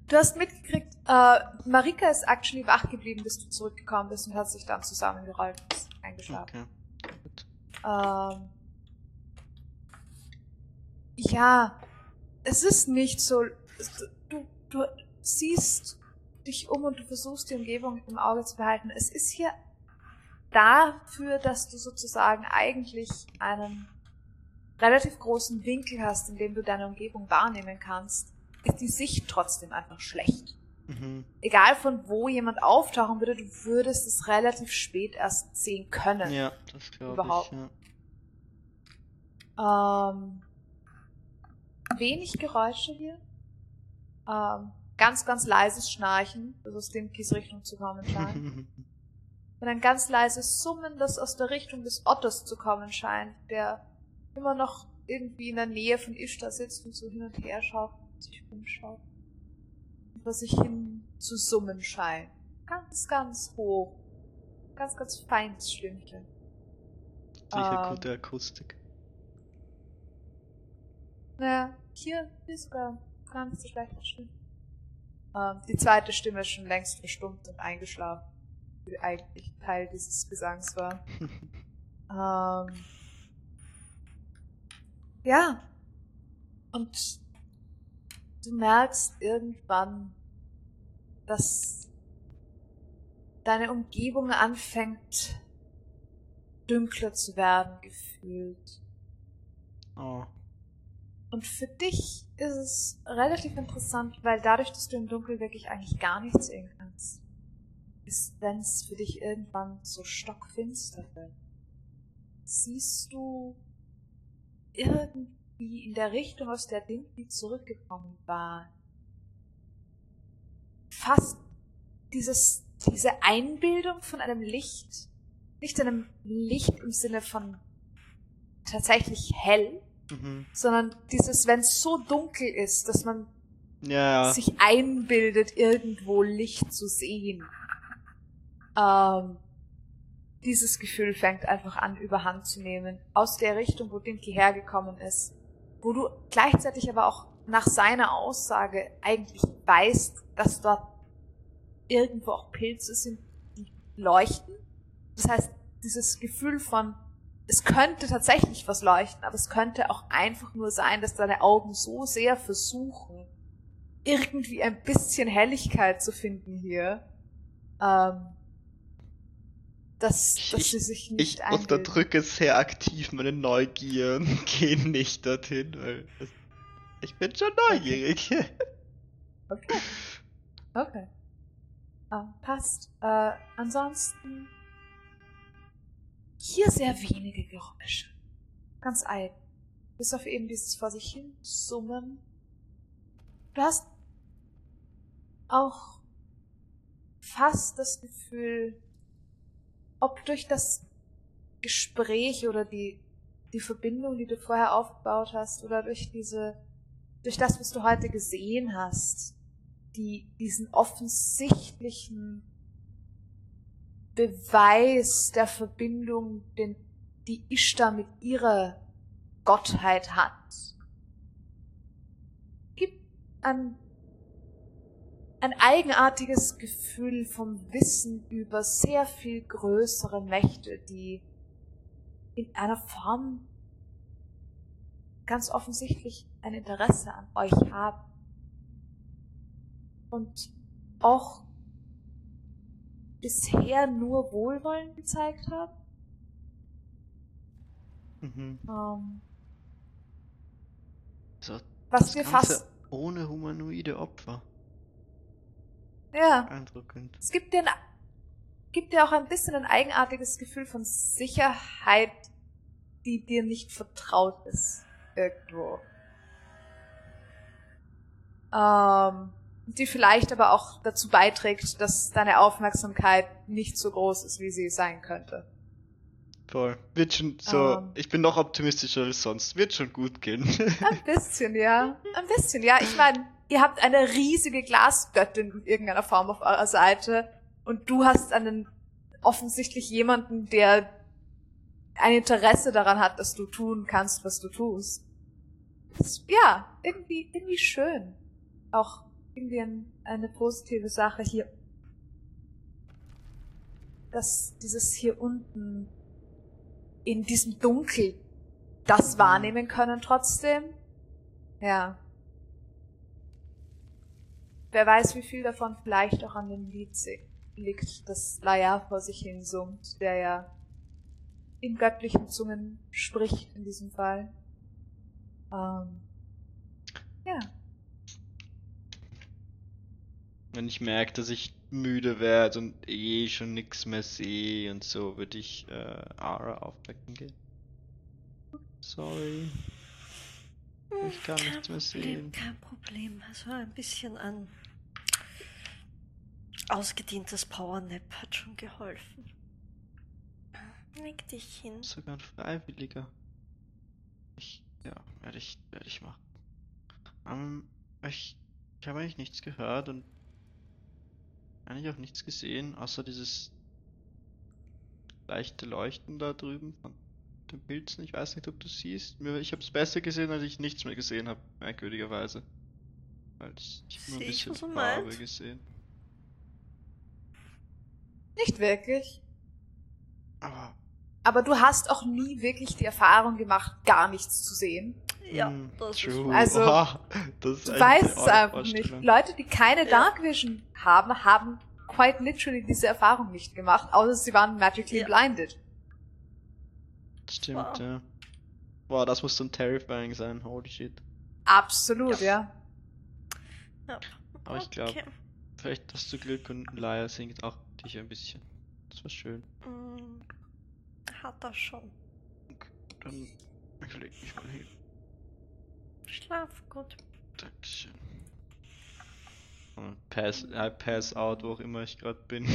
du hast mitgekriegt, äh, Marika ist actually wach geblieben, bis du zurückgekommen bist und hat sich dann zusammengerollt und ist eingeschlafen. Okay. Gut. Ähm, ja, es ist nicht so. Du, du siehst dich um und du versuchst die Umgebung im Auge zu behalten. Es ist hier dafür, dass du sozusagen eigentlich einen relativ großen Winkel hast, in dem du deine Umgebung wahrnehmen kannst, ist die Sicht trotzdem einfach schlecht. Mhm. Egal von wo jemand auftauchen würde, du würdest es relativ spät erst sehen können. Ja, das glaube Überhaupt. ich. Ja. Ähm, wenig Geräusche hier. Ähm, ganz, ganz leises Schnarchen, das aus Dimkis Richtung zu kommen scheint. Und ein ganz leises Summen, das aus der Richtung des Otters zu kommen scheint, der immer noch irgendwie in der Nähe von Ishtar sitzt und so hin und her schaut und sich umschaut. Und vor sich hin zu summen scheint. Ganz, ganz hoch. Ganz, ganz feines Stimmchen. Sicher Ähm. gute Akustik. Naja, hier ist sogar gar nicht so schlecht stimmt. Ähm, die zweite Stimme ist schon längst verstummt und eingeschlafen, die eigentlich Teil dieses Gesangs war. Ähm, ja. Und du merkst irgendwann, dass deine Umgebung anfängt dünkler zu werden gefühlt. oh. Und für dich ist es relativ interessant, weil dadurch, dass du im Dunkeln wirklich eigentlich gar nichts sehen kannst, ist, wenn es für dich irgendwann so stockfinster wird, siehst du irgendwie in der Richtung, aus der Dinky zurückgekommen war, fast dieses, diese Einbildung von einem Licht, nicht einem Licht im Sinne von tatsächlich hell, Mhm. sondern dieses, wenn es so dunkel ist, dass man Ja, sich einbildet, irgendwo Licht zu sehen. Ähm, dieses Gefühl fängt einfach an, überhand zu nehmen. Aus der Richtung, wo Dinky hergekommen ist. Wo du gleichzeitig aber auch nach seiner Aussage eigentlich weißt, dass dort irgendwo auch Pilze sind, die leuchten. Das heißt, dieses Gefühl von, es könnte tatsächlich was leuchten, aber es könnte auch einfach nur sein, dass deine Augen so sehr versuchen, irgendwie ein bisschen Helligkeit zu finden hier, ähm, dass, dass Ich- sie sich nicht Ich einbilden. unterdrücke sehr aktiv meine Neugier und gehe nicht dorthin, weil das, ich bin schon neugierig. Okay. Okay. Ähm, passt. Äh, ansonsten hier sehr wenige Geräusche. Ganz eigen. Bis auf eben dieses vor sich hin summen. Du hast auch fast das Gefühl, ob durch das Gespräch oder die, die Verbindung, die du vorher aufgebaut hast, oder durch diese, durch das, was du heute gesehen hast, die, diesen offensichtlichen Beweis der Verbindung, den, die Ishtar mit ihrer Gottheit hat. Gibt ein, ein eigenartiges Gefühl vom Wissen über sehr viel größere Mächte, die in einer Form ganz offensichtlich ein Interesse an euch haben. Und auch bisher nur Wohlwollen gezeigt haben. Mhm. Ähm, So, was das wir Ganze fast. ohne humanoide Opfer. Ja. Beeindruckend. Es gibt dir, ein, gibt dir auch ein bisschen ein eigenartiges Gefühl von Sicherheit, die dir nicht vertraut ist. Irgendwo. Ähm, die vielleicht aber auch dazu beiträgt, dass deine Aufmerksamkeit nicht so groß ist, wie sie sein könnte. Voll. Wird schon so, Ähm. ich bin noch optimistischer als sonst. Wird schon gut gehen. Ein bisschen, ja. Ein bisschen, ja. Ich meine, ihr habt eine riesige Glasgöttin in irgendeiner Form auf eurer Seite und du hast einen offensichtlich jemanden, der ein Interesse daran hat, dass du tun kannst, was du tust. Das, ja, irgendwie, irgendwie schön. Auch irgendwie ein, eine positive Sache hier. Dass dieses hier unten in diesem Dunkel das Mhm. wahrnehmen können trotzdem. Ja. Wer weiß, wie viel davon vielleicht auch an dem Lied liegt, das Laia vor sich hin summt, der ja in göttlichen Zungen spricht in diesem Fall. Ähm, ja. Wenn ich merke, dass ich müde werde und eh schon nix mehr sehe und so, würde ich äh, Ara aufwecken gehen. Sorry. Ich kann kein nichts mehr Problem, sehen. Kein Problem. Also ein bisschen ein ausgedehntes Powernap hat schon geholfen. Leg dich hin. Sogar ein Freiwilliger. Ich, ja, werde ich, werde ich machen. Ähm, ich, ich habe eigentlich nichts gehört und eigentlich auch nichts gesehen, außer dieses leichte Leuchten da drüben von den Pilzen. Ich weiß nicht, ob du siehst. Ich habe es besser gesehen, als ich nichts mehr gesehen habe, merkwürdigerweise. Weil ich ich hab nur ein bisschen Farbe gesehen. Nicht wirklich. Aber Aber du hast auch nie wirklich die Erfahrung gemacht, gar nichts zu sehen. Ja, hm, das ist true. Also, Oha, das ist Du weißt es einfach nicht. Leute, die keine Ja. Dark Vision haben, haben quite literally diese Erfahrung nicht gemacht, außer sie waren magically Ja. blinded. Stimmt, Wow. ja. Boah, das muss dann terrifying sein, holy shit. Absolut, ja. Ja. Aber ich glaube, Okay. vielleicht hast du Glück und Laia singt auch dich ein bisschen. Das war schön. Mm, Hat er schon. Dann ich leg mich mal hin. Schlaf gut. Dankeschön. Pass, I pass out, wo auch immer ich gerade bin.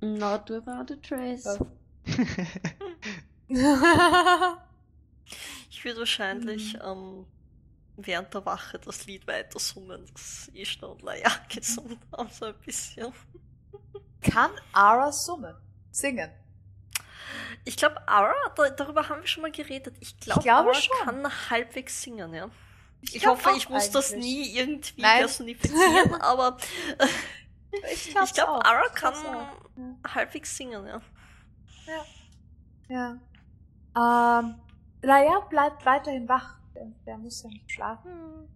Not without a trace. Ich würde wahrscheinlich ähm, während der Wache das Lied weiter summen, das Ishtar und Laia gesungen haben, so ein bisschen. Kann Ara summen? Singen? Ich glaube, Ara, da, darüber haben wir schon mal geredet. Ich glaube, glaube Ara schon. kann halbwegs singen, ja. Ich, glaub hoffe, ich muss das eigentlich. nie irgendwie Nein. personifizieren, aber Ich ich glaube, auch. Ara Ich kann auch. halbwegs singen, ja. Ja. Ähm, Laia bleibt weiterhin wach. Der, der muss ja nicht schlafen. Hm.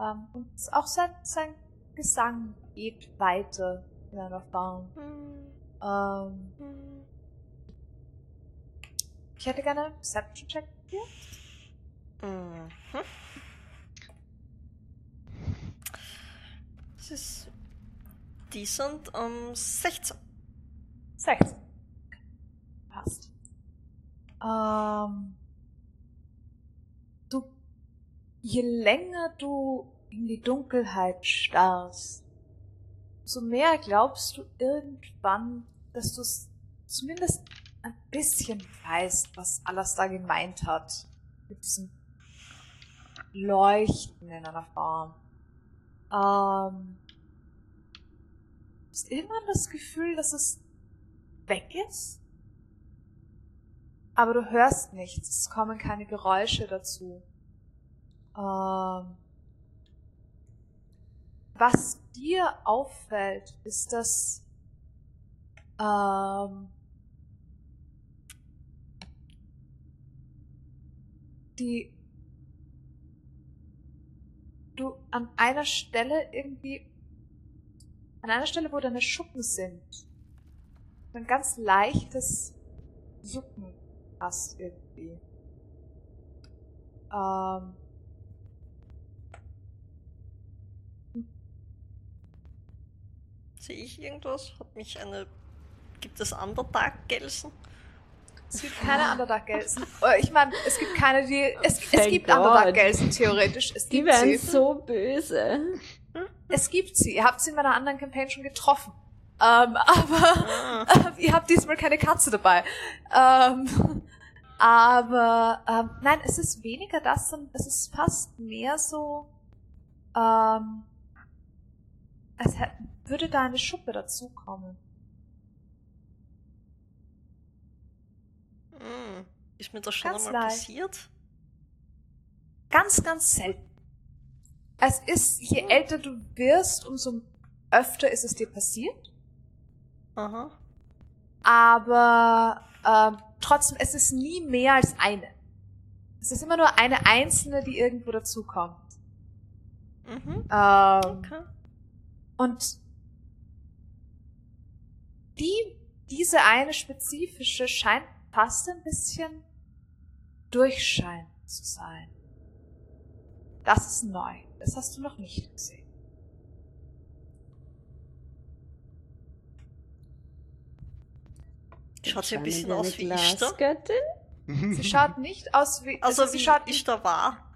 Ähm, und auch sein, sein Gesang geht weiter in einer Form. Hm. Ähm, Hm. Ich hätte gerne einen Perception-Check hier. Mhm. Das ist decent. Um 16. 16. Passt. Ähm, du, je länger du in die Dunkelheit starrst, so mehr glaubst du irgendwann, dass du es zumindest ein bisschen weißt, was alles da gemeint hat. Mit diesem Leuchten in einer Form. Ähm, hast irgendwann das Gefühl, dass es weg ist. Aber du hörst nichts, es kommen keine Geräusche dazu. Ähm, was dir auffällt, ist, dass ähm, die du an einer Stelle irgendwie an einer Stelle, wo deine Schuppen sind, ein ganz leichtes Jucken hast irgendwie. Ähm, Sehe ich irgendwas? Hat mich eine. Gibt es Underdark-Gelsen? Es gibt keine Underdark-Gelsen. Äh, Ich meine, es gibt keine, die. Es, es gibt God. Underdark-Gelsen, theoretisch. Es Die sie. so böse. Es gibt sie. Ihr habt sie in meiner anderen Campaign schon getroffen. Ähm, aber Ah. ihr habt diesmal keine Katze dabei. Ähm, aber ähm, nein, es ist weniger das, sondern es ist fast mehr so, ähm, als hätte, würde da eine Schuppe dazukommen. Hm. Ist mir das schon Ganz einmal leicht. passiert? Ganz, ganz selten. Es ist, je älter du wirst, umso öfter ist es dir passiert. Aha. aber ähm, trotzdem, es ist nie mehr als eine. Es ist immer nur eine einzelne, die irgendwo dazukommt. Mhm. Ähm, Okay. Und die, diese eine spezifische scheint fast ein bisschen durchscheinend zu sein. Das ist neu. Das hast du noch nicht gesehen. Schaut sie ein bisschen aus wie Ishtar? Glasgöttin? Sie schaut nicht aus wie, Also, sie wie schaut Ishtar war.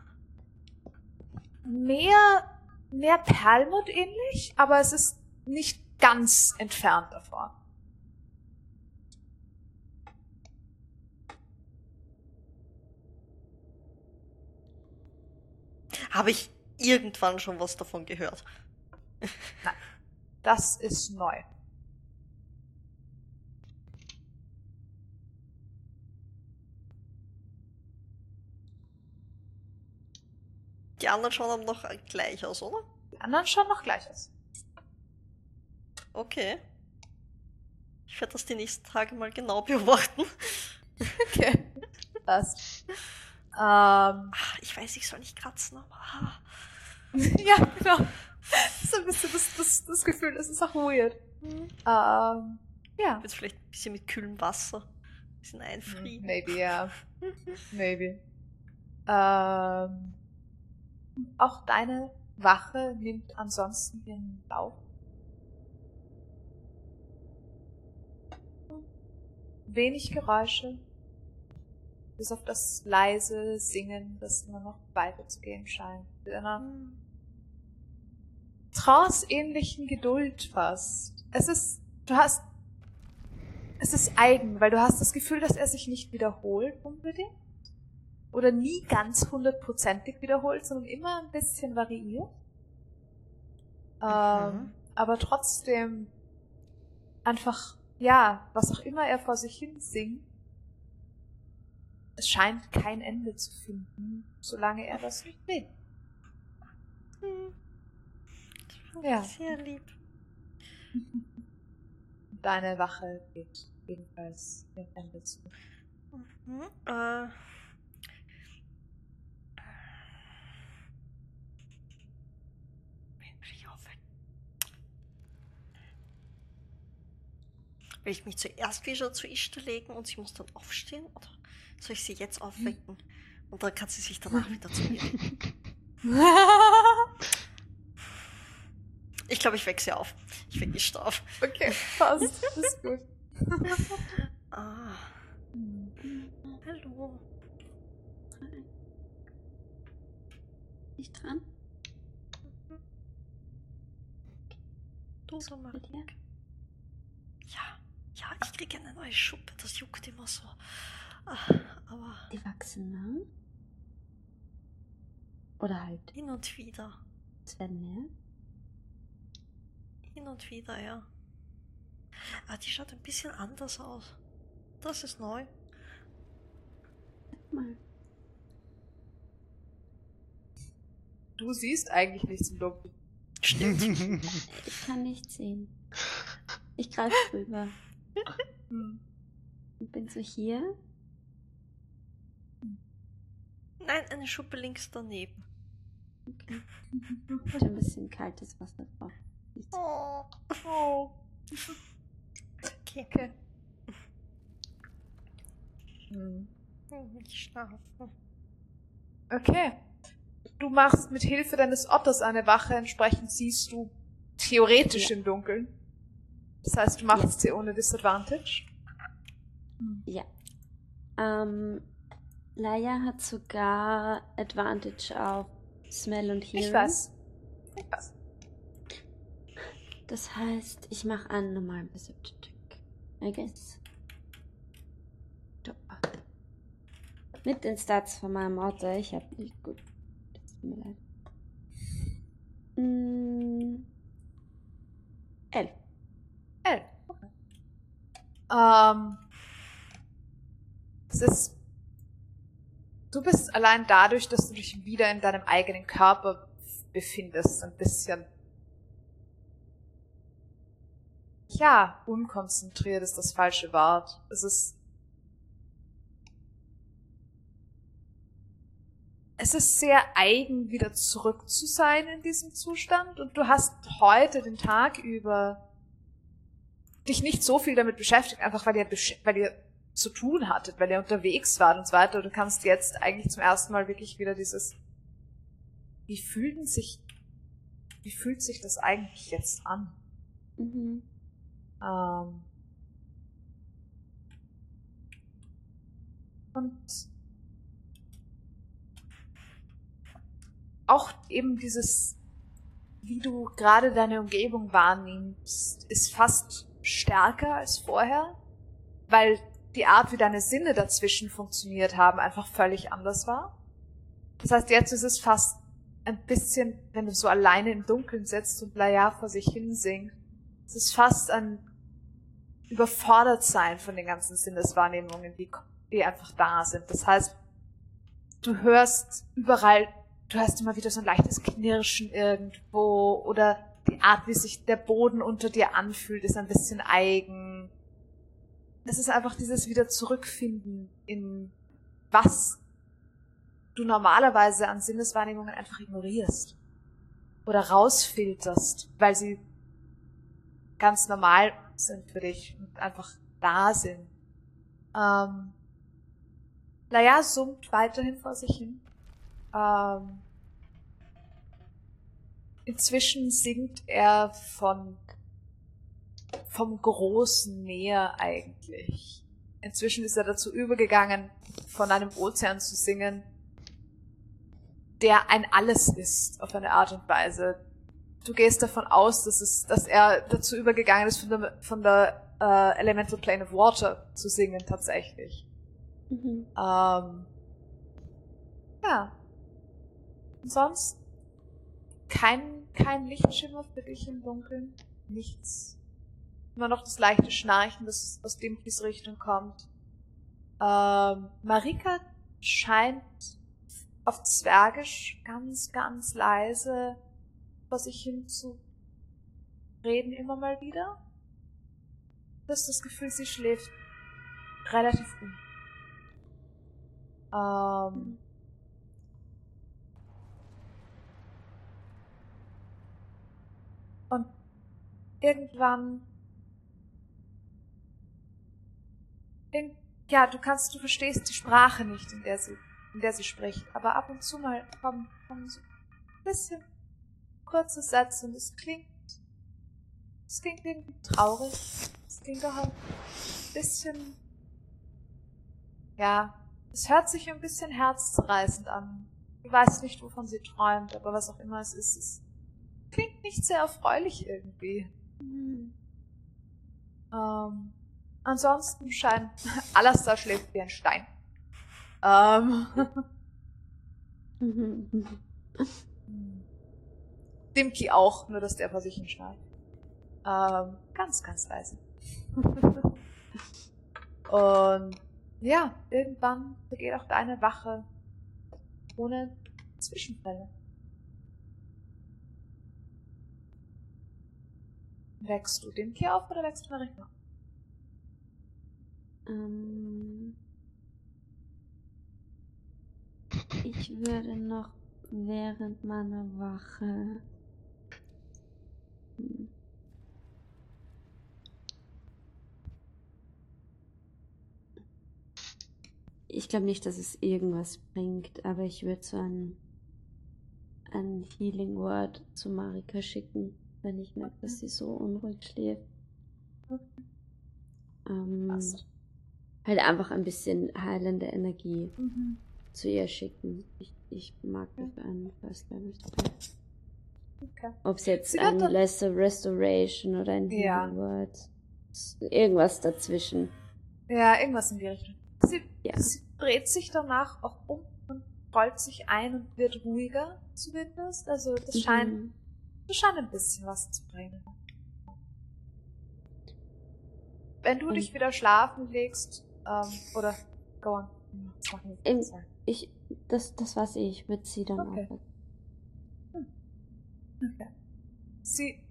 mehr, mehr Perlmut ähnlich, aber es ist nicht ganz entfernt davon. Habe ich irgendwann schon was davon gehört? Das ist neu. Die anderen schauen aber noch gleich aus, oder? Die anderen schauen noch gleich aus. Okay. Ich werde das die nächsten Tage mal genau beobachten. Okay. Das. Ähm, Ah, Ich weiß, ich soll nicht kratzen, aber. ah. ja, genau. Das ist ein bisschen das, das, das Gefühl, das ist auch weird. Hm. Ähm, ja. Jetzt vielleicht ein bisschen mit kühlem Wasser. Ein bisschen einfrieren. Maybe, ja. Maybe. Ähm, auch deine Wache nimmt ansonsten ihren Lauf. Wenig Geräusche. Bis auf das leise Singen, das immer noch weiterzugehen scheint. Mit einer Hm. trance-ähnlichen Geduld fast. Es ist, du hast, es ist eigen, weil du hast das Gefühl, dass er sich nicht wiederholt unbedingt. Oder nie ganz hundertprozentig wiederholt, sondern immer ein bisschen variiert. Ähm, aber trotzdem einfach, ja, was auch immer er vor sich hin singt, es scheint kein Ende zu finden, solange er das nicht will. Hm. Ja. Sehr lieb. Deine Wache geht ebenfalls dem Ende zu. Mhm. Äh. Will ich mich zuerst wieder zu Ishtar legen und sie muss dann aufstehen? Oder soll ich sie jetzt aufwecken? Und dann kann sie sich danach wieder zu mir. Ich glaube, ich wecke sie auf. Ich wecke Ishtar auf. okay, passt. Ist gut. Ah, hallo. Nicht dran? Du, dir? Ja, ja, ich kriege eine neue Schuppe. Das juckt immer so. Ah, Aber Die wachsen lang? Oder halt, hin und wieder. es werden mehr? Hin und wieder, ja. Ah, die schaut ein bisschen anders aus. Das ist neu. Mal. Du siehst eigentlich nichts im Dunkeln. Stimmt. Ich kann nichts sehen. Ich greife rüber Hm. und bin so hier. Nein, eine Schuppe links daneben. Okay. Schon ein bisschen kaltes Wasser drauf. Oh. Oh. Okay. Okay. Hm. Ich schlafe. Okay. Du machst mit Hilfe deines Otters eine Wache, entsprechend siehst du theoretisch Ja. im Dunkeln. Das heißt, du machst sie ohne Disadvantage. Ja. Ähm, Laia hat sogar Advantage auf Smell und Hearing. Ich weiß. Ich weiß. Das heißt, ich mache einen normalen Perception Check. I guess. Doch. Mit den Stats von meinem Otter. Ich hab nicht gut. Das tut mir leid. Mm, elf. L. Okay. Ähm, es ist. Du bist allein dadurch, dass du dich wieder in deinem eigenen Körper befindest, ein bisschen. Ja, unkonzentriert ist das falsche Wort. Es ist. Es ist sehr eigen, wieder zurück zu sein in diesem Zustand und du hast heute den Tag über dich nicht so viel damit beschäftigt, einfach weil besch- weil ihr zu tun hattet, weil ihr unterwegs wart und so weiter. Du kannst jetzt eigentlich zum ersten Mal wirklich wieder dieses, wie fühlen sich, wie fühlt sich das eigentlich jetzt an? Mhm. Ähm und auch eben dieses, wie du gerade deine Umgebung wahrnimmst, ist fast stärker als vorher, weil die Art, wie deine Sinne dazwischen funktioniert haben, einfach völlig anders war. Das heißt, jetzt ist es fast ein bisschen, wenn du so alleine im Dunkeln sitzt und Laia vor sich hin singt, es ist fast ein überfordert sein von den ganzen Sinneswahrnehmungen, die, die einfach da sind. Das heißt, du hörst überall, du hörst immer wieder so ein leichtes Knirschen irgendwo oder die Art, wie sich der Boden unter dir anfühlt, ist ein bisschen eigen. Es ist einfach dieses wieder zurückfinden in was du normalerweise an Sinneswahrnehmungen einfach ignorierst oder rausfilterst, weil sie ganz normal sind für dich und einfach da sind. Ähm, Laia summt weiterhin vor sich hin. Ähm, inzwischen singt er von vom großen Meer eigentlich. Inzwischen ist er dazu übergegangen, von einem Ozean zu singen, der ein Alles ist, auf eine Art und Weise. Du gehst davon aus, dass, es, dass er dazu übergegangen ist, von der, von der äh, Elemental Plane of Water zu singen, tatsächlich. Mhm. Ähm, ja. Und sonst kein, kein Lichtschimmer für dich im Dunkeln. Nichts. Immer noch das leichte Schnarchen, das aus Dimkis Richtung kommt. Ähm, Marika scheint auf Zwergisch ganz, ganz leise vor sich hin zu reden immer mal wieder. Du hast das Gefühl, sie schläft relativ gut. Ähm, und irgendwann irg- ja, du kannst, du verstehst die Sprache nicht, in der sie, in der sie spricht, aber ab und zu mal kommen, kommen so ein bisschen kurze Sätze und es klingt, es klingt irgendwie traurig, es klingt auch ein bisschen, ja, es hört sich ein bisschen herzzerreißend an. Ich weiß nicht, wovon sie träumt, aber was auch immer es ist, es klingt nicht sehr erfreulich irgendwie. Mhm. Ähm, ansonsten scheint Alastar schläft wie ein Stein. Ähm. Dimki auch, nur dass der vor sich hin schnarcht. Ähm, ganz, ganz leise. Und ja, irgendwann begeht auch deine Wache ohne Zwischenfälle. Wächst du Tier auf oder wächst du Marika? Ähm, ich würde noch während meiner Wache. Ich glaube nicht, dass es irgendwas bringt, aber ich würde so ein, ein Healing Word zu Marika schicken, wenn ich merke, dass sie so unruhig schläft. Ähm, Passt. Halt einfach ein bisschen heilende Energie Mhm. zu ihr schicken. Ich, ich mag dafür einen First Level Spell. Okay. Ob es jetzt Sie ein Lesser Restoration oder ein Healing Ja. Word. ist Irgendwas dazwischen. Ja, irgendwas in die Richtung. Sie, Ja. sie dreht sich danach auch um und rollt sich ein und wird ruhiger zumindest. Also das scheint, Mhm. das scheint ein bisschen was zu bringen. Wenn du Und- dich wieder schlafen legst, ähm, oder go on. Hm, mal. Ich, das, das eh. Ich würde sie dann Okay. aufwecken. Okay. Sie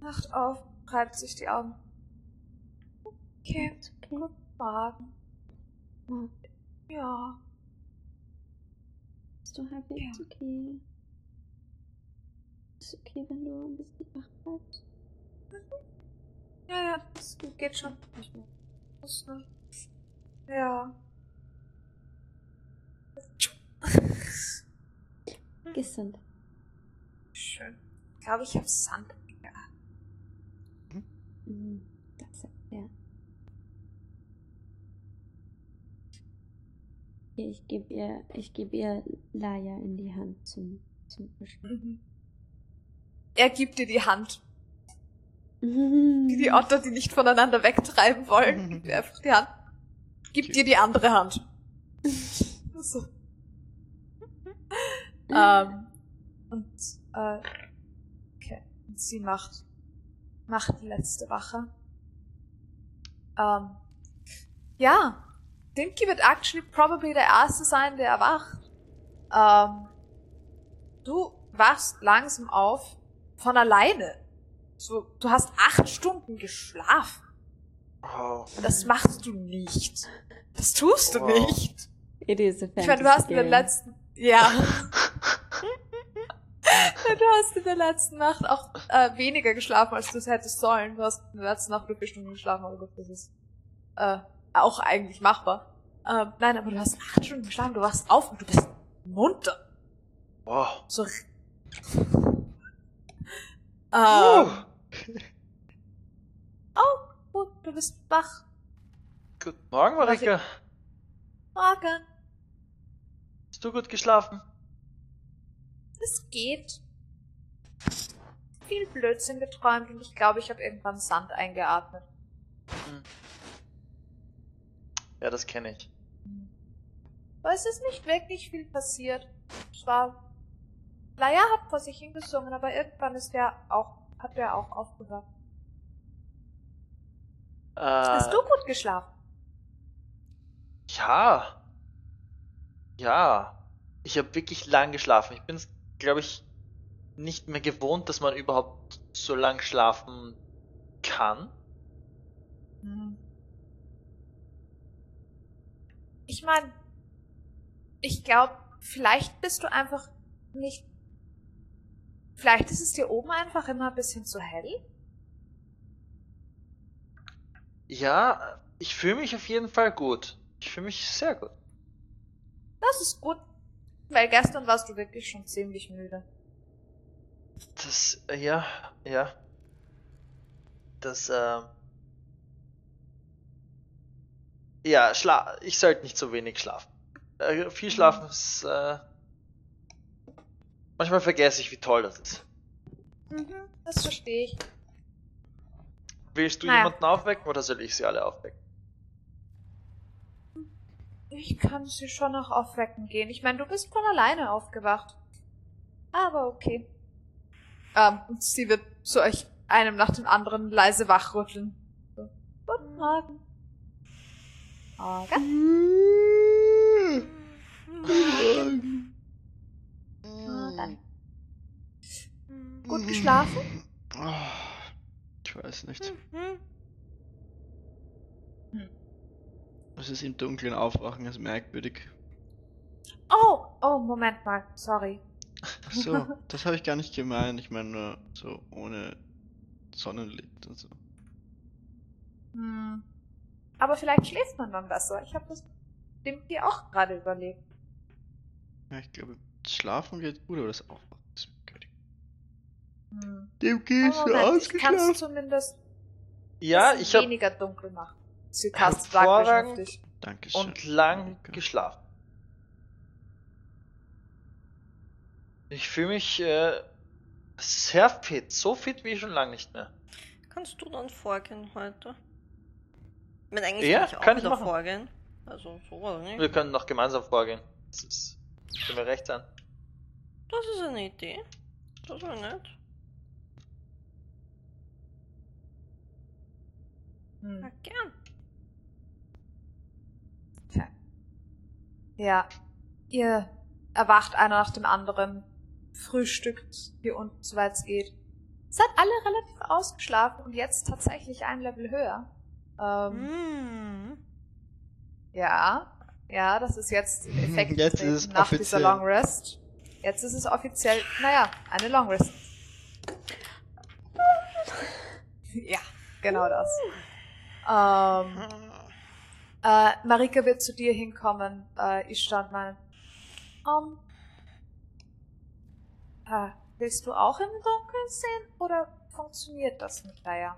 wacht auf, reibt sich die Augen. Okay, okay. guten Morgen. Oh, Ja, bist du happy? Ja. Ist okay. Ist okay, wenn du ein bisschen wach bleibst. ja, ja, das geht schon. Das, ne? Ja. Gesund. Schön. Ich glaube, ich habe Sand. Ja. Mhm. Das ja. Ich gebe ihr, ich gebe ihr Laia in die Hand zum, zum Kuscheln. Er gibt dir die Hand. Wie Mhm. die Otter, die nicht voneinander wegtreiben wollen. Dir einfach die Hand. Gib dir die andere Hand. so. Ähm, und, äh, okay. Und sie macht, macht die letzte Wache. Ähm, ja. Dimki wird actually probably der Erste sein, der erwacht. Ähm, du wachst langsam auf von alleine. So, du hast acht Stunden geschlafen. Wow. Das machst du nicht. Das tust du Wow. nicht. It is a Ich meine, du hast in der letzten, ja. du hast in der letzten Nacht auch äh, weniger geschlafen, als du es hättest sollen. Du hast in der letzten Nacht nur vier Stunden geschlafen, aber gut, das ist äh, auch eigentlich machbar. Ähm, nein, aber du hast acht Stunden geschlafen, du wachst auf und du bist munter. Wow. So. ähm, oh, gut, du bist wach. Guten Morgen, Marika. Morgen. Hast du gut geschlafen? Es geht. Viel Blödsinn geträumt und ich glaube, ich habe irgendwann Sand eingeatmet. Hm. Ja, das kenne ich. Aber es ist nicht wirklich viel passiert. Es war. Laia hat vor sich hingesungen, aber irgendwann ist der auch, hat der auch aufgehört. Äh, Hast du gut geschlafen? Ja. Ja. Ich habe wirklich lang geschlafen. Ich bin es, glaube ich, nicht mehr gewohnt, dass man überhaupt so lang schlafen kann. Hm. Ich meine, ich glaube, vielleicht bist du einfach nicht. Vielleicht ist es dir oben einfach immer ein bisschen zu hell. Ja, ich fühle mich auf jeden Fall gut. Ich fühle mich sehr gut. Das ist gut. Weil gestern warst du wirklich schon ziemlich müde. Das, äh, ja, ja. Das, ähm. Ja, schla ich sollte nicht so wenig schlafen. Äh, viel schlafen ist, äh. Manchmal vergesse ich, wie toll das ist. Mhm, das verstehe ich. Willst du Naja. jemanden aufwecken oder soll ich sie alle aufwecken? Ich kann sie schon noch aufwecken gehen. Ich meine, du bist von alleine aufgewacht. Aber okay. Ähm, und sie wird zu euch einem nach dem anderen leise wachrütteln. So. Guten Morgen. Morgen. Na dann. Gut geschlafen? Ich weiß nicht. Mhm. Es ist im Dunkeln aufwachen, ist merkwürdig. Oh, oh, Moment mal. Sorry. Ach so, das habe ich gar nicht gemeint. Ich meine nur so ohne Sonnenlicht und so. Hm. Aber vielleicht schläft man dann besser. Ich habe das dem dir auch gerade überlegt. Ja, ich glaube, das Schlafen geht gut, aber das Aufwachen ist merkwürdig. Hm. Dem Oh, gehst du Moment, ich kann es ausgeschlafen. zumindest Ja, ich habe weniger dunkel machen. Zykast sagt Hervorragend. und lang Monika. geschlafen. Ich fühle mich äh, sehr fit, so fit wie schon lange nicht mehr. Kannst du dann vorgehen heute? Ich meine, eigentlich Ja, kann ich auch kann ich wieder machen. vorgehen. Also, so oder nicht? Wir können noch gemeinsam vorgehen. Das ist, können wir recht sein. Das ist eine Idee. Das war nett. Hm. Ja, gern. Ja. Ihr erwacht einer nach dem anderen, frühstückt hier unten, soweit es geht. Seid alle relativ ausgeschlafen und jetzt tatsächlich ein Level höher. Ähm, Mm. Ja, ja, das ist jetzt Effekt Jetzt ist nach dieser offiziell. Long Rest. Jetzt ist es offiziell, naja, eine Long Rest. ja, genau das. Ähm, äh, Marika wird zu dir hinkommen. Äh, ich stand mal. Um, äh, willst du auch im Dunkeln sehen oder funktioniert das mit Leia?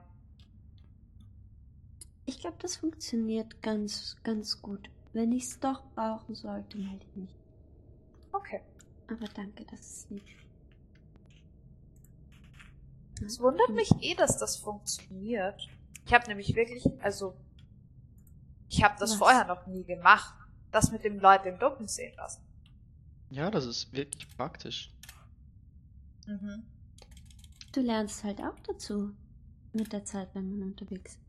Ich glaube, das funktioniert ganz, ganz gut. Wenn ich es doch brauchen sollte, melde ich mich. Okay. Aber danke, das ist lieb. Es wundert mich eh, dass das funktioniert. Ich habe nämlich wirklich, also ich habe das Was? vorher noch nie gemacht. Das mit dem Leute im Dunkeln sehen lassen. Ja, das ist wirklich praktisch. Mhm. Du lernst halt auch dazu. Mit der Zeit, wenn man unterwegs ist.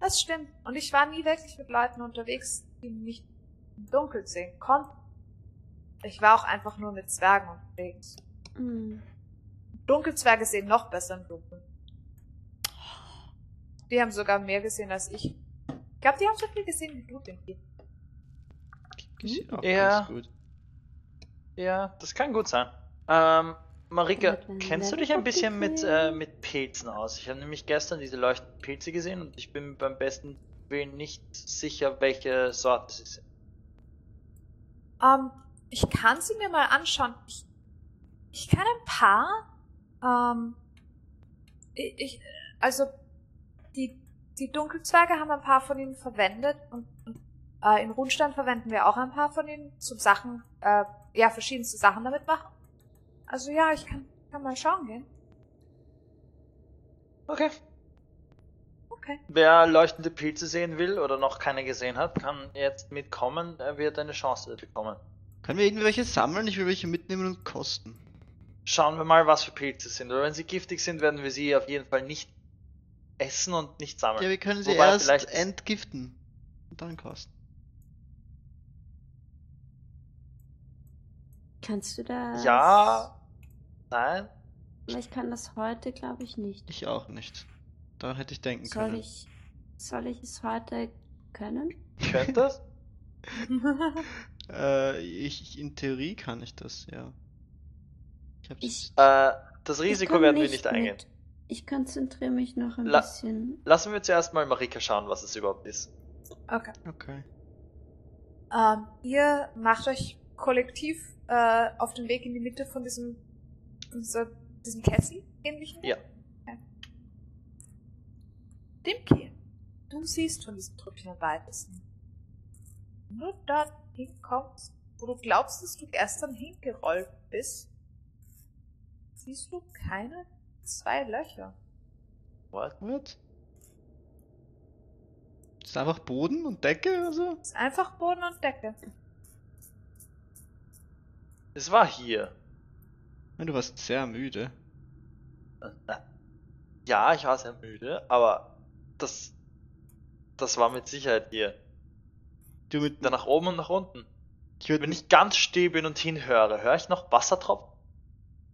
Das stimmt. Und ich war nie wirklich mit Leuten unterwegs, die mich im Dunkeln sehen konnten. Ich war auch einfach nur mit Zwergen unterwegs. Mm. Dunkelzwerge sehen noch besser im Dunkeln. Die haben sogar mehr gesehen als ich. Ich glaube, die haben so viel gesehen wie du. Die sieht auch Ja. ganz gut. Ja, das kann gut sein. Ähm, Marika, kennst du dich ein bisschen mit, äh, mit Pilzen aus? Ich habe nämlich gestern diese leuchtenden Pilze gesehen und ich bin beim besten Willen nicht sicher, welche Sorte sie sind. Ähm, ich kann sie mir mal anschauen. Ich, ich kann ein paar. Ähm, ich, ich, also die, die Dunkelzwerge haben ein paar von ihnen verwendet und, äh, in Rundstein verwenden wir auch ein paar von ihnen zum Sachen, äh, ja, verschiedenste Sachen damit machen. Also ja, ich kann, kann mal schauen gehen. Okay. Okay. Wer leuchtende Pilze sehen will oder noch keine gesehen hat, kann jetzt mitkommen. Er wird eine Chance bekommen. Können wir irgendwelche sammeln? Ich will welche mitnehmen und kosten. Schauen wir mal, was für Pilze sind. Oder wenn sie giftig sind, werden wir sie auf jeden Fall nicht essen und nicht sammeln. Ja, wir können sie Wobei erst vielleicht- entgiften. Und dann kosten. Kannst du das? Ja. Nein. Ich kann das heute, glaube ich, nicht. Ich auch nicht. Daran hätte ich denken Soll können. ich, soll ich es heute können? Könnte das? Äh, ich, ich, in Theorie kann ich das, ja. Ich Ich- Äh, das Risiko werden wir nicht eingehen. mit. Ich konzentriere mich noch ein La- bisschen. Lassen wir zuerst mal Marika schauen, was es überhaupt ist. okay. Okay. Ähm, ihr macht euch kollektiv äh, auf den Weg in die Mitte von diesem, dieser, diesem Kessel ähnlichen. Ja. Okay. Dimki, du siehst von diesem Trüppchen am weitesten. Wenn du dort hinkommst, wo du glaubst, dass du gestern hingerollt bist, siehst du keine zwei Löcher. What? What? Ist einfach Boden und Decke oder so? Es ist einfach Boden und Decke. Es war hier. Ja, du warst sehr müde. Äh, na, Ja, ich war sehr müde, aber das Das war mit Sicherheit hier. Du mit. Wieder nach oben und nach unten. Ich Wenn ich ganz still bin und hinhöre, höre ich noch Wassertropfen?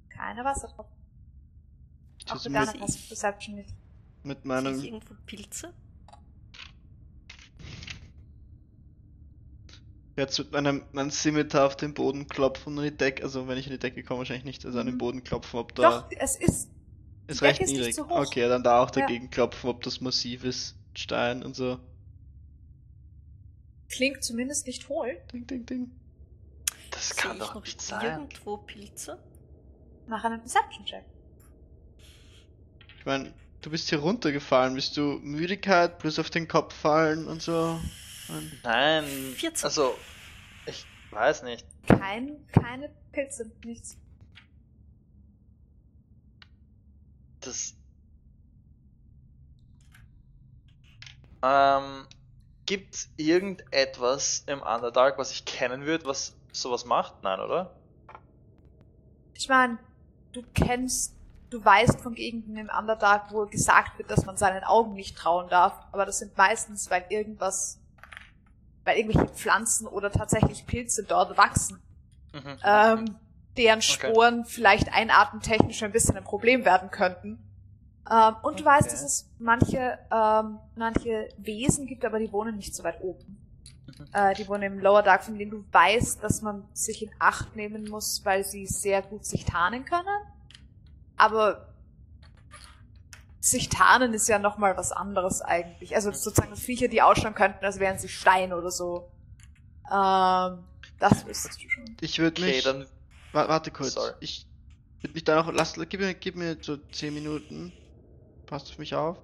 Keine Wassertropfen. Auch mit, passt Perception nicht. mit Sehe ich meinem. irgendwo Pilze? Jetzt mit meinem, meinem Scimitar auf den Boden klopfen und in die Decke. Also, wenn ich in die Decke komme, wahrscheinlich nicht. Also an den Mhm. Boden klopfen, ob da. Doch, es ist. ist recht ist nicht niedrig. so hoch. Okay, dann da auch Ja. dagegen klopfen, ob das massiv ist. Stein und so. Klingt zumindest nicht hohl. Ding, ding, ding. Das Sehe kann ich doch noch nicht sein. irgendwo Pilze? Mach einen Perception-Check. Ich meine, du bist hier runtergefallen. Bist du Müdigkeit plus auf den Kopf fallen und so? Nein. Nein, 14. also, ich weiß nicht. Kein, keine Pilze, nichts. Das. Ähm, gibt's irgendetwas im Underdark, was ich kennen würde, was sowas macht? Nein, oder? Ich meine, du kennst, du weißt von Gegenden im Underdark, wo gesagt wird, dass man seinen Augen nicht trauen darf, aber das sind meistens, weil irgendwas, weil irgendwelche Pflanzen oder tatsächlich Pilze dort wachsen, Mhm. ähm, deren Sporen vielleicht einatmentechnisch ein bisschen ein Problem werden könnten. Ähm, und du weißt, Okay. dass es manche, ähm, manche Wesen gibt, aber die wohnen nicht so weit oben. Mhm. Äh, die wohnen im Lower Dark, von denen du weißt, dass man sich in Acht nehmen muss, weil sie sehr gut sich tarnen können. Aber sich tarnen ist ja nochmal was anderes eigentlich. Also sozusagen Viecher, die ausschauen könnten, als wären sie Stein oder so. Ähm, das wüsstest du schon. Ich würde Okay, mich. dann. Wa- Warte kurz. Sorry. Ich würde mich da noch. Lass, gib, mir, gib mir so 10 Minuten. Passt auf mich auf.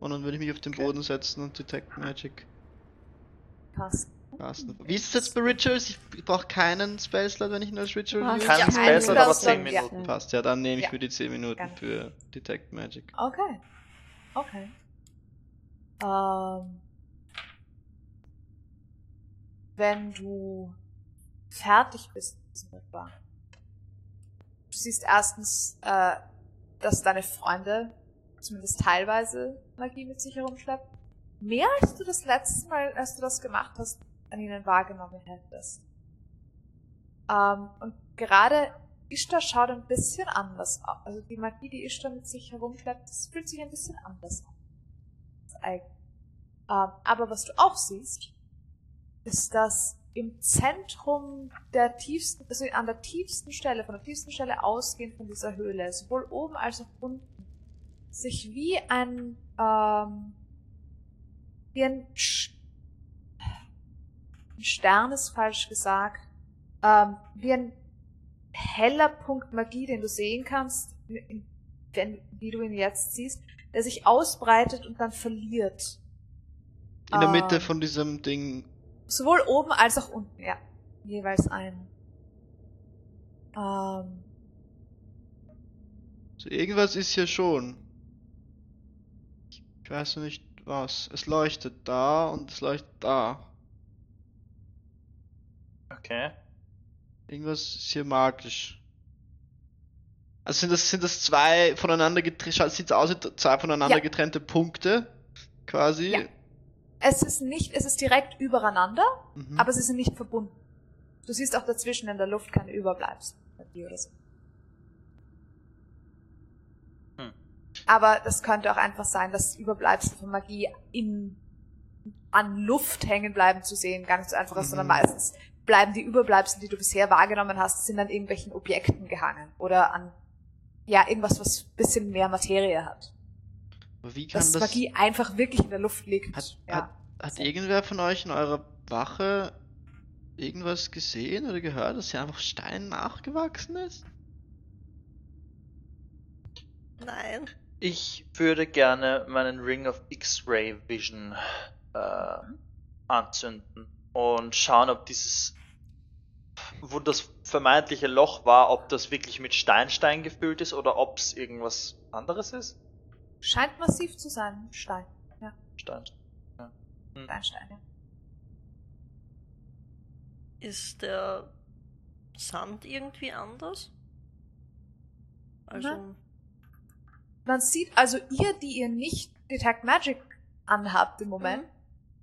Und dann würde ich mich auf den Okay. Boden setzen und Detect Magic Passt. Wie ist es jetzt bei Rituals? Ich brauche keinen Spellslot, wenn ich ihn als Ritual use? Keinen Ja, Spellslot, einen aber Spellslot, 10 ja. Minuten. Passt, ja, dann nehme ich Ja. für die 10 Minuten Gerne. für Detect Magic. Okay. Okay. Ähm, wenn du fertig bist mit Ritual, du siehst erstens, äh, dass deine Freunde zumindest teilweise Magie mit sich herumschleppen. Mehr als du das letzte Mal, als du das gemacht hast, an ihnen wahrgenommen hättest. Ähm, und gerade Ishtar schaut ein bisschen anders aus. Also die Magie, die Ishtar mit sich herumschleppt, das fühlt sich ein bisschen anders an. Ähm, aber was du auch siehst, ist, dass im Zentrum der tiefsten, also an der tiefsten Stelle, von der tiefsten Stelle ausgehend von dieser Höhle, sowohl oben als auch unten, sich wie ein, ähm, wie ein, Sch Stern ist falsch gesagt, ähm, wie ein heller Punkt Magie, den du sehen kannst, wenn, wie du ihn jetzt siehst, der sich ausbreitet und dann verliert. In der Ähm, Mitte von diesem Ding. Sowohl oben als auch unten, ja. Jeweils ein. Ähm, So, irgendwas ist hier schon. Ich weiß noch nicht was. Es leuchtet da und es leuchtet da. Okay. Irgendwas ist hier magisch. Also sind das, sind das zwei voneinander getrennte, sieht aus wie zwei voneinander Ja. getrennte Punkte, quasi. Ja. es ist nicht, es ist direkt übereinander, Mhm. aber sie sind nicht verbunden. Du siehst auch dazwischen in der Luft keine Überbleibsel. Magie Oder so. Hm. Aber das könnte auch einfach sein, dass Überbleibsel von Magie in, an Luft hängen bleiben zu sehen gar nicht so einfach ist, sondern Mhm. meistens bleiben die Überbleibsel, die du bisher wahrgenommen hast, sind an irgendwelchen Objekten gehangen oder an ja irgendwas, was bisschen mehr Materie hat. Wie kann Dass das. Magie einfach wirklich in der Luft liegt. Hat, ja. hat, hat irgendwer von euch in eurer Wache irgendwas gesehen oder gehört, dass hier einfach Stein nachgewachsen ist? Nein. Ich würde gerne meinen Ring of X-Ray Vision äh, anzünden und schauen, ob dieses, wo das vermeintliche Loch war, ob das wirklich mit Steinstein gefüllt ist oder ob es irgendwas anderes ist. Scheint massiv zu sein. Stein. Ja, Stein. Hm. Steinstein, ja. Ist der Sand irgendwie anders? Also, Mhm. Man sieht also ihr, die ihr nicht Detect Magic anhabt im Moment,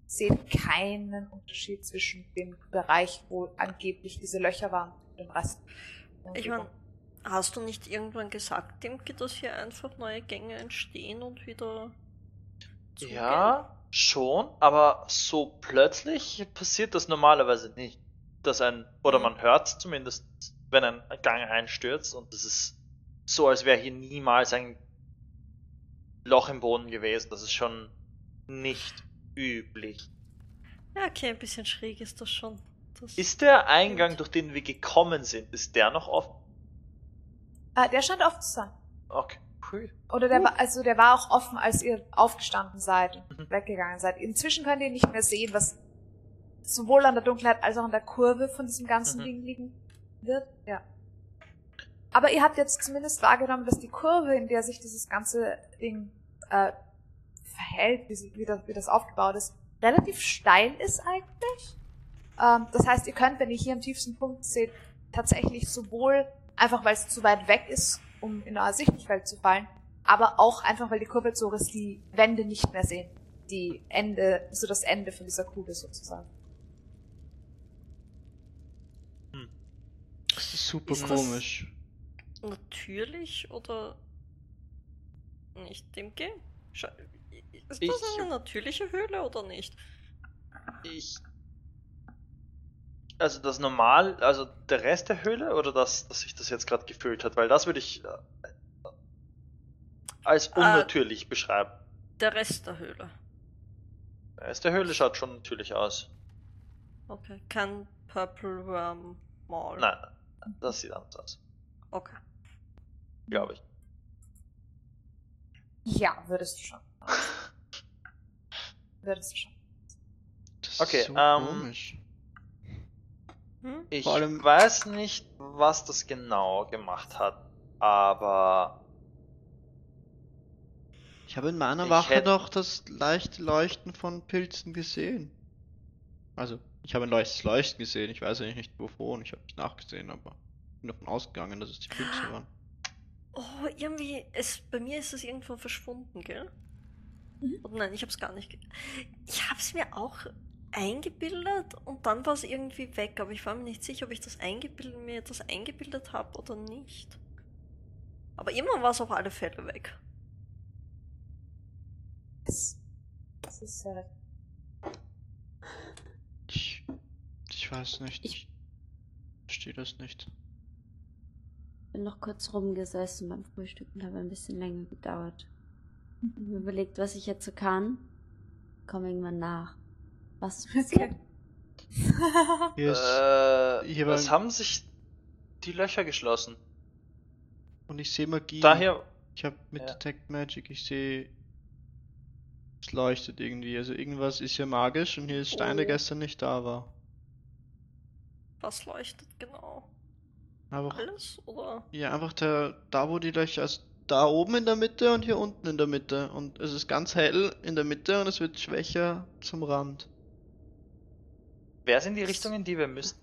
sehen keinen Unterschied zwischen dem Bereich, wo angeblich diese Löcher waren, und dem Rest. der Ich meine, hast du nicht irgendwann gesagt, Dimke, dass hier einfach neue Gänge entstehen und wieder. zugehen? Ja, schon, aber so plötzlich passiert das normalerweise nicht. Dass ein, oder Mhm. man hört zumindest, wenn ein Gang einstürzt und es ist so, als wäre hier niemals ein Loch im Boden gewesen. Das ist schon nicht üblich. Ja, okay, ein bisschen schräg ist das schon. Das Ist der Eingang, durch den wir gekommen sind, ist der noch offen? Ah, der scheint offen zu sein. Okay, cool. Oder der war, also der war auch offen, als ihr aufgestanden seid und Mhm. weggegangen seid. Inzwischen könnt ihr nicht mehr sehen, was sowohl an der Dunkelheit als auch an der Kurve von diesem ganzen Mhm. Ding liegen wird. Ja. Aber ihr habt jetzt zumindest wahrgenommen, dass die Kurve, in der sich dieses ganze Ding äh, verhält, wie, das, wie das aufgebaut ist, relativ steil ist eigentlich. Ähm, das heißt, ihr könnt, wenn ihr hier am tiefsten Punkt seht, tatsächlich sowohl einfach, weil es zu weit weg ist, um in euer Sichtfeld zu fallen, aber auch einfach, weil die Kurve so ist, die Wände nicht mehr sehen. Die Ende, so das Ende von dieser Kugel sozusagen. Das ist super Ist das- komisch. natürlich oder nicht, Dimke? Ist Ich- das eine natürliche Höhle oder nicht? Ich. Also das normal, also der Rest der Höhle oder das, dass sich das jetzt gerade gefüllt hat, weil das würde ich äh, als Ah. unnatürlich beschreiben. Der Rest der Höhle. Der Rest der Höhle schaut schon natürlich aus. Okay, kein Purple Worm Mall. Nein, nein, das sieht anders aus, Okay. glaube ich. Ja, würdest du schon. würdest du schon. Das ist Okay, so ähm, komisch. Hm? Ich weiß nicht, was das genau gemacht hat, aber Ich habe in meiner ich Wache hätt- noch das leichte Leuchten von Pilzen gesehen. Also, ich habe ein leichtes Leuchten gesehen. Ich weiß eigentlich nicht wovon. Ich habe nicht nachgesehen, aber bin davon ausgegangen, dass es die Pilze waren. Oh, irgendwie, es, bei mir ist es irgendwo verschwunden, gell? Mhm. Oder nein, ich hab's gar nicht. Ich hab's mir auch eingebildet und dann war es irgendwie weg, aber ich war mir nicht sicher, ob ich das eingebildet, mir das eingebildet habe oder nicht. Aber immer war es auf alle Fälle weg. Das, das ist äh, Ich, ich weiß nicht. Ich- Ich verstehe das nicht. bin noch kurz rumgesessen beim Frühstücken, habe ein bisschen länger gedauert. Hab Mir überlegt, was ich jetzt so kann. Komme irgendwann nach. Was ist passiert? Okay. Hier ist, äh, hier war- es haben sich die Löcher geschlossen. und ich sehe Magie. Daher, Ich habe mit Ja. Detect Magic, ich sehe. Es leuchtet irgendwie. Also irgendwas ist hier magisch und hier ist Stein, der Oh. gestern nicht da war. Was leuchtet genau? Einfach, Alles? Oder? ja, einfach der, da wo die Löcher, also da oben in der Mitte und hier unten in der Mitte. Und es ist ganz hell in der Mitte und es wird schwächer zum Rand. wer sind die Richtungen, die wir müssen?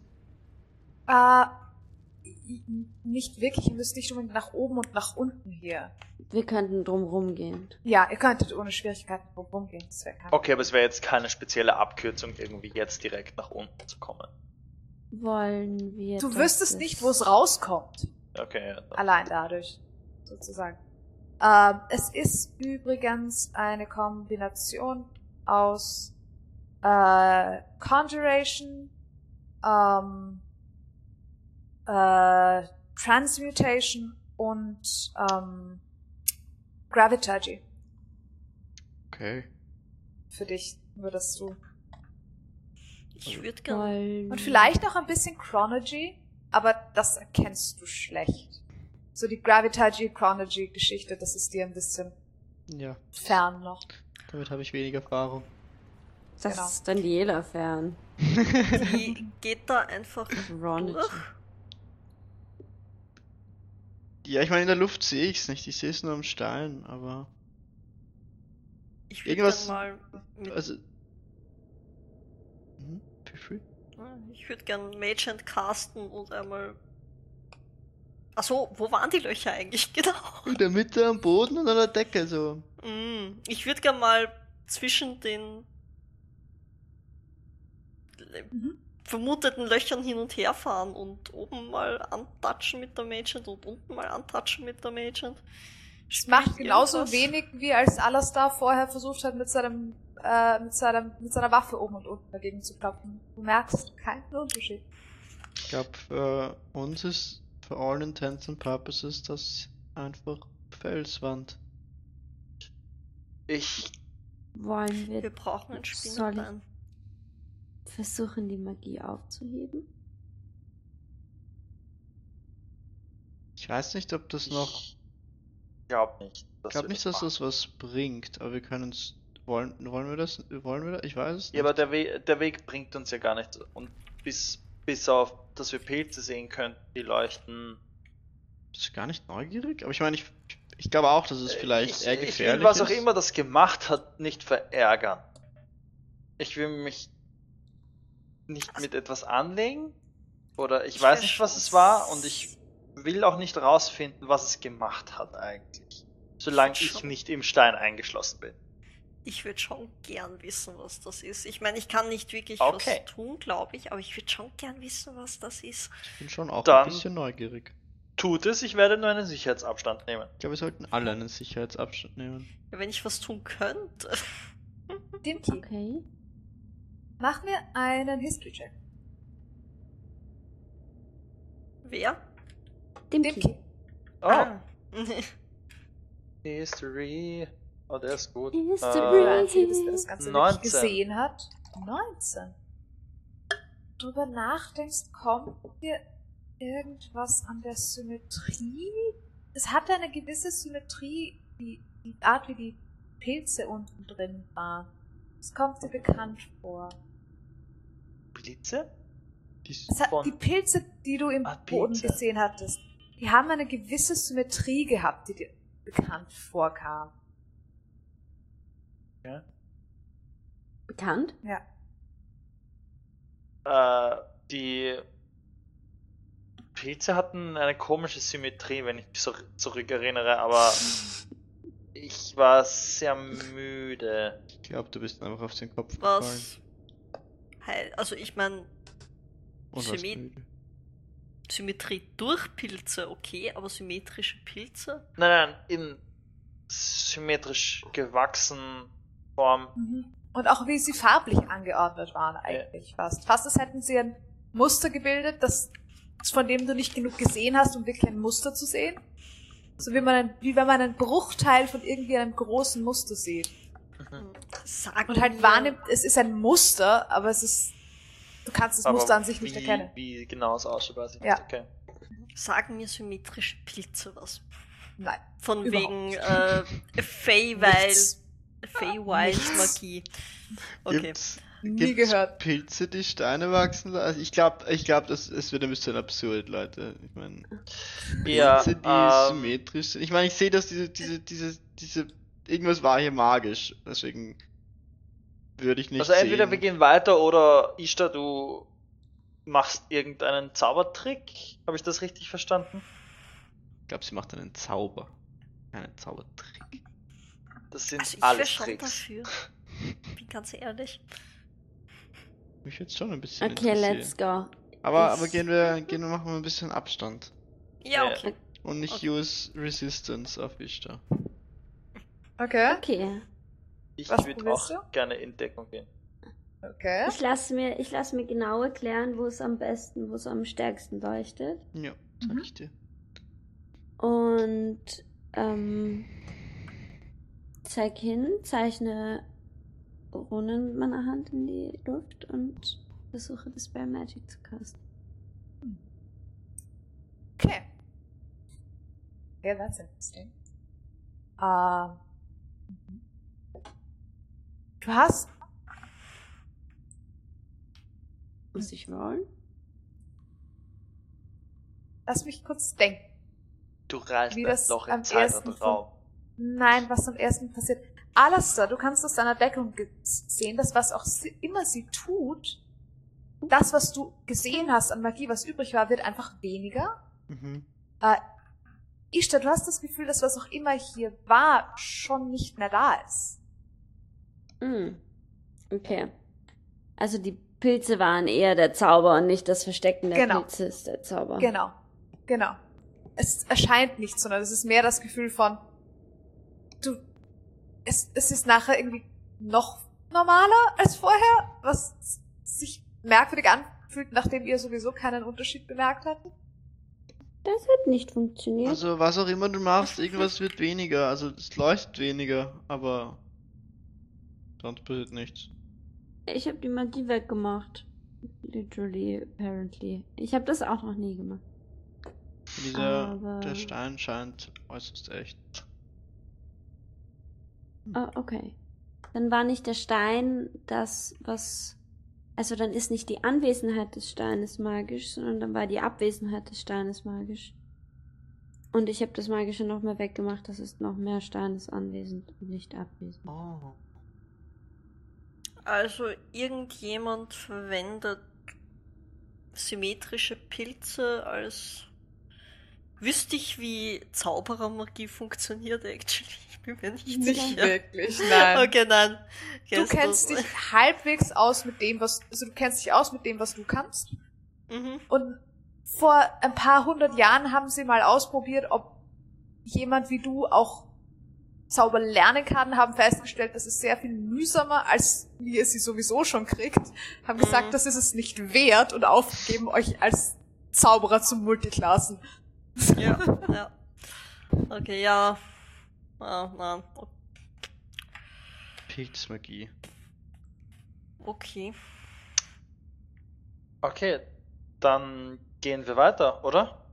äh, nicht wirklich, ihr müsst nicht unbedingt nach oben und nach unten hier. Wir könnten drum gehen. Ja, ihr könntet ohne Schwierigkeiten drum rumgehen. Das wäre Okay, aber es wäre jetzt keine spezielle Abkürzung, irgendwie jetzt direkt nach unten zu kommen. Wollen wir. Du wüsstest es- nicht, wo es rauskommt. Okay, ja, dann. Allein dadurch, sozusagen. Ähm, es ist übrigens eine Kombination aus äh, Conjuration, ähm, äh, Transmutation und ähm, Graviturgy. Okay. Für dich würdest du. Ich würde gerne. Und vielleicht auch ein bisschen Chronology, aber das erkennst du schlecht. So die Graviturgy Chronology Geschichte, das ist dir ein bisschen Ja, fern noch. damit habe ich wenig Erfahrung. Das genau. ist Daniela fern. Die geht da einfach Ron. durch. Ja, ich meine, in der Luft sehe ich es nicht. Ich sehe es nur am Stein, aber. Ich würde Irgendwas- gerne mal mit Also. Mhm, feel free. Ich würde gern Mage Hand casten und einmal. Achso, wo waren die Löcher eigentlich genau? In der Mitte am Boden und an der Decke so. Mm, Ich würde gern mal zwischen den Mhm. vermuteten Löchern hin und her fahren und oben mal antatschen mit der Magent und unten mal antatschen mit der Magent. Es macht genauso irgendwas? wenig, wie als Alastar vorher versucht hat, mit seinem, äh, mit seinem, mit seiner Waffe oben und unten dagegen zu klopfen. Du merkst keinen Unterschied. Ich glaube, für uns ist for all intents and purposes das einfach Felswand. Ich Wollen wir Wir brauchen ein Soll ich- Spinnenbein. versuchen, die Magie aufzuheben? Ich weiß nicht, ob das noch. Ich glaube nicht. Ich glaube nicht, dass das was bringt, aber wir können es. Wollen, wollen wir das? Wollen wir das? Ich weiß es nicht. Ja, aber der, We der Weg bringt uns ja gar nichts. Und bis, bis auf, dass wir Pilze sehen könnten, die leuchten. Bist du gar nicht neugierig? Aber ich meine, ich, ich glaube auch, dass es vielleicht ich, eher ich gefährlich will, was auch ist. immer das gemacht hat, nicht verärgern. Ich will mich nicht mit etwas anlegen. Oder ich Ich weiß nicht, was es war. Und ich will auch nicht rausfinden, was es gemacht hat eigentlich. Solange Ich ich nicht im Stein eingeschlossen bin. Ich würde schon gern wissen, was das ist. Ich meine, ich kann nicht wirklich Okay. was tun, glaube ich, aber ich würde schon gern wissen, was das ist. Ich bin schon auch Dann- ein bisschen neugierig. Tut es, ich werde nur einen Sicherheitsabstand nehmen. Ich glaube, wir sollten alle einen Sicherheitsabstand nehmen. Ja, wenn ich was tun könnte. Dimki, Okay. mach mir einen History-Check. Wer? Dimki. Dimki. Oh, Ah. History. Oh, der ist gut. Der Äh, Einzige, das der das Ganze 19. wirklich gesehen hat. 19. Drüber nachdenkst, kommt dir irgendwas an der Symmetrie? Es hatte eine gewisse Symmetrie, die, die Art, wie die Pilze unten drin waren. Es kommt dir bekannt vor. Blitze? Die, hat, die Pilze, die du im Ah, Boden gesehen hattest, die haben eine gewisse Symmetrie gehabt, die dir bekannt vorkam. Bekannt? Ja. Äh, die Pilze hatten eine komische Symmetrie, wenn ich mich so zurückerinnere, aber ich war sehr müde. ich glaube, du bist einfach auf den Kopf gefallen. Was? Heil, also ich meine, Symmet-. Symmetrie durch Pilze, okay, aber symmetrische Pilze? Nein, nein, in symmetrisch gewachsen Form. Mhm. Und auch wie sie farblich angeordnet waren eigentlich fast. Fast als hätten sie ein Muster gebildet, das von dem du nicht genug gesehen hast, um wirklich ein Muster zu sehen. So wie man ein, wie wenn man einen Bruchteil von irgendwie einem großen Muster sieht. Mhm. Und halt wahrnimmt, es ist ein Muster, aber es ist, du kannst das Aber Muster an sich nicht wie, erkennen. Wie genau es ausschaut, weiß ich Ja. nicht. Okay. Sagen mir symmetrische Pilze was. Nein. Von wegen nicht. äh, Nichts. Feywild. Magie. Okay. Gibt's, Nie gibt's gehört. Pilze, die Steine wachsen lassen? Also ich glaube, ich glaub, das es wird ein bisschen absurd, Leute. Ich meine, Ja, Pilze, die ähm, symmetrisch sind. Ich meine, ich sehe, dass diese, diese, diese, diese, irgendwas war hier magisch. Deswegen würde ich nicht also entweder sehen. wir gehen weiter oder Ishtar, du machst irgendeinen Zaubertrick. Habe ich das richtig verstanden? Ich glaube, sie macht einen Zauber. Einen Zaubertrick. Das sind Also alles schon Tricks. dafür. Bin ganz ehrlich. Mich jetzt schon ein bisschen Okay, let's go. Aber, aber gehen wir, gehen wir machen wir ein bisschen Abstand. Ja, okay. Und nicht Okay. use Resistance auf Ishtar. Okay. Okay. Ich würde auch gerne in Deckung gehen. Okay. Ich lasse mir, ich lasse mir genau erklären, wo es am besten, wo es am stärksten leuchtet. Ja, sag Mhm. ich dir. Und ähm, zeig hin, zeichne Runen mit meiner Hand in die Luft und versuche das Spell Magic zu casten. Okay. Yeah, that's interesting. Ähm, du hast, Muss ich rollen? lass mich kurz denken. Du reißt Wie ein das Loch und Raum. Nein, was am ersten passiert. Alastair, du kannst aus deiner Deckung sehen, dass was auch sie, immer sie tut, das, was du gesehen hast an Magie, was übrig war, wird einfach weniger. Mhm. Äh, Ishtar, du hast das Gefühl, dass was auch immer hier war, schon nicht mehr da ist. Mm. Okay. Also die Pilze waren eher der Zauber und nicht das Verstecken der Genau. Pilze ist der Zauber. Genau, genau. Es erscheint nicht, sondern es ist mehr das Gefühl von, du, es, es ist nachher irgendwie noch normaler als vorher, was sich merkwürdig anfühlt, nachdem ihr sowieso keinen Unterschied bemerkt hattet. Das hat nicht funktioniert. Also was auch immer du machst, irgendwas wird weniger. Also es leuchtet weniger, aber sonst passiert nichts. ich habe die Magie weggemacht. Literally, apparently. Ich habe das auch noch nie gemacht. Dieser Aber- der Stein scheint äußerst echt. Ah, okay. Dann war nicht der Stein das, was. Also dann ist nicht die Anwesenheit des Steines magisch, sondern dann war die Abwesenheit des Steines magisch. Und ich habe das Magische noch mehr weggemacht, das ist noch mehr Stein ist anwesend und nicht abwesend. Oh. Also irgendjemand verwendet symmetrische Pilze als wüsste ich, wie Zauberermagie funktioniert actually. Ich bin mir nicht Nicht sicher. wirklich, nein. Okay, nein. Du Gehst kennst du- dich halbwegs aus mit dem, was, also du kennst dich aus mit dem, was du kannst. Mhm. Und vor ein paar hundert Jahren haben sie mal ausprobiert, ob jemand wie du auch Zauber lernen kann, haben festgestellt, das ist sehr viel mühsamer, als wie ihr sie sowieso schon kriegt. Haben gesagt, Mhm. das ist es nicht wert und aufgegeben, euch als Zauberer zu multiklassen. Ja, ja. Okay, ja. Ah, nein. Pilzmagie. Okay. Okay, dann gehen wir weiter, oder?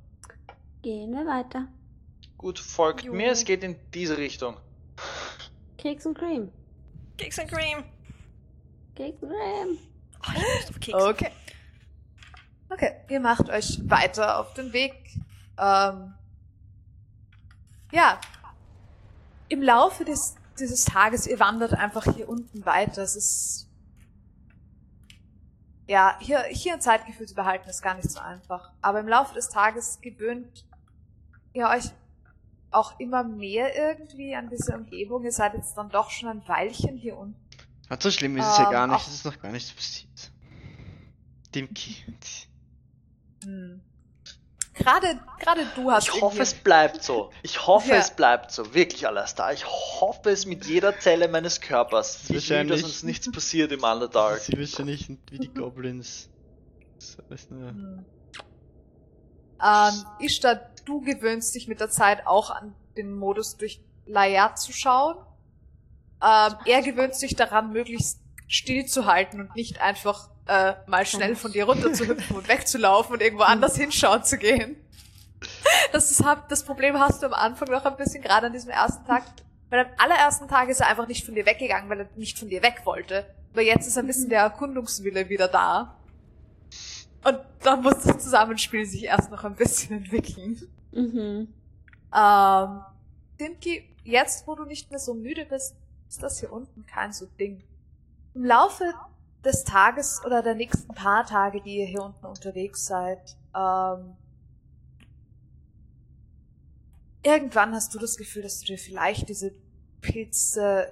Gehen wir weiter. Gut, folgt Jo. mir, es geht in diese Richtung. Keks und Cream. Keks and Cream. Keks und Cream. Oh, ich Keks. Okay. Okay, ihr macht euch weiter auf den Weg. Ähm, ja, im Laufe des, dieses Tages, ihr wandert einfach hier unten weiter. Es ist ja hier hier ein Zeitgefühl zu behalten ist gar nicht so einfach. Aber im Laufe des Tages gewöhnt ihr euch auch immer mehr irgendwie an diese Umgebung. Ihr seid jetzt dann doch schon ein Weilchen hier unten. Hat so schlimm ist es ja Ähm, gar nicht, auch- es ist noch gar nichts passiert. Dem Kind. Hm. Gerade gerade du hast Ich hoffe, es bleibt so. Ich hoffe, Ja. es bleibt so. Wirklich, Alastair. Ich hoffe es mit jeder Zelle meines Körpers. Ich will, dass uns nichts passiert im Underdark. Sie wahrscheinlich sind wie die Goblins. Das alles nur. Hm. Ähm, Ishtar, du gewöhnst dich mit der Zeit auch an den Modus durch Layat zu schauen. Ähm, er gewöhnt sich daran, möglichst still zu halten und nicht einfach äh, mal schnell von dir runter zu hüpfen und wegzulaufen und irgendwo anders hinschauen zu gehen. Das, ist, das Problem hast du am Anfang noch ein bisschen, gerade an diesem ersten Tag. Weil am allerersten Tag ist er einfach nicht von dir weggegangen, weil er nicht von dir weg wollte. Aber jetzt ist ein bisschen der Erkundungswille wieder da. Und dann muss das Zusammenspiel sich erst noch ein bisschen entwickeln. Mhm. Ähm, Dimki, jetzt wo du nicht mehr so müde bist, ist das hier unten kein so Ding. Im Laufe des Tages oder der nächsten paar Tage, die ihr hier unten unterwegs seid, ähm, irgendwann hast du das Gefühl, dass du dir vielleicht diese Pilze,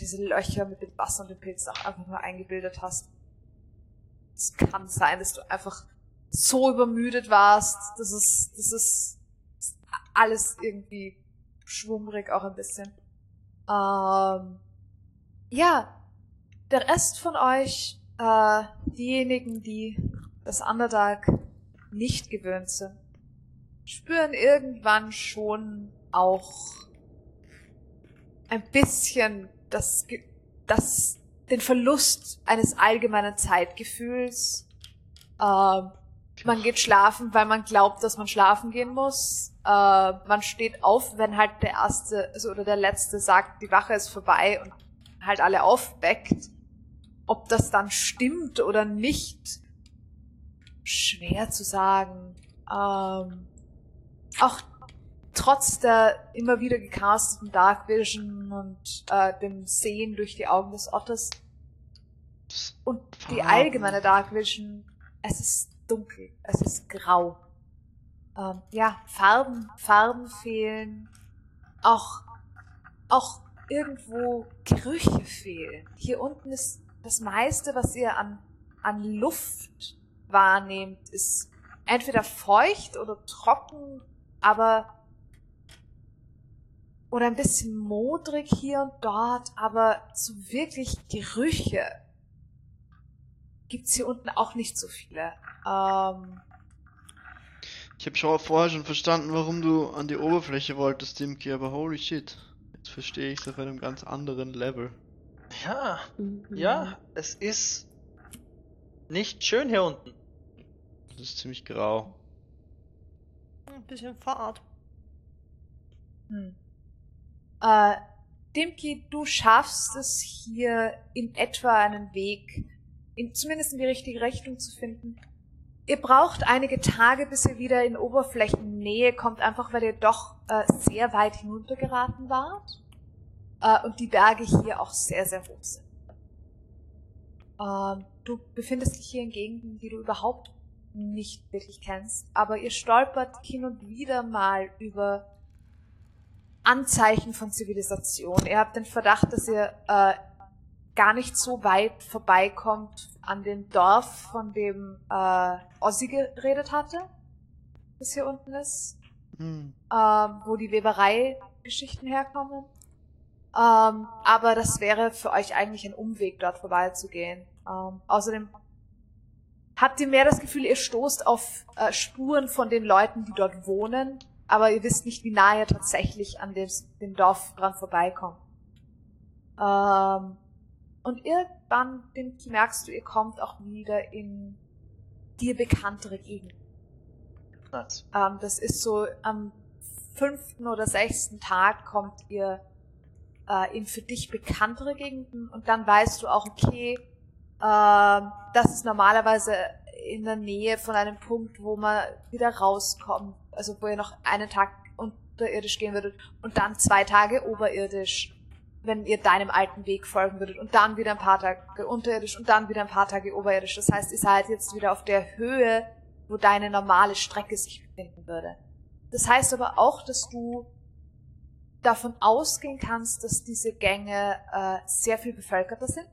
diese Löcher mit dem Wasser und den Pilzen auch einfach nur eingebildet hast. Es kann sein, dass du einfach so übermüdet warst, dass es, dass es alles irgendwie schwummrig auch ein bisschen. Ähm, ja, der Rest von euch, äh, diejenigen, die das Underdark nicht gewöhnt sind, spüren irgendwann schon auch ein bisschen das, das, den Verlust eines allgemeinen Zeitgefühls. Ähm, man geht schlafen, weil man glaubt, dass man schlafen gehen muss. Äh, man steht auf, wenn halt der erste also, oder der letzte sagt, die Wache ist vorbei und halt alle aufweckt. Ob das dann stimmt oder nicht, schwer zu sagen. Ähm, auch trotz der immer wieder gecasteten Dark Vision und äh, dem Sehen durch die Augen des Otters und die allgemeine Dark Vision, es ist dunkel, es ist grau. Ähm, ja, Farben, Farben fehlen. Auch, auch irgendwo Gerüche fehlen. Hier unten ist das meiste, was ihr an an Luft wahrnehmt, ist entweder feucht oder trocken, aber oder ein bisschen modrig hier und dort, aber so wirklich Gerüche gibt's hier unten auch nicht so viele. Ähm, Ich habe schon vorher schon verstanden, warum du an die Oberfläche wolltest, Dimki, aber holy shit. Jetzt verstehe ich es auf einem ganz anderen Level. Ja, Mhm. ja, es ist nicht schön hier unten. Das ist ziemlich grau. Ein bisschen fad. Hm. Äh, Dimki, du schaffst es hier in etwa einen Weg, in, zumindest in die richtige Richtung zu finden. Ihr braucht einige Tage, bis ihr wieder in Oberflächennähe kommt, einfach weil ihr doch äh, sehr weit hinuntergeraten wart. Äh, und die Berge hier auch sehr, sehr hoch sind. Ähm, du befindest dich hier in Gegenden, die du überhaupt nicht wirklich kennst, aber ihr stolpert hin und wieder mal über Anzeichen von Zivilisation. Ihr habt den Verdacht, dass ihr äh, gar nicht so weit vorbeikommt an dem Dorf, von dem äh, Ossi geredet hatte, das hier unten ist, Hm. ähm, wo die Weberei-Geschichten herkommen. Ähm, aber das wäre für euch eigentlich ein Umweg, dort vorbeizugehen. Ähm, außerdem habt ihr mehr das Gefühl, ihr stoßt auf äh, Spuren von den Leuten, die dort wohnen, aber ihr wisst nicht, wie nah ihr tatsächlich an dem, dem Dorf dran vorbeikommt. Ähm, und irgendwann den, merkst du, ihr kommt auch wieder in dir bekanntere Gegenden. Nice. Ähm, das ist so am fünften oder sechsten Tag kommt ihr äh, in für dich bekanntere Gegenden und dann weißt du auch, okay, ähm, das ist normalerweise in der Nähe von einem Punkt, wo man wieder rauskommt, also wo ihr noch einen Tag unterirdisch gehen würdet und dann zwei Tage oberirdisch, wenn ihr deinem alten Weg folgen würdet und dann wieder ein paar Tage unterirdisch und dann wieder ein paar Tage oberirdisch. Das heißt, ihr seid jetzt wieder auf der Höhe, wo deine normale Strecke sich befinden würde. Das heißt aber auch, dass du davon ausgehen kannst, dass diese Gänge äh, sehr viel bevölkerter sind,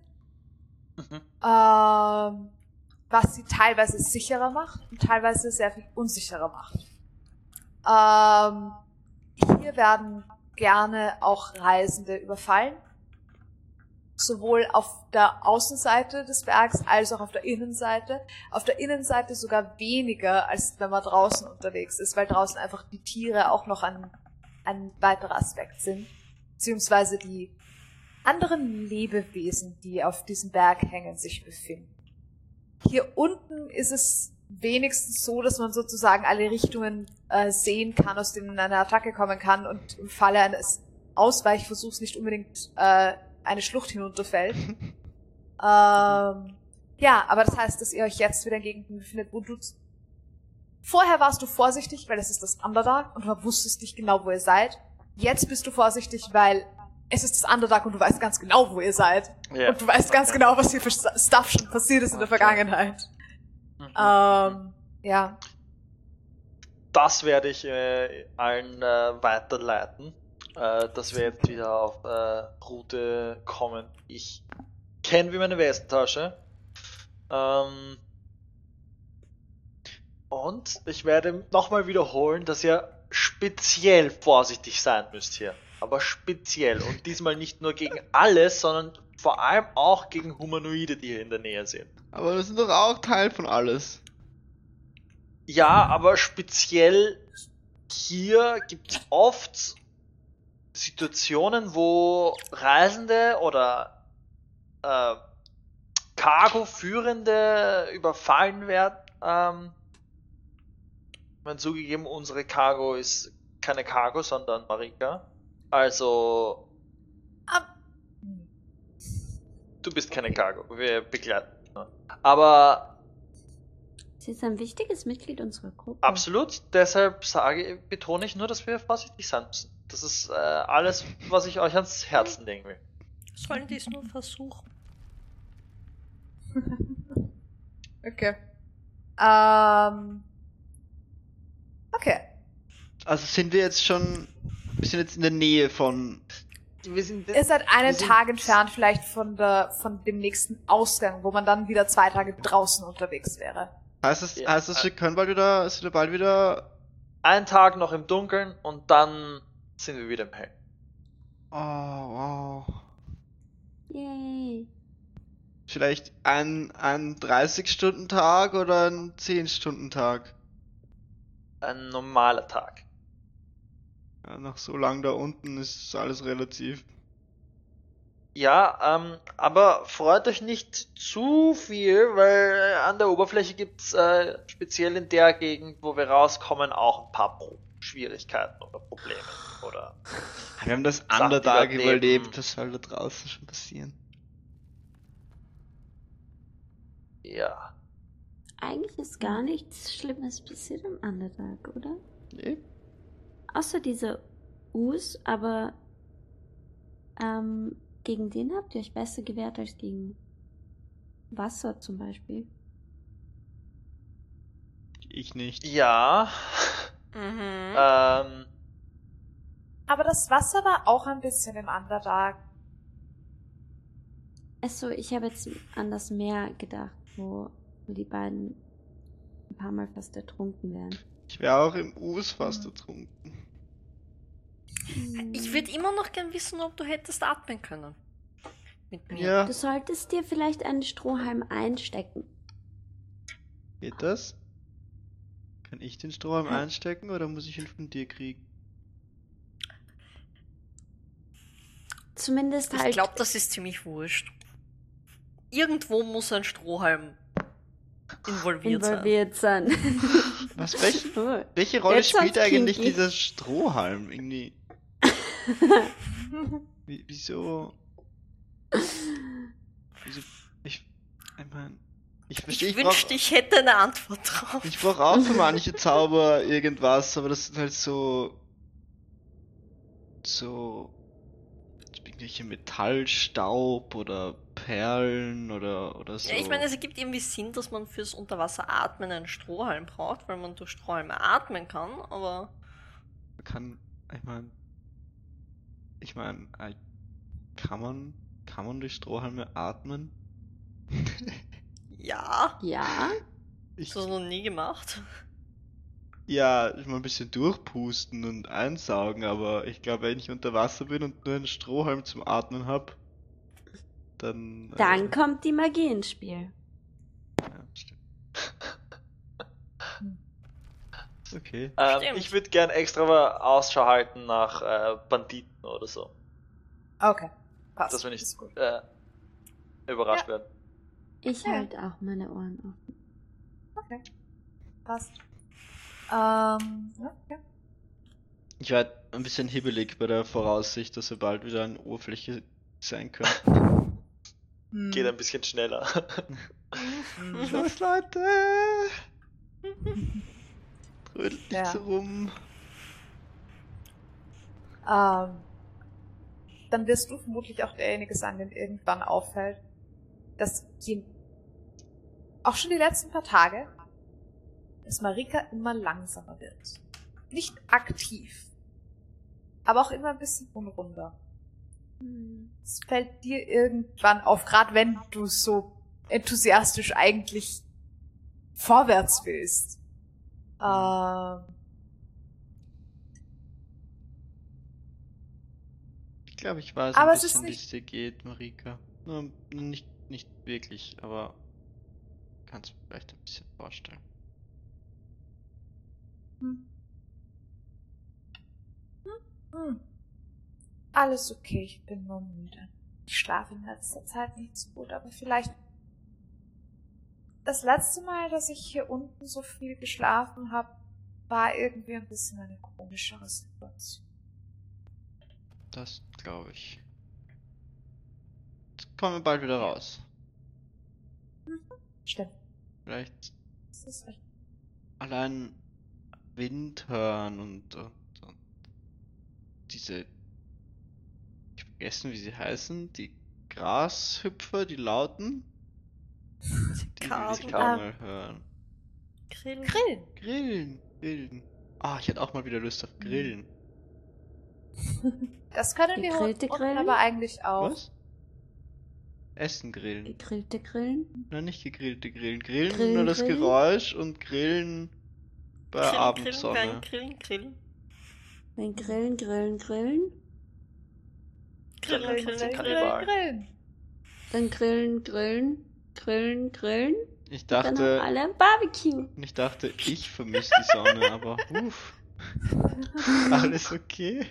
Mhm. ähm, was sie teilweise sicherer macht und teilweise sehr viel unsicherer macht. Ähm, hier werden gerne auch Reisende überfallen, sowohl auf der Außenseite des Bergs als auch auf der Innenseite. Auf der Innenseite sogar weniger, als wenn man draußen unterwegs ist, weil draußen einfach die Tiere auch noch ein, ein weiterer Aspekt sind, beziehungsweise die anderen Lebewesen, die auf diesem Berg hängen, sich befinden. Hier unten ist es wenigstens so, dass man sozusagen alle Richtungen äh, sehen kann, aus denen eine Attacke kommen kann und im Falle eines Ausweichversuchs nicht unbedingt äh, eine Schlucht hinunterfällt. ähm, ja, aber das heißt, dass ihr euch jetzt wieder in Gegenden befindet, wo du Vorher warst du vorsichtig, weil es ist das Underdark und du wusstest nicht genau, wo ihr seid. Jetzt bist du vorsichtig, weil es ist das Underdark und du weißt ganz genau, wo ihr seid. Ja. Und du weißt ganz genau, was hier für Stuff schon passiert ist in der Okay. Vergangenheit. Mhm. Ähm, ja. Das werde ich äh, allen äh, weiterleiten, äh, dass wir jetzt wieder auf äh, Route kommen. Ich kenne wie meine Westentasche. Ähm, und ich werde nochmal wiederholen, dass ihr speziell vorsichtig sein müsst hier. Aber speziell. Und diesmal nicht nur gegen alles, sondern vor allem auch gegen Humanoide, die hier in der Nähe sind. Aber das sind doch auch Teil von alles. Ja, aber speziell hier gibt es oft Situationen, wo Reisende oder äh, Cargo-Führende überfallen werden. Ähm, ich meine, zugegeben, unsere Cargo ist keine Cargo, sondern Marika. Also, Ab- du bist keine Cargo, wir begleiten. nur. Aber Sie ist ein wichtiges Mitglied unserer Gruppe. Absolut, deshalb sage, betone ich nur, dass wir vorsichtig sein müssen. Das ist äh, alles, was ich euch ans Herzen legen will. Sollen die es nur versuchen? Okay. Ähm. Okay. Also sind wir jetzt schon. Wir sind jetzt in der Nähe von wir sind. Ihr seid einen Tag entfernt vielleicht von der, von dem nächsten Ausgang, wo man dann wieder zwei Tage draußen unterwegs wäre. Heißt es, Ja. heißt es, wir können bald wieder, sind wir bald wieder. Ein Tag noch im Dunkeln und dann sind wir wieder im Hellen. Oh, wow. Yay. Vielleicht ein, ein 30-Stunden-Tag oder ein 10-Stunden-Tag. Ein normaler Tag. Ja, nach so lang da unten ist alles relativ. Ja, ähm, aber freut euch nicht zu viel, weil an der Oberfläche gibt's äh, speziell in der Gegend, wo wir rauskommen, auch ein paar Pro Schwierigkeiten oder Probleme. Oder Wir haben das Underdark überlebt, was soll da draußen schon passieren? ja. Eigentlich ist gar nichts Schlimmes passiert im Underdark, oder? Nee? Außer diese Us, aber ähm, gegen den habt ihr euch besser gewehrt als gegen Wasser zum Beispiel. Ich nicht. Ja. Mhm. Ähm, Aber das Wasser war auch ein bisschen im Underdark. Achso, ich habe jetzt an das Meer gedacht, wo, wo die beiden ein paar Mal fast ertrunken wären. Ich wäre auch im Us fast ertrunken. Ich würde immer noch gern wissen, ob du hättest atmen können. Mit mir. Ja, Du solltest dir vielleicht einen Strohhalm einstecken. geht das? Kann ich den Strohhalm einstecken oder muss ich ihn von dir kriegen? Zumindest Ich halt. glaube, das ist ziemlich wurscht. Irgendwo muss ein Strohhalm involviert, involviert sein. Was, welche, Oh. welche Rolle Jetzt spielt eigentlich kinky. dieser Strohhalm? Irgendwie. Wie, wieso? Wieso? Ich, ich meine, ich sein. verstehe, Ich ich, brauch- wünschte, ich hätte eine Antwort drauf. Ich brauche auch für manche Zauber irgendwas, aber das sind halt so. so. Irgendwelche Metallstaub oder Perlen oder, oder so. Ja, ich meine, es ergibt irgendwie Sinn, dass man fürs Unterwasseratmen einen Strohhalm braucht, weil man durch Strohhalme atmen kann, aber Man kann. Ich meine. Ich meine, kann man. Kann man durch Strohhalme atmen? ja, Ja, Ich, das noch nie gemacht. Ja, ich mal ein bisschen durchpusten und einsaugen, aber ich glaube, wenn ich unter Wasser bin und nur einen Strohhalm zum Atmen hab, dann. dann äh, kommt die Magie ins Spiel. Ja, stimmt. Okay. ähm, Stimmt. ich würde gern extra mal Ausschau halten nach äh, Banditen oder so. Okay, passt. Dass wir nicht äh, überrascht werden. Ich Ja. halte auch meine Ohren offen. Okay, passt. Ähm, ja, ja. Ich werde ein bisschen hibbelig bei der Voraussicht, dass wir bald wieder an Oberfläche sein können. Hm. Geht ein bisschen schneller. Los, Leute! Trödelt nicht Ja. so rum. Ähm, dann wirst du vermutlich auch derjenige sein, den irgendwann auffällt, dass je, auch schon die letzten paar Tage, dass Marika immer langsamer wird. Nicht aktiv, aber auch immer ein bisschen unrunder. Hm. Es fällt dir irgendwann auf, gerade wenn du so enthusiastisch eigentlich vorwärts willst. Ähm, Ich glaube, ich weiß Aber ein es ist bisschen, wie es dir geht, Marika. Nur nicht, nicht wirklich, aber kannst mir vielleicht ein bisschen vorstellen. Hm. Hm. Alles okay, ich bin nur müde. Ich schlafe in letzter Zeit nicht so gut, aber vielleicht. Das letzte Mal, dass ich hier unten so viel geschlafen habe, war irgendwie ein bisschen eine komischere Situation. Das glaube ich. Jetzt kommen wir bald wieder raus. Stimmt. Vielleicht Das ist recht. allein Wind hören und, und, und diese. Ich hab vergessen, wie sie heißen. Die Grashüpfer, die lauten. Die will ich Ah. mal hören. Grillen. Grillen. Grillen, Grillen. Ah, ich hätte auch mal wieder Lust auf Grillen. Das können wir Gegrillte unten Grillen? aber eigentlich auch. Was? Essen grillen. Gegrillte Grillen? Nein, nicht gegrillte Grillen. Grillen, Grillen, nur das grillen? Geräusch und Grillen bei Grillen, grillen, Abendsonne. grillen, grillen, grillen. Wenn Grillen, Grillen, Grillen? Grillen, Grillen, grillen, grillen, grillen. grillen, grillen. Dann Grillen, Grillen, Grillen, Grillen? Ich Dann haben dachte, alle ein Barbecue. ich dachte, ich vermisse die Sonne, aber uff. Alles okay?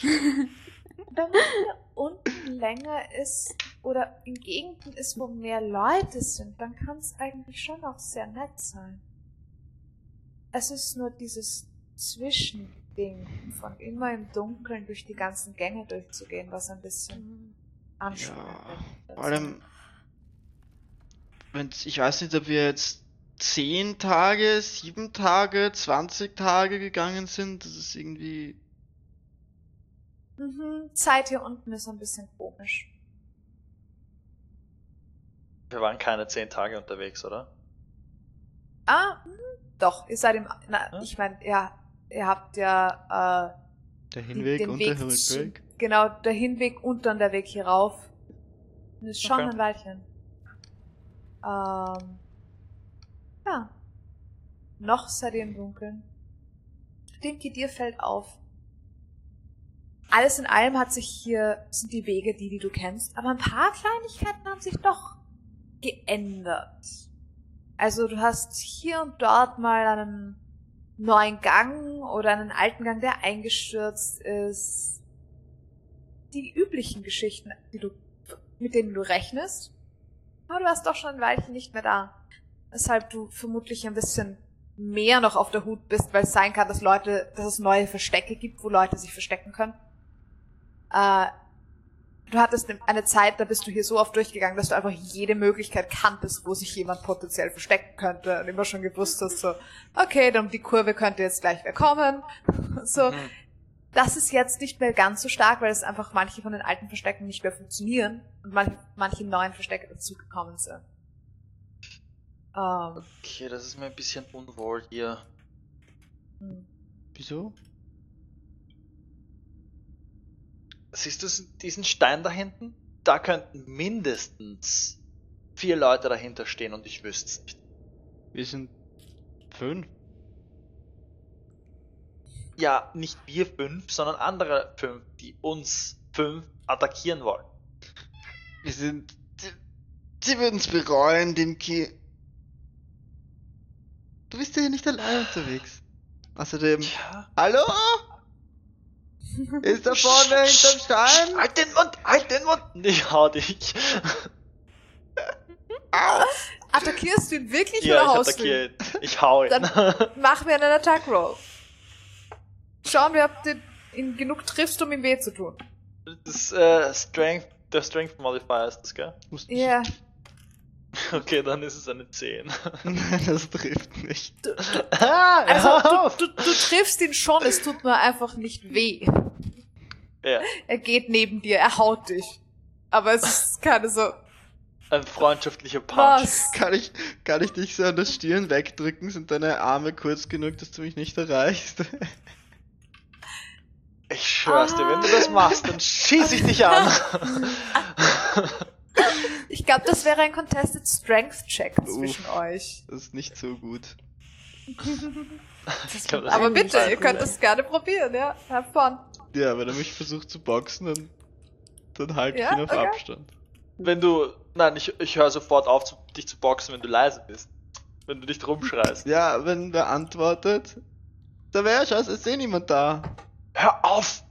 Wenn man hier unten länger ist oder in Gegenden ist, wo mehr Leute sind, dann kann es eigentlich schon auch sehr nett sein. Es ist nur dieses Zwischending von immer im Dunkeln durch die ganzen Gänge durchzugehen, was ein bisschen anstrengend Ja, ist. vor allem, wenn's, ich weiß nicht, ob wir jetzt 10 Tage, 7 Tage, 20 Tage gegangen sind. Das ist irgendwie. Mhm, Zeit hier unten ist ein bisschen komisch. Wir waren keine zehn Tage unterwegs, oder? Ah, hm, doch, ihr seid im, na, Ja? ich meine, ja, ihr habt ja, äh, Der Hinweg den und Weg der zu- Rückweg. Genau, der Hinweg und dann der Weg hier rauf. Das ist schon Okay. ein Weilchen. Ähm, ja. Noch seid ihr im Dunkeln. Dinky, dir fällt auf. Alles in allem hat sich hier, sind die Wege die, die du kennst, aber ein paar Kleinigkeiten haben sich doch geändert. Also du hast hier und dort mal einen neuen Gang oder einen alten Gang, der eingestürzt ist. Die üblichen Geschichten, die du, mit denen du rechnest. Aber du warst doch schon ein Weilchen nicht mehr da. Weshalb du vermutlich ein bisschen mehr noch auf der Hut bist, weil es sein kann, dass Leute, dass es neue Verstecke gibt, wo Leute sich verstecken können. Äh, du hattest eine Zeit, da bist du hier so oft durchgegangen, dass du einfach jede Möglichkeit kanntest, wo sich jemand potenziell verstecken könnte und immer schon gewusst hast, so, okay, dann um die Kurve könnte jetzt gleich wer kommen. So, Mhm. das ist jetzt nicht mehr ganz so stark, weil es einfach manche von den alten Verstecken nicht mehr funktionieren und manche, manche neuen Verstecke dazugekommen sind. Ähm, Okay, das ist mir ein bisschen unwohl hier. hm. Wieso? Siehst du diesen Stein da hinten? Da könnten mindestens vier Leute dahinter stehen und ich wüsste es nicht. Wir sind fünf. Ja, nicht wir fünf, sondern andere fünf, die uns fünf attackieren wollen. Wir sind. Sie, würden es bereuen, Dimki. Du bist ja hier nicht allein unterwegs. Außerdem. Tja. Hallo? Ist da vorne hinterm Stein? Halt den Mund! Halt den Mund! Ich hau dich. Attackierst du ihn wirklich Ja, oder ich haust du attackiere ihn? Ich hau ihn. Dann- Mach mir einen Attack Roll. Schauen wir, ob du ihn genug triffst, um ihm weh zu tun. Das äh, Strength, der Strength Modifier ist das, gell? Ja. Okay, dann ist es eine 10. Nein, das trifft nicht. ah, Also, du, du, du triffst ihn schon, es tut mir einfach nicht weh. Ja, Er geht neben dir, er haut dich. Aber es ist keine so, ein freundschaftlicher Punch. was? Kann ich, kann ich dich so an der Stirn wegdrücken? Sind deine Arme kurz genug, dass du mich nicht erreichst? Ich schwör's dir, wenn du das Ah. machst, dann schieß ich dich an. Ich glaube, das wäre ein Contested Strength Check zwischen Uff. euch. Das ist nicht so gut. Glaub, das Aber bitte, ihr könnt es gerne probieren, ja. Have fun. Ja, wenn er mich versucht zu boxen, dann, dann halte ich Ja, ihn auf okay. Abstand. Wenn du. Nein, ich, ich höre sofort auf, zu, dich zu boxen, wenn du leise bist. Wenn du nicht rumschreist. Ja, wenn wer antwortet, da wäre schon, es ist eh niemand da. Hör auf!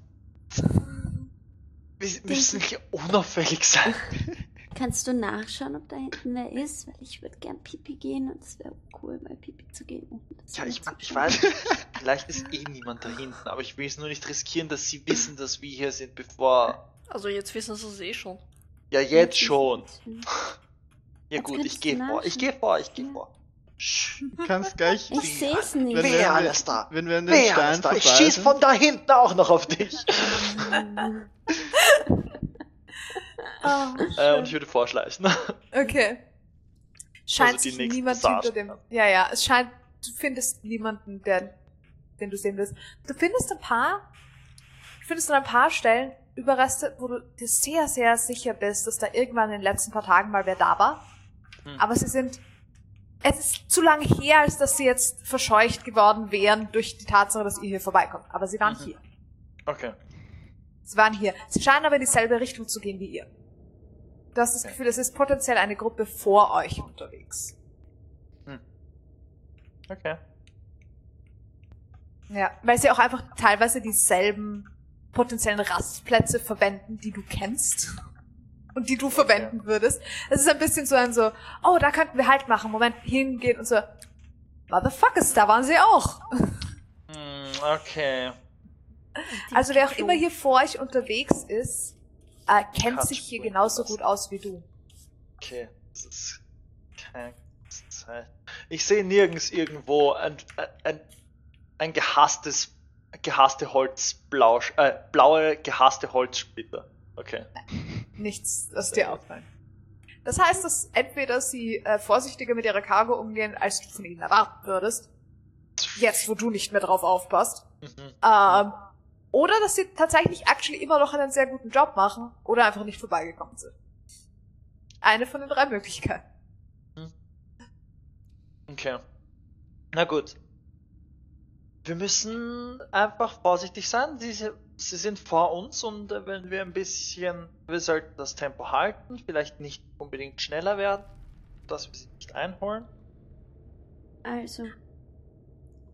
Wir müssen hier unauffällig sein. Kannst du nachschauen, ob da hinten wer ist? Weil ich würde gern Pipi gehen und es wäre cool, mal Pipi zu gehen. Ja, ich, zu ich weiß, vielleicht ist eh niemand da hinten, aber ich will es nur nicht riskieren, dass sie wissen, dass wir hier sind, bevor. Also jetzt wissen sie es eh schon. Ja, jetzt schon. Ja. Ja Jetzt gut, ich gehe vor, ich gehe vor, ich gehe Ja. vor. Sch. Du kannst gleich, Ich sehe es nicht. wenn Wer alles da? wenn wir an den Wer Stein da? Ich schieß von da hinten auch noch auf dich. Oh, Äh, und ich würde vorschleichen. Okay. Scheint Also sich niemand hinter dem. Ja, ja, es scheint, du findest niemanden, der, den du sehen willst. Du findest ein paar, findest an ein paar Stellen Überreste, wo du dir sehr, sehr sicher bist, dass da irgendwann in den letzten paar Tagen mal wer da war. Hm. Aber sie sind. Es ist zu lange her, als dass sie jetzt verscheucht geworden wären durch die Tatsache, dass ihr hier vorbeikommt. Aber sie waren Mhm. hier. Okay. Sie waren hier. Sie scheinen aber in dieselbe Richtung zu gehen wie ihr. Du hast das. Gefühl, es ist potenziell eine Gruppe vor euch unterwegs. Okay. Ja, weil sie auch einfach teilweise dieselben potenziellen Rastplätze verwenden, die du kennst und die du verwenden würdest. Es ist ein bisschen so ein so, oh, da könnten wir halt machen, Moment, hingehen und so, motherfuckers, da waren sie auch. Hm, okay. Also wer auch immer hier vor euch unterwegs ist, äh, kennt sich hier genauso gut aus wie du. Okay. Das ist keine Zeit. Ich sehe nirgends irgendwo ein, ein, ein gehasstes, gehasste Holzblausch, äh, blaue gehasste Holzsplitter. Okay. Nichts, das Sehr dir auffallen. Das heißt, dass entweder sie äh, vorsichtiger mit ihrer Cargo umgehen, als du von ihnen erwarten würdest, jetzt wo du nicht mehr drauf aufpasst, Mhm. ähm, oder dass sie tatsächlich actually immer noch einen sehr guten Job machen oder einfach nicht vorbeigekommen sind. Eine von den drei Möglichkeiten. Okay. Na gut. Wir müssen einfach vorsichtig sein. Sie, sie sind vor uns und äh, wenn wir ein bisschen, wir sollten das Tempo halten, vielleicht nicht unbedingt schneller werden, dass wir sie nicht einholen. Also,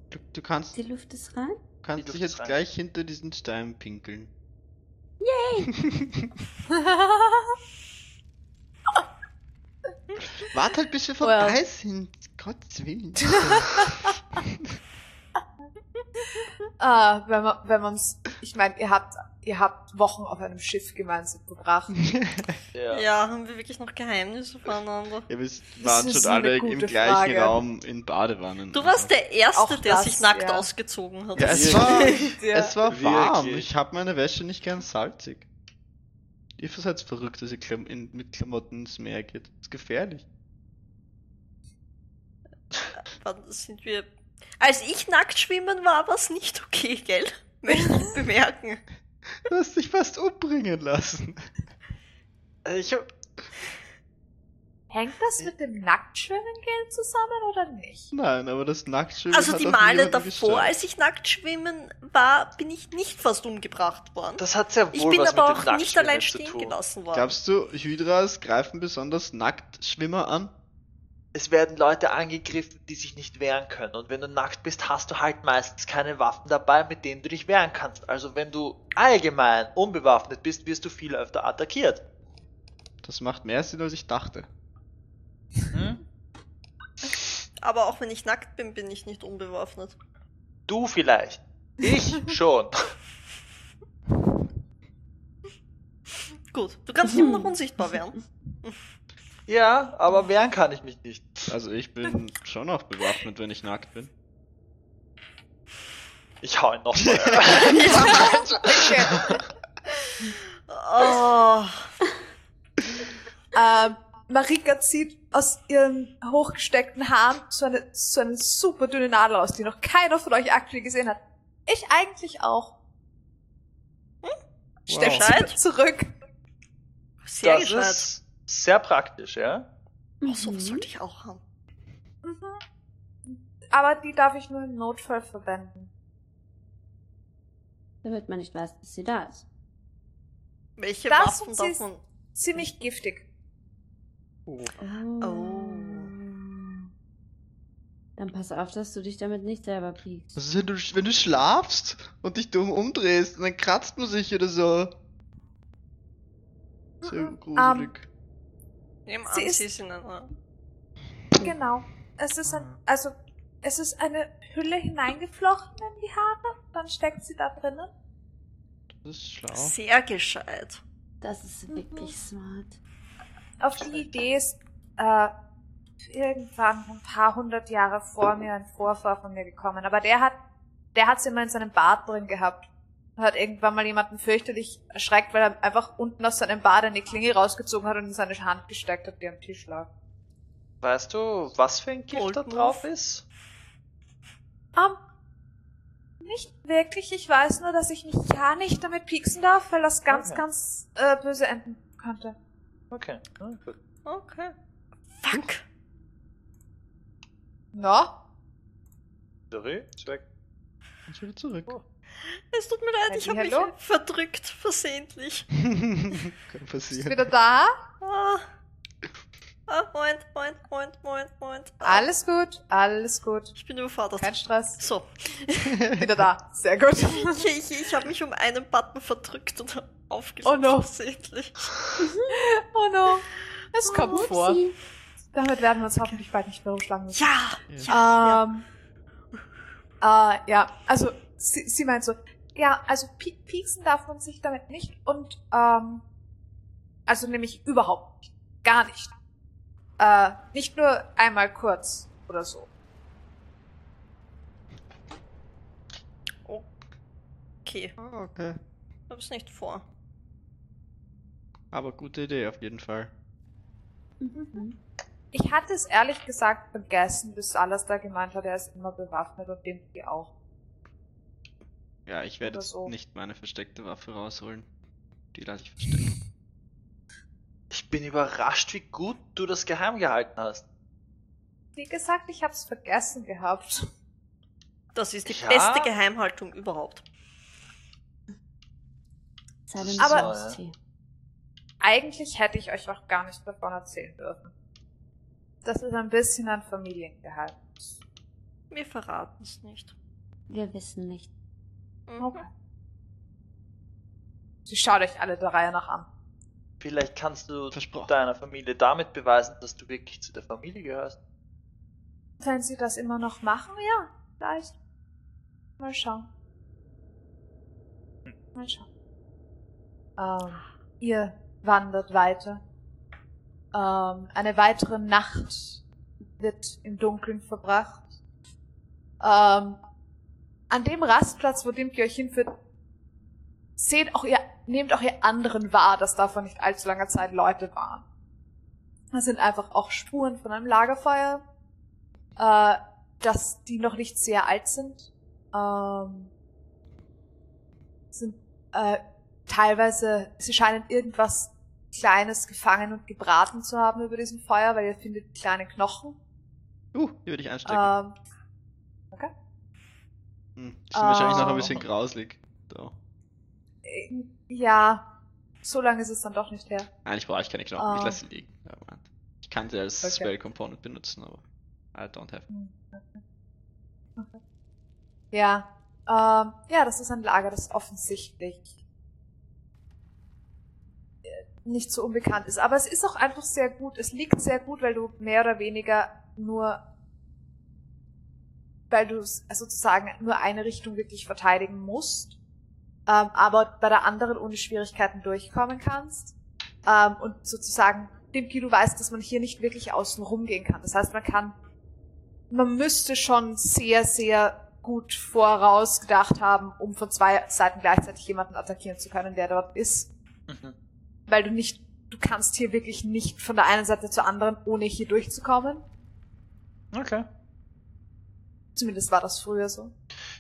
Du, du kannst, die Luft ist rein. Kannst dich jetzt rein. gleich hinter diesen Stein pinkeln. Warte halt, bis wir Well. vorbei sind. Gottes Willen. Ah, wenn man, wenn man's, ich meine, ihr habt, ihr habt Wochen auf einem Schiff gemeinsam verbracht. Ja. Ja, haben wir wirklich noch Geheimnisse voneinander? Ja, wir waren schon alle im gleichen Frage. Raum in Badewannen. Du warst der Erste, Auch der das, sich nackt ja. ausgezogen hat. Ja, es war, es war warm. Wirklich? Ich habe meine Wäsche nicht gern salzig. Ihr seid verrückt, dass ihr Klam in, mit Klamotten ins Meer geht. Das ist gefährlich. Wann sind wir. Als ich nackt schwimmen war, war es nicht okay, gell? Möchte ich bemerken. Du hast dich fast umbringen lassen. Äh, Ich hab, Hängt das mit dem Nacktschwimmen gehen zusammen oder nicht? Nein, aber das Nacktschwimmen Also hat die Male davor, gestört. als ich nackt schwimmen war, bin ich nicht fast umgebracht worden. das hat sehr wohl Ich bin was aber mit auch nicht allein Nacktschwimmen stehen gelassen worden. Glaubst du, Hydras greifen besonders Nacktschwimmer an? Es werden Leute angegriffen, die sich nicht wehren können. Und wenn du nackt bist, hast du halt meistens keine Waffen dabei, mit denen du dich wehren kannst. Also wenn du allgemein unbewaffnet bist, wirst du viel öfter attackiert. Das macht mehr Sinn, als ich dachte. Hm? Aber auch wenn ich nackt bin, bin ich nicht unbewaffnet. Du vielleicht. Ich schon. Gut, du kannst immer noch unsichtbar werden. Ja, aber wehren kann ich mich nicht. Also ich bin schon auch bewaffnet, wenn ich nackt bin. Ich hau ihn noch mal. Oh, Ähm, Marika zieht aus ihren hochgesteckten Haaren so eine, so eine super dünne Nadel aus, die noch keiner von euch aktuell gesehen hat. Ich eigentlich auch. Sie Gescheit. mit zurück. sehr das gescheit. ist sehr praktisch, ja? Oh, so Mhm. was sollte ich auch haben. Mhm. Aber die darf ich nur im Notfall verwenden. Damit man nicht weiß, dass sie da ist. Welche Das Waffen darf ist- man. Ziemlich giftig. Oh. Dann pass auf, dass du dich damit nicht selber. Was ist, wenn du, wenn du schlafst und dich dumm umdrehst und dann kratzt man sich oder so? Sehr Mhm. gruselig. Nehmen Sie ist- sie ist in einer. Genau. Es ist ein, also, es ist eine Hülle hineingeflochten in die Haare, dann steckt sie da drinnen. Das ist schlau. Sehr gescheit. Das ist wirklich smart. Auf die Idee ist, äh, irgendwann ein paar hundert Jahre vor mir ein Vorfahr von mir gekommen. Aber der hat, der hat's immer in seinem Bart drin gehabt. Hat irgendwann mal jemanden fürchterlich erschreckt, weil er einfach unten aus seinem Bart eine Klinge rausgezogen hat und in seine Hand gesteckt hat, die am Tisch lag. Weißt du, was für ein Gift Old da Move. drauf ist? Ähm, Nicht wirklich. Ich weiß nur, dass ich mich ja nicht damit pieksen darf, weil das ganz, Okay. ganz äh, böse enden könnte. Okay, gut. Okay. Fuck. Na? Sorry, ist weg. Und wieder zurück. Es tut mir leid, ich habe mich verdrückt, versehentlich. Kann Ist passieren. wieder da? Ah. Ah, Moment, Moment, Moment, Moment, Moment. Ah, Alles gut, alles gut. Ich bin überfordert. Kein Stress. So. Wieder da. Sehr gut. Ich, ich, ich habe mich um einen Button verdrückt und aufgelöst. Oh no. versehentlich. Oh no. Es kommt Oh, vor. Damit werden wir uns hoffentlich bald nicht mehr rumschlagen müssen. Ja! Ja. Ähm, äh, ja, also sie, sie meint so, ja, also pie pieksen darf man sich damit nicht und ähm, also nämlich überhaupt nicht, gar nicht. Äh, nicht nur einmal kurz oder so. Okay, Ah, okay. hab's nicht vor. Aber gute Idee auf jeden Fall. Mhm. Ich hatte es ehrlich gesagt vergessen, bis alles da gemeint hat, er ist immer bewaffnet und dem die auch. Ja, ich werde jetzt so. nicht meine versteckte Waffe rausholen. Die lasse ich verstecken. Ich bin überrascht, wie gut du das geheim gehalten hast. Wie gesagt, ich hab's vergessen gehabt. Das ist die Ja. beste Geheimhaltung überhaupt. Silent Aber- Society. Eigentlich hätte ich euch auch gar nicht davon erzählen dürfen. Das ist ein bisschen ein Familiengeheimnis. Wir verraten es nicht. Wir wissen nicht. Okay. Sie schaut euch alle der Reihe nach an. Vielleicht kannst du Versprochen. deiner Familie damit beweisen, dass du wirklich zu der Familie gehörst. Wenn sie das immer noch machen, ja, vielleicht. Mal schauen. Mal schauen. Ähm, ihr wandert weiter. Ähm, eine weitere Nacht wird im Dunkeln verbracht. Ähm, an dem Rastplatz, wo Dimki euch hinführt, seht auch ihr, nehmt auch ihr anderen wahr, dass da vor nicht allzu langer Zeit Leute waren. Das sind einfach auch Spuren von einem Lagerfeuer, äh, dass die noch nicht sehr alt sind. Ähm, sind äh, teilweise, sie scheinen irgendwas Kleines gefangen und gebraten zu haben über diesem Feuer, weil ihr findet kleine Knochen. Uh, die würde ich einstecken. Ähm, hm, die sind wahrscheinlich noch ein oh. bisschen grauslig. So. äh, ja, so lange ist es dann doch nicht her. Eigentlich brauche ich keine Knochen, ich Ah. lasse sie liegen. Ich kann sie als Okay. Spell Component benutzen, aber I don't have. Hm, okay. Okay. Ja, ähm, ja, das ist ein Lager, das offensichtlich äh, nicht so unbekannt ist. Aber es ist auch einfach sehr gut. Es liegt sehr gut, weil du mehr oder weniger nur, weil du s- sozusagen nur eine Richtung wirklich verteidigen musst, ähm, aber bei der anderen ohne Schwierigkeiten durchkommen kannst. Ähm, und sozusagen, Dimki, du weißt, dass man hier nicht wirklich außen rumgehen kann. Das heißt, man kann man müsste schon sehr, sehr gut vorausgedacht haben, um von zwei Seiten gleichzeitig jemanden attackieren zu können, der dort ist. Mhm. Weil du nicht, du kannst hier wirklich nicht von der einen Seite zur anderen, ohne hier durchzukommen. Okay. Zumindest war das früher so.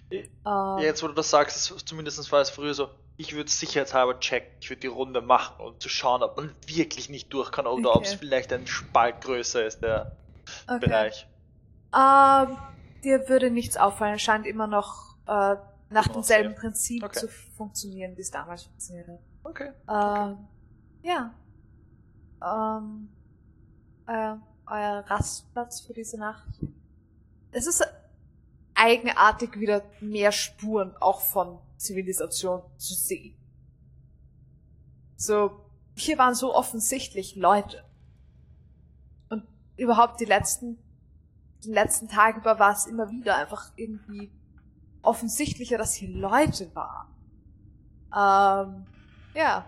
Ich- Ähm, Jetzt, wo du das sagst, ist, zumindest war es früher so, ich würde sicherheitshalber checken, ich würde die Runde machen, um zu schauen, ob man wirklich nicht durch kann oder ob es Okay. vielleicht ein Spalt größer ist, der okay. Bereich. Ähm, dir würde nichts auffallen. Es scheint immer noch äh, nach demselben sehr. Prinzip Okay. zu funktionieren, wie es damals funktioniert hat. Okay. Ähm, ja. Ähm, euer, euer Rastplatz für diese Nacht. Es ist eigenartig, wieder mehr Spuren auch von Zivilisation zu sehen. So, hier waren so offensichtlich Leute. Und überhaupt die letzten, den letzten Tag über war es immer wieder einfach irgendwie offensichtlicher, dass hier Leute waren. Ähm, ja.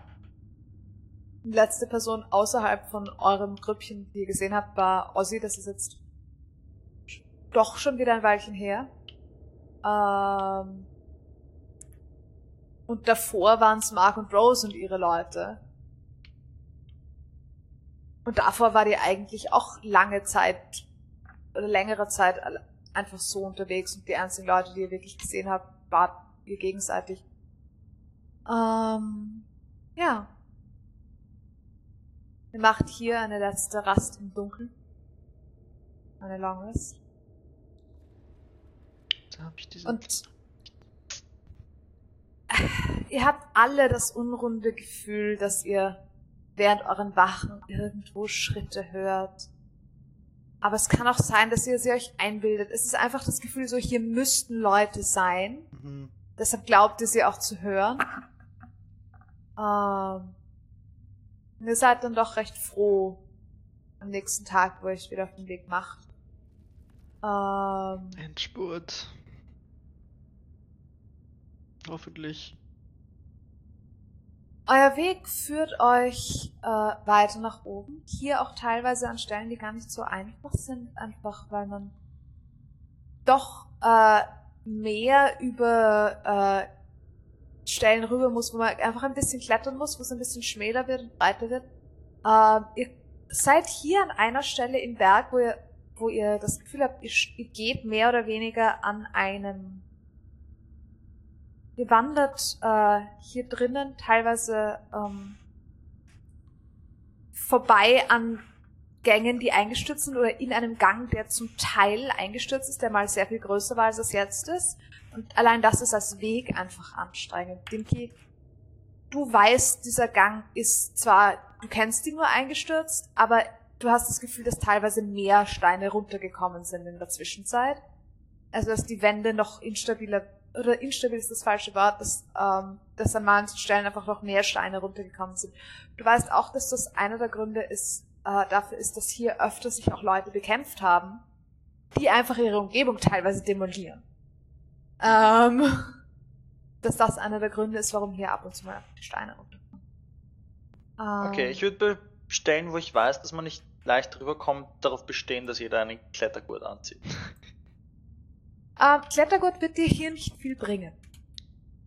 Die letzte Person außerhalb von eurem Grüppchen, die ihr gesehen habt, war Ozzy. Das ist jetzt doch schon wieder ein Weilchen her. Ähm, und davor waren es Mark und Rose und ihre Leute. Und davor war die eigentlich auch lange Zeit oder längere Zeit einfach so unterwegs und die einzigen Leute, die ihr wirklich gesehen habt, wart ihr gegenseitig. Ähm, ja. Ihr macht hier eine letzte Rast im Dunkeln. Eine Long Rest. Da hab ich diese. Und ihr habt alle das unrunde Gefühl, dass ihr während euren Wachen irgendwo Schritte hört. Aber es kann auch sein, dass ihr sie euch einbildet. Es ist einfach das Gefühl, so hier müssten Leute sein. Mhm. Deshalb glaubt ihr sie auch zu hören. Ähm, und ihr seid dann doch recht froh am nächsten Tag, wo ihr euch wieder auf den Weg macht. Ähm, Endspurt. Hoffentlich. Euer Weg führt euch äh, weiter nach oben. Hier auch teilweise an Stellen, die gar nicht so einfach sind, einfach weil man doch äh, mehr über äh, Stellen rüber muss, wo man einfach ein bisschen klettern muss, wo es ein bisschen schmäler wird und breiter wird. Ähm, ihr seid hier an einer Stelle im Berg, wo ihr, wo ihr das Gefühl habt, ihr, ihr geht mehr oder weniger an einem Ihr wandert äh, hier drinnen teilweise ähm, vorbei an Gängen, die eingestürzt sind oder in einem Gang, der zum Teil eingestürzt ist, der mal sehr viel größer war, als es jetzt ist. Und allein das ist als Weg einfach anstrengend. Dimki, du weißt, dieser Gang ist zwar, du kennst ihn nur eingestürzt, aber du hast das Gefühl, dass teilweise mehr Steine runtergekommen sind in der Zwischenzeit. Also dass die Wände noch instabiler oder instabil ist das falsche Wort, dass, ähm, dass an manchen Stellen einfach noch mehr Steine runtergekommen sind. Du weißt auch, dass das einer der Gründe ist, äh, dafür ist, dass hier öfter sich auch Leute bekämpft haben, die einfach ihre Umgebung teilweise demolieren. Ähm, dass das einer der Gründe ist, warum hier ab und zu mal die Steine runterkommen. Ähm, Okay, ich würde bei Stellen, wo ich weiß, dass man nicht leicht drüber kommt, darauf bestehen, dass jeder einen Klettergurt anzieht. Ähm, Klettergurt wird dir hier nicht viel bringen.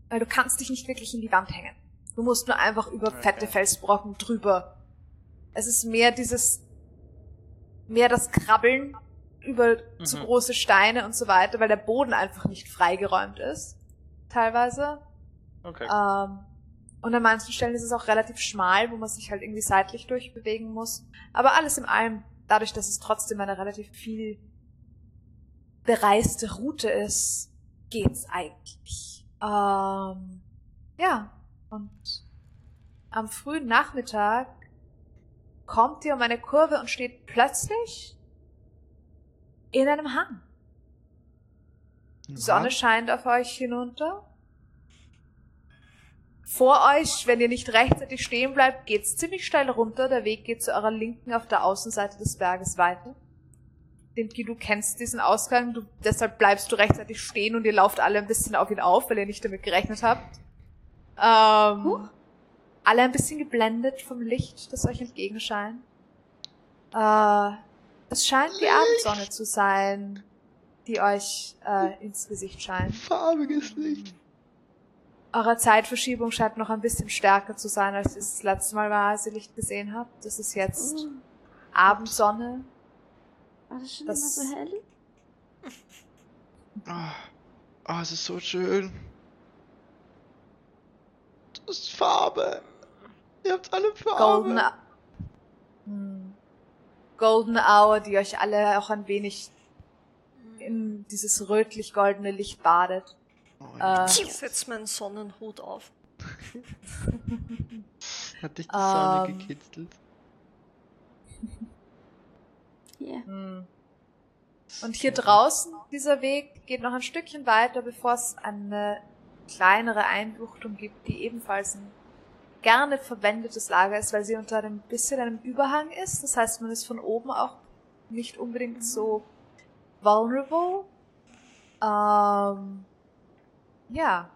Weil du kannst dich nicht wirklich in die Wand hängen. Du musst nur einfach über Okay. fette Felsbrocken drüber. Es ist mehr dieses, mehr das Krabbeln über zu Mhm. große Steine und so weiter, weil der Boden einfach nicht freigeräumt ist. Teilweise. Okay. Ähm, und an manchen Stellen ist es auch relativ schmal, wo man sich halt irgendwie seitlich durchbewegen muss. Aber alles in allem, dadurch, dass es trotzdem eine relativ viel bereiste Route ist, geht's eigentlich. Ähm, ja, und am frühen Nachmittag kommt ihr um eine Kurve und steht plötzlich in einem Hang. Die Sonne scheint auf euch hinunter. Vor euch, wenn ihr nicht rechtzeitig stehen bleibt, geht's ziemlich steil runter. Der Weg geht zu eurer Linken auf der Außenseite des Berges weiter. Dimki, du kennst diesen Ausgang, du, deshalb bleibst du rechtzeitig stehen und ihr lauft alle ein bisschen auf ihn auf, weil ihr nicht damit gerechnet habt. Ähm, Huch. alle ein bisschen geblendet vom Licht, das euch entgegenscheint. Äh, es scheint die Abendsonne zu sein, die euch äh, ins Gesicht scheint. Farbiges Licht. Eure Zeitverschiebung scheint noch ein bisschen stärker zu sein, als es das letzte Mal war, als ihr Licht gesehen habt. Das ist jetzt Oh, Abendsonne. War das schon Das- immer so hell? Ah, ah, es ist so schön. Das ist Farbe. Ihr habt alle Farbe. Golden, hm. Golden Hour, die euch alle auch ein wenig in dieses rötlich-goldene Licht badet. Oh, ja. Äh, Ich setz meinen Sonnenhut auf. Hat dich die Sonne ähm, gekitzelt? Ja. Hm. Und hier draußen, dieser Weg geht noch ein Stückchen weiter, bevor es eine kleinere Einbuchtung gibt, die ebenfalls ein gerne verwendetes Lager ist, weil sie unter einem bisschen einem Überhang ist. Das heißt, man ist von oben auch nicht unbedingt so vulnerable. Ähm, ja.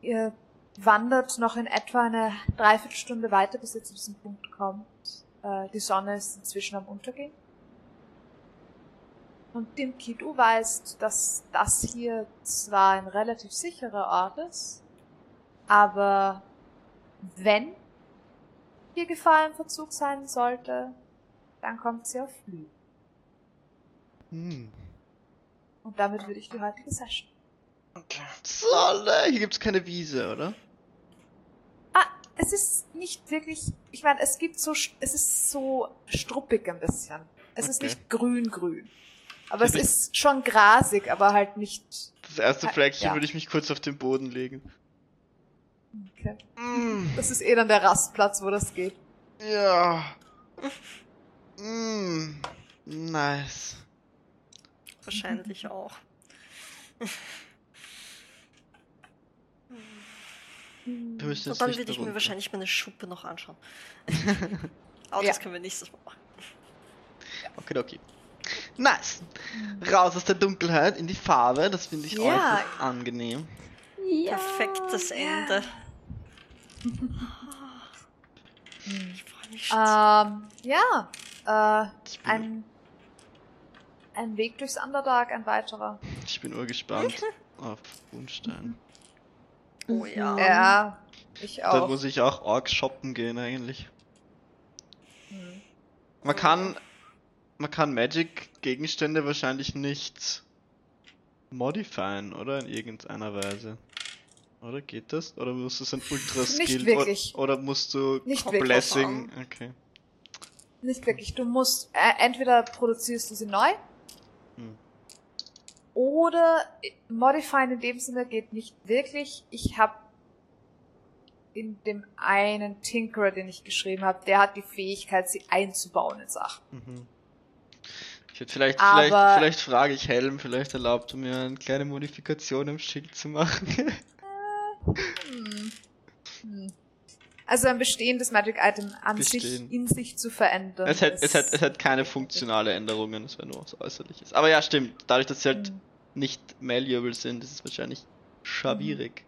Ihr wandert noch in etwa eine Dreiviertelstunde weiter, bis ihr zu diesem Punkt kommt. Äh, die Sonne ist inzwischen am Untergehen. Und Dimki, du weißt, dass das hier zwar ein relativ sicherer Ort ist, aber wenn hier Gefahr im Verzug sein sollte, dann kommt sie auf Flüge. Hm. Und damit würde ich die heutige Session Solle, hier gibt's keine Wiese, oder? Es ist nicht wirklich, ich meine, es gibt so, es ist so struppig ein bisschen. Es ist Okay. nicht grün-grün. Aber es Wirklich? ist schon grasig, aber halt nicht, Das erste Ah, Fleckchen ja. würde ich mich kurz auf den Boden legen. okay. Mm, Das ist eh dann der Rastplatz, wo das geht. ja. Mm, nice. Wahrscheinlich auch. Wir müssen Und jetzt dann würde ich mir wahrscheinlich meine Schuppe noch anschauen. Aber Ja. das können wir nächstes Mal machen. Okay, okay. Nice. Raus aus der Dunkelheit in die Farbe, das finde ich Ja. äußerst angenehm. Ja. Perfektes ja. Ende. Ich freue mich schon. Ähm, ja, äh, ein, ein Weg durchs Underdark, ein weiterer. ich bin urgespannt auf Unstein. Oh ja. Mhm. Ja, ich Da auch. muss ich auch arg shoppen gehen eigentlich. Hm. Man kann, man kann Magic-Gegenstände wahrscheinlich nicht modifieren, oder? In irgendeiner Weise. Oder geht das? Oder musst du es ein Ultra-Skill? wirklich. Oder, oder musst du Nicht wirklich. Blessing? Okay. Nicht wirklich. Du musst, äh, entweder produzierst du sie neu. Oder modifieren in dem Sinne geht nicht wirklich. Ich habe in dem einen Tinkerer, den ich geschrieben habe, der hat die Fähigkeit, sie einzubauen in Sachen. Mhm. Vielleicht, Aber- vielleicht, vielleicht frage ich Helm, vielleicht erlaubt er mir eine kleine Modifikation am Schild zu machen. Hm. Hm. Also ein bestehendes Magic Item an Bestehen. sich in sich zu verändern. es, hat, es, hat, es hat keine funktionale Änderungen, es wäre nur was Äußerliches. Aber ja, stimmt. Dadurch, dass sie halt Hm. nicht malleable sind, ist es wahrscheinlich schwierig.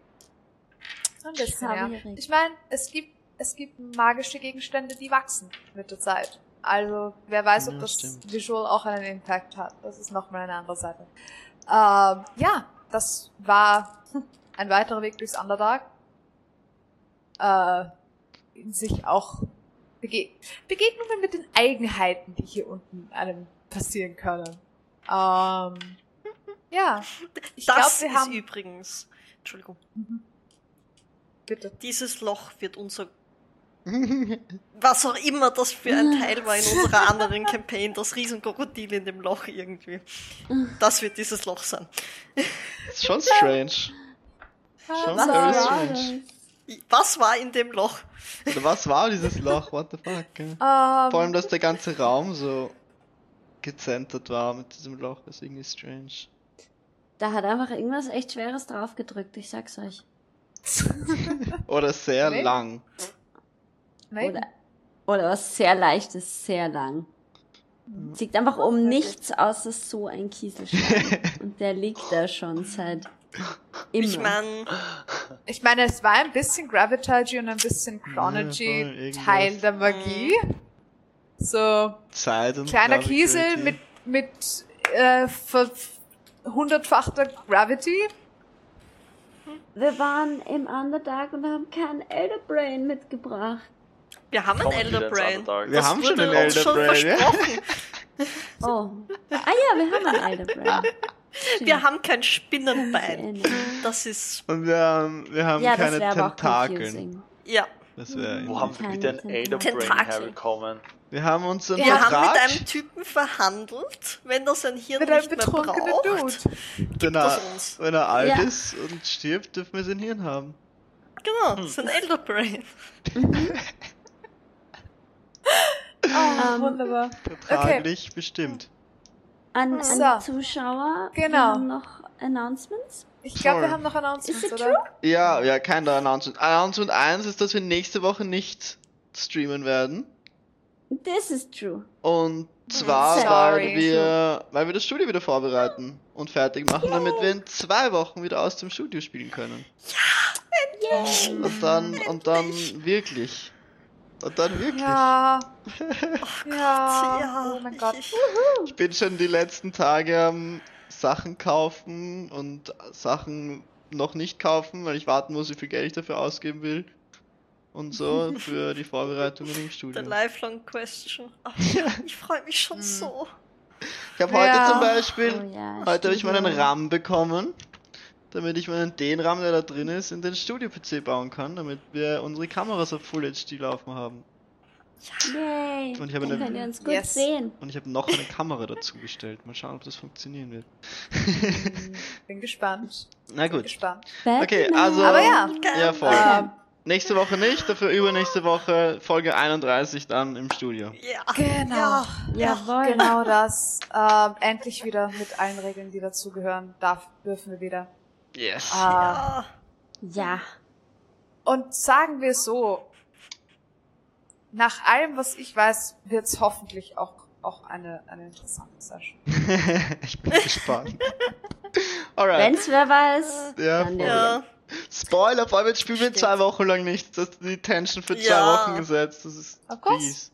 Ein bisschen, ja. Schwierig. Ich meine, es gibt, es gibt magische Gegenstände, die wachsen mit der Zeit. Also, wer weiß, ob Ja, das stimmt. Visual auch einen Impact hat. Das ist nochmal eine andere Seite. Ähm, ja, das war ein weiterer Weg durchs Underdark. Äh, sich auch Bege Begegnungen mit den Eigenheiten, die hier unten einem passieren können. Ähm, ja, ich glaube, das wir ist haben... übrigens. Entschuldigung. Mhm. Bitte. Dieses Loch wird unser. Was auch immer das für ein Teil war in unserer anderen Campaign, das Riesenkrokodil in dem Loch irgendwie. Das wird dieses Loch sein. ist schon strange. Schon Was very strange. Was war in dem Loch? Oder was war dieses Loch? What the fuck? ja. Ähm, Vor allem, dass der ganze Raum so gezentert war mit diesem Loch, ist irgendwie strange. Da hat einfach irgendwas echt Schweres draufgedrückt, ich sag's euch. Oder sehr Nee. lang. Maybe. Oder, oder was sehr leichtes, sehr lang. Es liegt einfach um nichts außer so ein Kieselstein. Und der liegt da schon seit immer. Ich meine, Ich meine, es war ein bisschen Gravitagy und ein bisschen Chronology. Teil der Magie. So, Zeit und kleiner Gravity. Kiesel mit, mit äh, ver hundertfachter Gravity. Wir waren im Underdark und haben kein Elderbrain mitgebracht. wir haben ein Kommen wieder Elder ins Brain. Underdark. Wir Das haben schon ein uns Elder schon versprochen. Oh. Ah ja, wir haben ein Elderbrain. Wir haben kein Spinnenbein. Das ist. Und wir haben, wir haben Ja, das keine Tentakeln. Ja. Das wäre Wo haben wir wieder ein Elder Brain Tentakel. herbekommen? Wir haben uns einen Wir haben Vertrag, mit einem Typen verhandelt, wenn er sein Hirn Mit nicht mehr braucht. Wenn das er, uns. wenn er alt Ja. ist und stirbt, dürfen wir sein Hirn haben. Genau, sein Elder Brain. Oh, Ähm, wunderbar. Vertraglich bestimmt. An, an So. die Zuschauer, wir Genau. haben noch Announcements. Ich glaube, wir haben noch Announcements, Is it oder? Ja, ja, kein Announcement. Announcement 1 ist, dass wir nächste Woche nicht streamen werden. This is true. Und zwar, Sorry. weil wir, weil wir das Studio wieder vorbereiten und fertig machen, damit wir in zwei Wochen wieder aus dem Studio spielen können. Yay. Und dann, und dann wirklich. Und dann wirklich. Ja. ja. Ja, Oh mein Gott. ich- bin schon die letzten Tage am Sachen kaufen und Sachen noch nicht kaufen, weil ich warten muss, wie viel Geld ich dafür ausgeben will. Und so für die Vorbereitungen im The Studio. lifelong question. Oh, ich freue mich schon Mhm. so. Ich habe heute Ja. zum Beispiel Oh ja, Heute habe ich meinen. RAM bekommen. Damit ich meinen den-RAM, der da drin ist, in den Studio-PC bauen kann, damit wir unsere Kameras auf Full HD laufen haben. Yay. Und ich habe eine- könnt ihr uns gut Yes. sehen. Und ich habe noch eine Kamera dazu bestellt. Mal schauen, ob das funktionieren wird. Bin gespannt. Na Bin gut. gespannt. Okay, also. Aber ja. Ja, voll. Ähm, Nächste Woche nicht, dafür übernächste Woche Folge 31 dann im Studio. Ja. Genau. Ja. Jawohl. Genau das. Ähm, endlich wieder mit allen Regeln, die dazugehören. Darf, dürfen wir wieder. Yes. Ähm, Ja. Ja. Und sagen wir so, nach allem, was ich weiß, wird es hoffentlich auch, auch eine, eine interessante Session. ich bin gespannt. Alright. Wenn's wer weiß, Ja, dann Ja. Spoiler, vor allem jetzt spielen wir zwei Wochen lang nicht. Das ist die Tension für zwei Ja. Wochen gesetzt. Das ist fies. So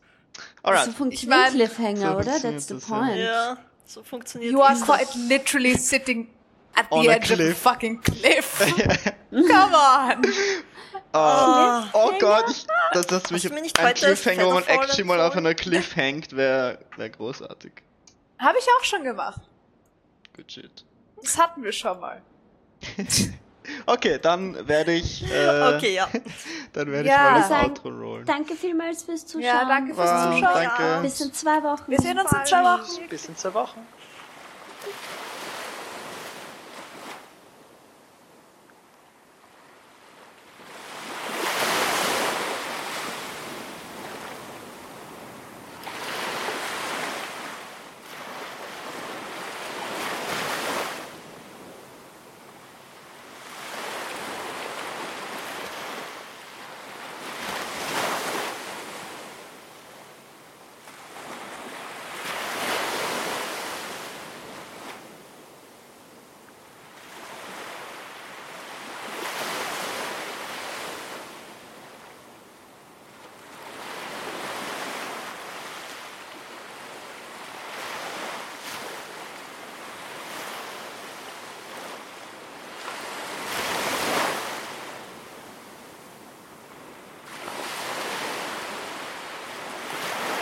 Alright. funktioniert Ich mein, Cliffhanger, so oder? funktioniert That's the point. Ja. So funktioniert You are es. quite literally sitting at On the a edge cliff. of a fucking cliff. Come on! Ah, oh Cliffhanger? Gott, ich, das, das mich ein Cliffhanger, wo man actually mal auf einer Cliff hängt, wäre wär großartig. Habe ich auch schon gemacht. Good shit. Das hatten wir schon mal. Okay, dann werde ich, äh, Okay, ja. dann werde Ja. ich mal das Sagen, Outro rollen. Danke vielmals fürs Zuschauen. Ja, danke fürs Wow, Zuschauen. danke. Bis in zwei Wochen. Wir sehen uns in zwei Wochen. Bis in zwei Wochen.